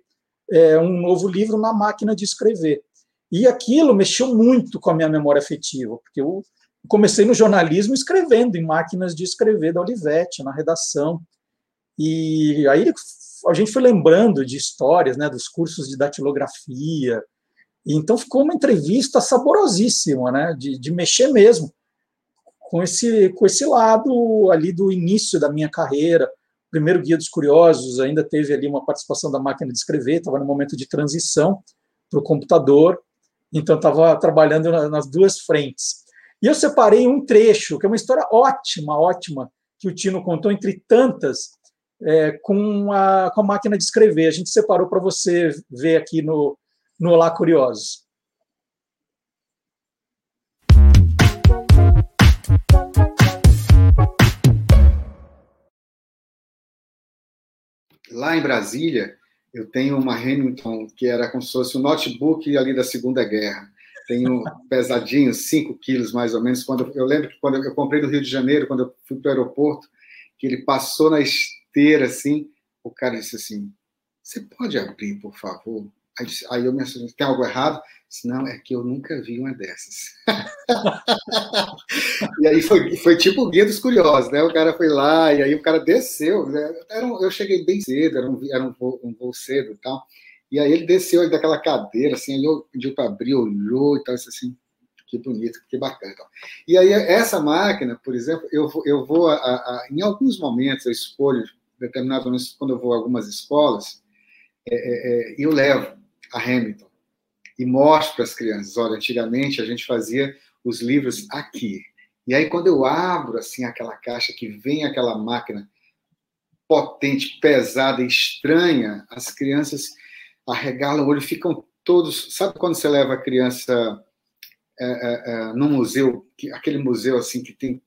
é, um novo livro na máquina de escrever. E aquilo mexeu muito com a minha memória afetiva, porque eu comecei no jornalismo escrevendo em máquinas de escrever da Olivetti, na redação. E aí a gente foi lembrando de histórias, né, dos cursos de datilografia. E então ficou uma entrevista saborosíssima, né, de, de mexer mesmo com esse com esse lado ali do início da minha carreira, primeiro Guia dos Curiosos, ainda teve ali uma participação da máquina de escrever, estava no momento de transição para o computador, então estava trabalhando nas duas frentes. E eu separei um trecho, que é uma história ótima, ótima, que o Tino contou, entre tantas, é, com, a, com a máquina de escrever. A gente separou para você ver aqui no, no Olá Curiosos. Lá em Brasília, eu tenho uma Remington que era como se fosse um notebook ali da Segunda Guerra. Tenho [laughs] pesadinho, 5 quilos mais ou menos. Quando eu lembro que quando eu comprei no Rio de Janeiro, quando eu fui para o aeroporto, que ele passou na esteira assim, o cara disse assim: "Você pode abrir, por favor?" Aí, aí eu me assustei, tem algo errado? Não, é que eu nunca vi uma dessas. [laughs] e aí foi, foi tipo o guia dos curiosos, né? O cara foi lá e aí o cara desceu. Né? Era eu cheguei bem cedo, era um, era um, voo, um voo cedo e tal. E aí ele desceu daquela cadeira, assim, ele pediu para abrir, olhou e tal, disse assim, que bonito, que bacana. Então. E aí essa máquina, por exemplo, eu, eu vou, a, a, em alguns momentos, eu escolho, determinados momentos, quando eu vou a algumas escolas, é, é, é eu levo a Hamilton e mostro para as crianças, olha, antigamente a gente fazia os livros aqui. E aí quando eu abro assim aquela caixa que vem aquela máquina potente, pesada, estranha, as crianças arregalam o olho, ficam todos. Sabe quando você leva a criança é, é, é, num museu, que, aquele museu assim que tem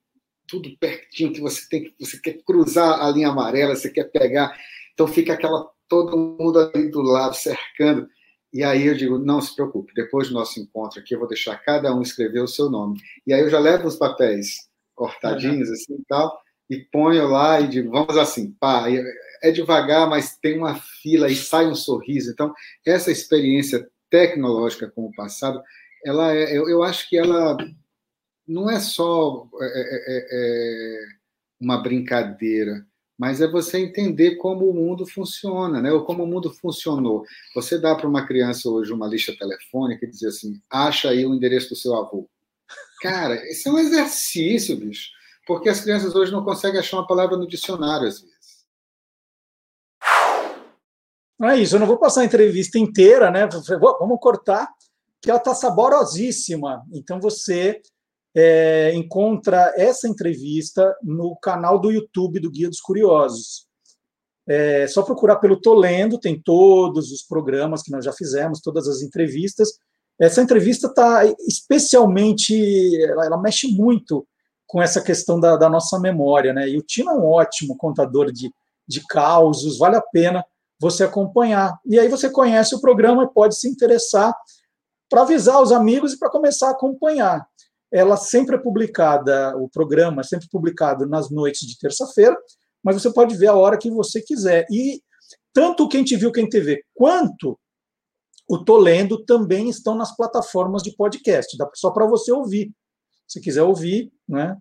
tudo pertinho, que você tem que você quer cruzar a linha amarela, você quer pegar, então fica aquela todo mundo ali do lado cercando. E aí eu digo, não se preocupe, depois do nosso encontro aqui, eu vou deixar cada um escrever o seu nome. E aí eu já levo os papéis cortadinhos uhum. assim e tal, e ponho lá e digo, vamos assim, pá, é devagar, mas tem uma fila e sai um sorriso. Então, essa experiência tecnológica com o passado, ela é, eu, eu acho que ela não é só é, é, é, é uma brincadeira, mas é você entender como o mundo funciona, né? Ou como o mundo funcionou. Você dá para uma criança hoje uma lista telefônica e dizer assim: acha aí o endereço do seu avô. Cara, isso é um exercício, bicho. Porque as crianças hoje não conseguem achar uma palavra no dicionário, às vezes. Não é isso, eu não vou passar a entrevista inteira, né? Vamos cortar, que ela está saborosíssima. Então você é, encontra essa entrevista no canal do YouTube do Guia dos Curiosos. É só procurar pelo Tolendo, tem todos os programas que nós já fizemos, todas as entrevistas. Essa entrevista está especialmente, ela, ela, mexe muito com essa questão da, da, nossa memória, né? E o Tino é um ótimo contador de, de causos, vale a pena você acompanhar. E aí você conhece o programa e pode se interessar para avisar os amigos e para começar a acompanhar ela sempre é publicada, o programa é sempre publicado nas noites de terça-feira, mas você pode ver a hora que você quiser. E tanto Quem Te Viu, Quem TV, quanto o Tô Lendo também estão nas plataformas de podcast, dá só para você ouvir. Se quiser ouvir, né,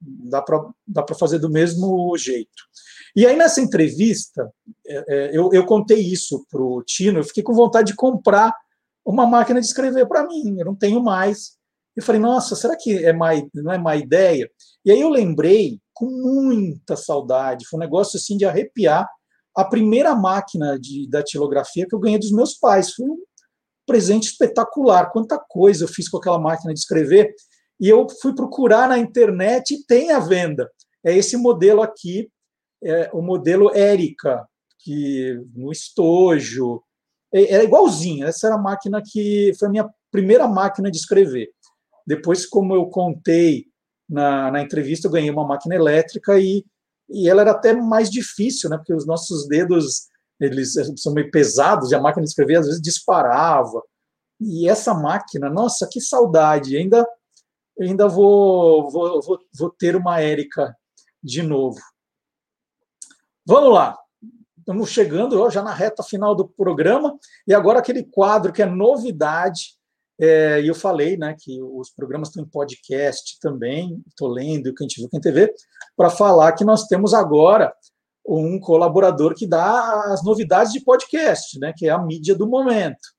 dá para fazer do mesmo jeito. E aí, nessa entrevista, é, é, eu, eu contei isso para o Tino, eu fiquei com vontade de comprar uma máquina de escrever para mim, eu não tenho mais. Eu falei, nossa, será que é má, não é má ideia? E aí eu lembrei, com muita saudade, foi um negócio assim de arrepiar, a primeira máquina de datilografia que eu ganhei dos meus pais. Foi um presente espetacular, quanta coisa eu fiz com aquela máquina de escrever. E eu fui procurar na internet e tem à venda. É esse modelo aqui, é o modelo Érica, que no estojo. É, era igualzinho, essa era a máquina que foi a minha primeira máquina de escrever. Depois, como eu contei na, na entrevista, eu ganhei uma máquina elétrica e, e ela era até mais difícil, né? Porque os nossos dedos eles são meio pesados e a máquina de escrever às vezes disparava. E essa máquina, nossa, que saudade! Ainda ainda vou, vou, vou, vou ter uma Érica de novo. Vamos lá. Estamos chegando já na reta final do programa e agora aquele quadro que é novidade. É, e eu falei né, que os programas estão em podcast também, estou lendo o que a gente viu em TV, para falar que nós temos agora um colaborador que dá as novidades de podcast, né, que é a mídia do momento.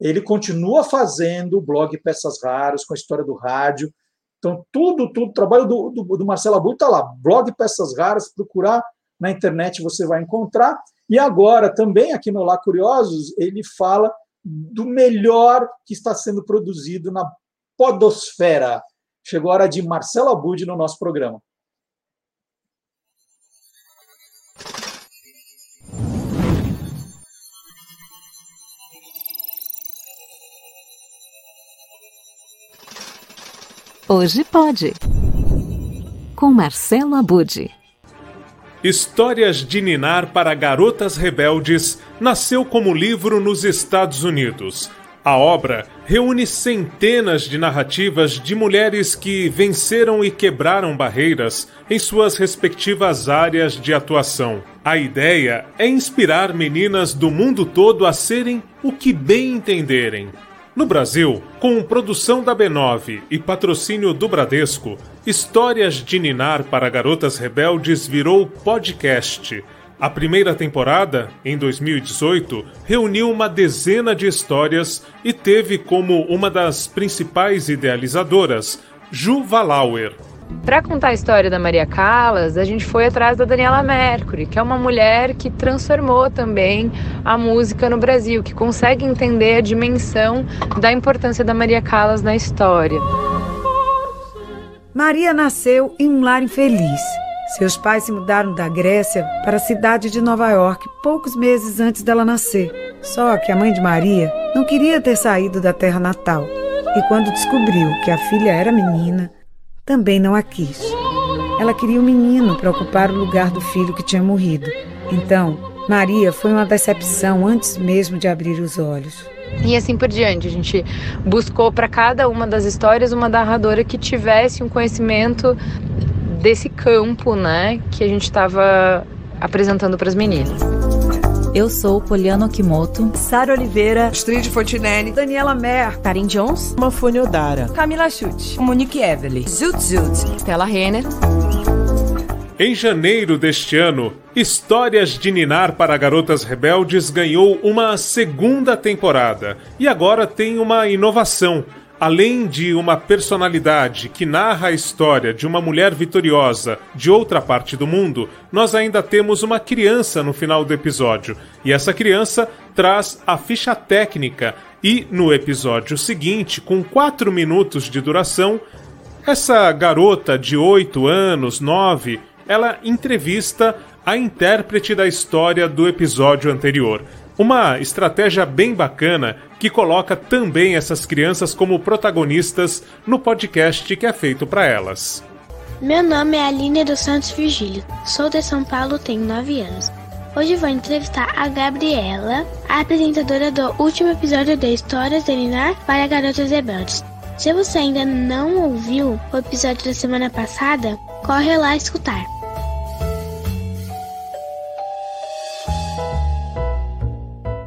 Ele continua fazendo o blog Peças Raras, com a história do rádio. Então, tudo, tudo, o trabalho do, do, do Marcelo Abu está lá. Blog Peças Raras, procurar na internet você vai encontrar. E agora, também aqui no Lá Curiosos, ele fala do melhor que está sendo produzido na podosfera. Chegou a hora de Marcelo Abud no nosso programa. Hoje pode. Com Marcelo Abude. Histórias de Ninar para Garotas Rebeldes nasceu como livro nos Estados Unidos. A obra reúne centenas de narrativas de mulheres que venceram e quebraram barreiras em suas respectivas áreas de atuação. A ideia é inspirar meninas do mundo todo a serem o que bem entenderem. No Brasil, com produção da B9 e patrocínio do Bradesco, Histórias de Ninar para Garotas Rebeldes virou podcast. A primeira temporada, em 2018, reuniu uma dezena de histórias e teve como uma das principais idealizadoras Ju Valauer, para contar a história da Maria Callas, a gente foi atrás da Daniela Mercury, que é uma mulher que transformou também a música no Brasil, que consegue entender a dimensão da importância da Maria Callas na história. Maria nasceu em um lar infeliz. Seus pais se mudaram da Grécia para a cidade de Nova York poucos meses antes dela nascer. Só que a mãe de Maria não queria ter saído da terra natal. E quando descobriu que a filha era menina, também não a quis. Ela queria um menino para ocupar o lugar do filho que tinha morrido. Então, Maria foi uma decepção antes mesmo de abrir os olhos. E assim por diante, a gente buscou para cada uma das histórias uma narradora que tivesse um conhecimento desse campo, né, que a gente estava apresentando para as meninas. Eu sou Poliana Okimoto, Sara Oliveira, Astrid Fontinelli, Daniela Mer, Karin Jones, Mafone Odara, Camila Chute, Monique Evelyn, Zut Zut, Stella Renner. Em janeiro deste ano, Histórias de Ninar para Garotas Rebeldes ganhou uma segunda temporada e agora tem uma inovação além de uma personalidade que narra a história de uma mulher vitoriosa de outra parte do mundo, nós ainda temos uma criança no final do episódio. E essa criança traz a ficha técnica. E no episódio seguinte, com 4 minutos de duração, essa garota de 8 anos, 9, ela entrevista a intérprete da história do episódio anterior. Uma estratégia bem bacana que coloca também essas crianças como protagonistas no podcast que é feito para elas. Meu nome é Aline dos Santos Virgílio, sou de São Paulo, tenho 9 anos. Hoje vou entrevistar a Gabriela, a apresentadora do último episódio de Histórias de Ninar para Garotas Rebeldes. Se você ainda não ouviu o episódio da semana passada, corre lá escutar.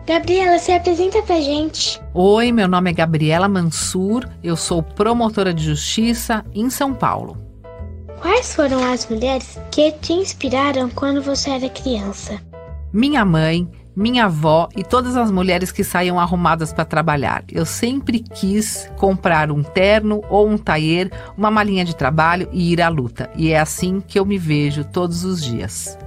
Gabriela, se apresenta pra gente. Oi, meu nome é Gabriela Mansur, eu sou promotora de justiça em São Paulo. Quais foram as mulheres que te inspiraram quando você era criança? Minha mãe, minha avó e todas as mulheres que saíam arrumadas para trabalhar. Eu sempre quis comprar um terno ou um taier, uma malinha de trabalho e ir à luta. E é assim que eu me vejo todos os dias.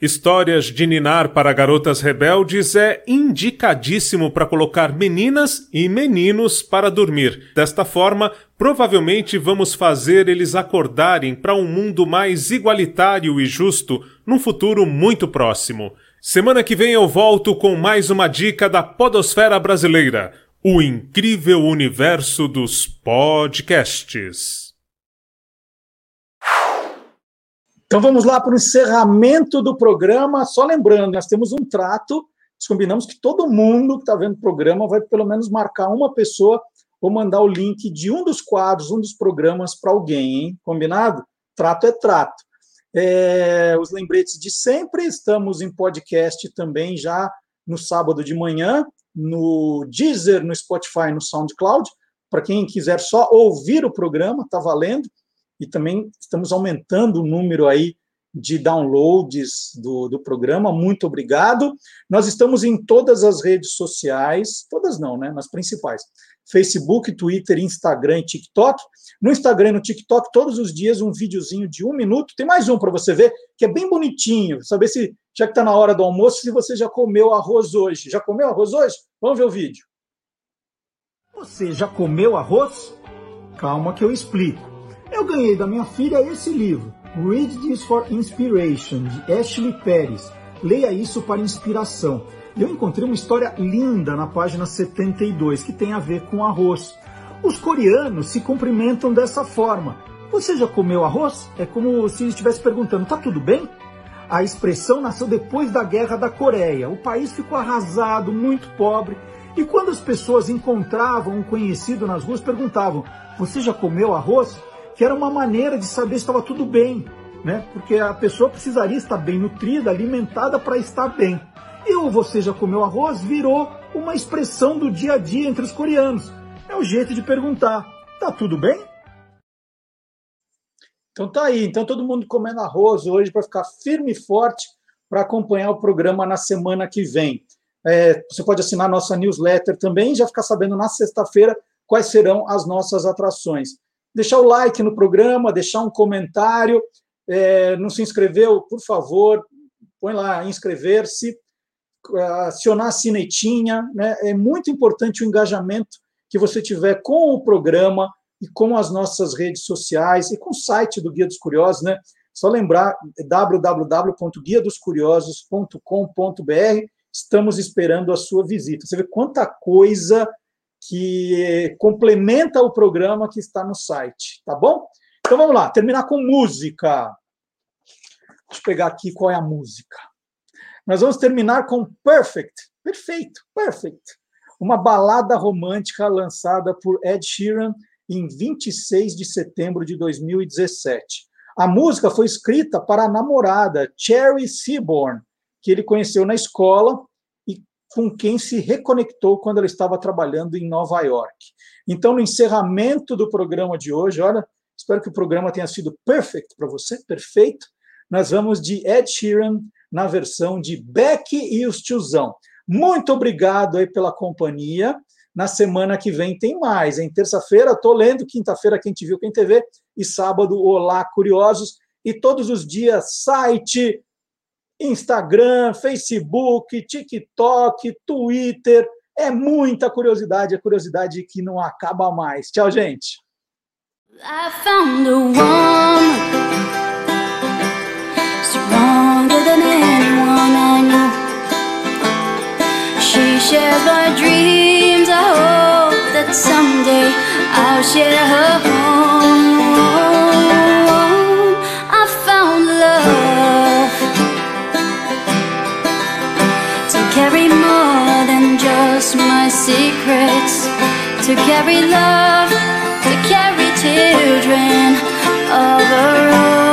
Histórias de Ninar para Garotas Rebeldes é indicadíssimo para colocar meninas e meninos para dormir. Desta forma, provavelmente vamos fazer eles acordarem para um mundo mais igualitário e justo num futuro muito próximo. Semana que vem eu volto com mais uma dica da Podosfera Brasileira o incrível universo dos podcasts. Então vamos lá para o encerramento do programa. Só lembrando, nós temos um trato, nós combinamos que todo mundo que está vendo o programa vai pelo menos marcar uma pessoa ou mandar o link de um dos quadros, um dos programas para alguém, hein? Combinado? Trato é trato. É, os lembretes de sempre, estamos em podcast também já no sábado de manhã, no Deezer, no Spotify, no SoundCloud. Para quem quiser só ouvir o programa, está valendo e também estamos aumentando o número aí de downloads do, do programa. Muito obrigado. Nós estamos em todas as redes sociais, todas não, né? Nas principais. Facebook, Twitter, Instagram e TikTok. No Instagram e no TikTok, todos os dias, um videozinho de um minuto. Tem mais um para você ver, que é bem bonitinho. Saber se, já que está na hora do almoço, se você já comeu arroz hoje. Já comeu arroz hoje? Vamos ver o vídeo. Você já comeu arroz? Calma que eu explico. Eu ganhei da minha filha esse livro, Read This for Inspiration, de Ashley Pérez. Leia isso para inspiração. E eu encontrei uma história linda na página 72 que tem a ver com arroz. Os coreanos se cumprimentam dessa forma. Você já comeu arroz? É como se estivesse perguntando: tá tudo bem? A expressão nasceu depois da Guerra da Coreia. O país ficou arrasado, muito pobre. E quando as pessoas encontravam um conhecido nas ruas, perguntavam: Você já comeu arroz? Que era uma maneira de saber se estava tudo bem, né? Porque a pessoa precisaria estar bem nutrida, alimentada para estar bem. E o você já comeu arroz virou uma expressão do dia a dia entre os coreanos. É o jeito de perguntar: tá tudo bem? Então tá aí, então todo mundo comendo arroz hoje para ficar firme e forte para acompanhar o programa na semana que vem. É, você pode assinar nossa newsletter também e já ficar sabendo na sexta-feira quais serão as nossas atrações deixar o like no programa, deixar um comentário. É, não se inscreveu, por favor, põe lá inscrever-se, acionar a sinetinha. Né? É muito importante o engajamento que você tiver com o programa e com as nossas redes sociais e com o site do Guia dos Curiosos, né? Só lembrar www.guiadoscuriosos.com.br. Estamos esperando a sua visita. Você vê quanta coisa que complementa o programa que está no site, tá bom? Então vamos lá, terminar com música. Deixa eu pegar aqui qual é a música. Nós vamos terminar com Perfect, perfeito, perfect. Uma balada romântica lançada por Ed Sheeran em 26 de setembro de 2017. A música foi escrita para a namorada Cherry Seaborn, que ele conheceu na escola com quem se reconectou quando ela estava trabalhando em Nova York. Então, no encerramento do programa de hoje, olha, espero que o programa tenha sido perfect para você, perfeito. Nós vamos de Ed Sheeran na versão de Beck e os Tiozão. Muito obrigado aí pela companhia. Na semana que vem tem mais. Em terça-feira, estou lendo, quinta-feira, quem te viu, quem TV, e sábado, Olá Curiosos. E todos os dias, site, Instagram, Facebook, TikTok, Twitter. É muita curiosidade, é curiosidade que não acaba mais. Tchau, gente. I found a woman stronger than anyone I know. She shares my dreams. I hope that someday I'll share her home. Secrets. To carry love, to carry children of our own.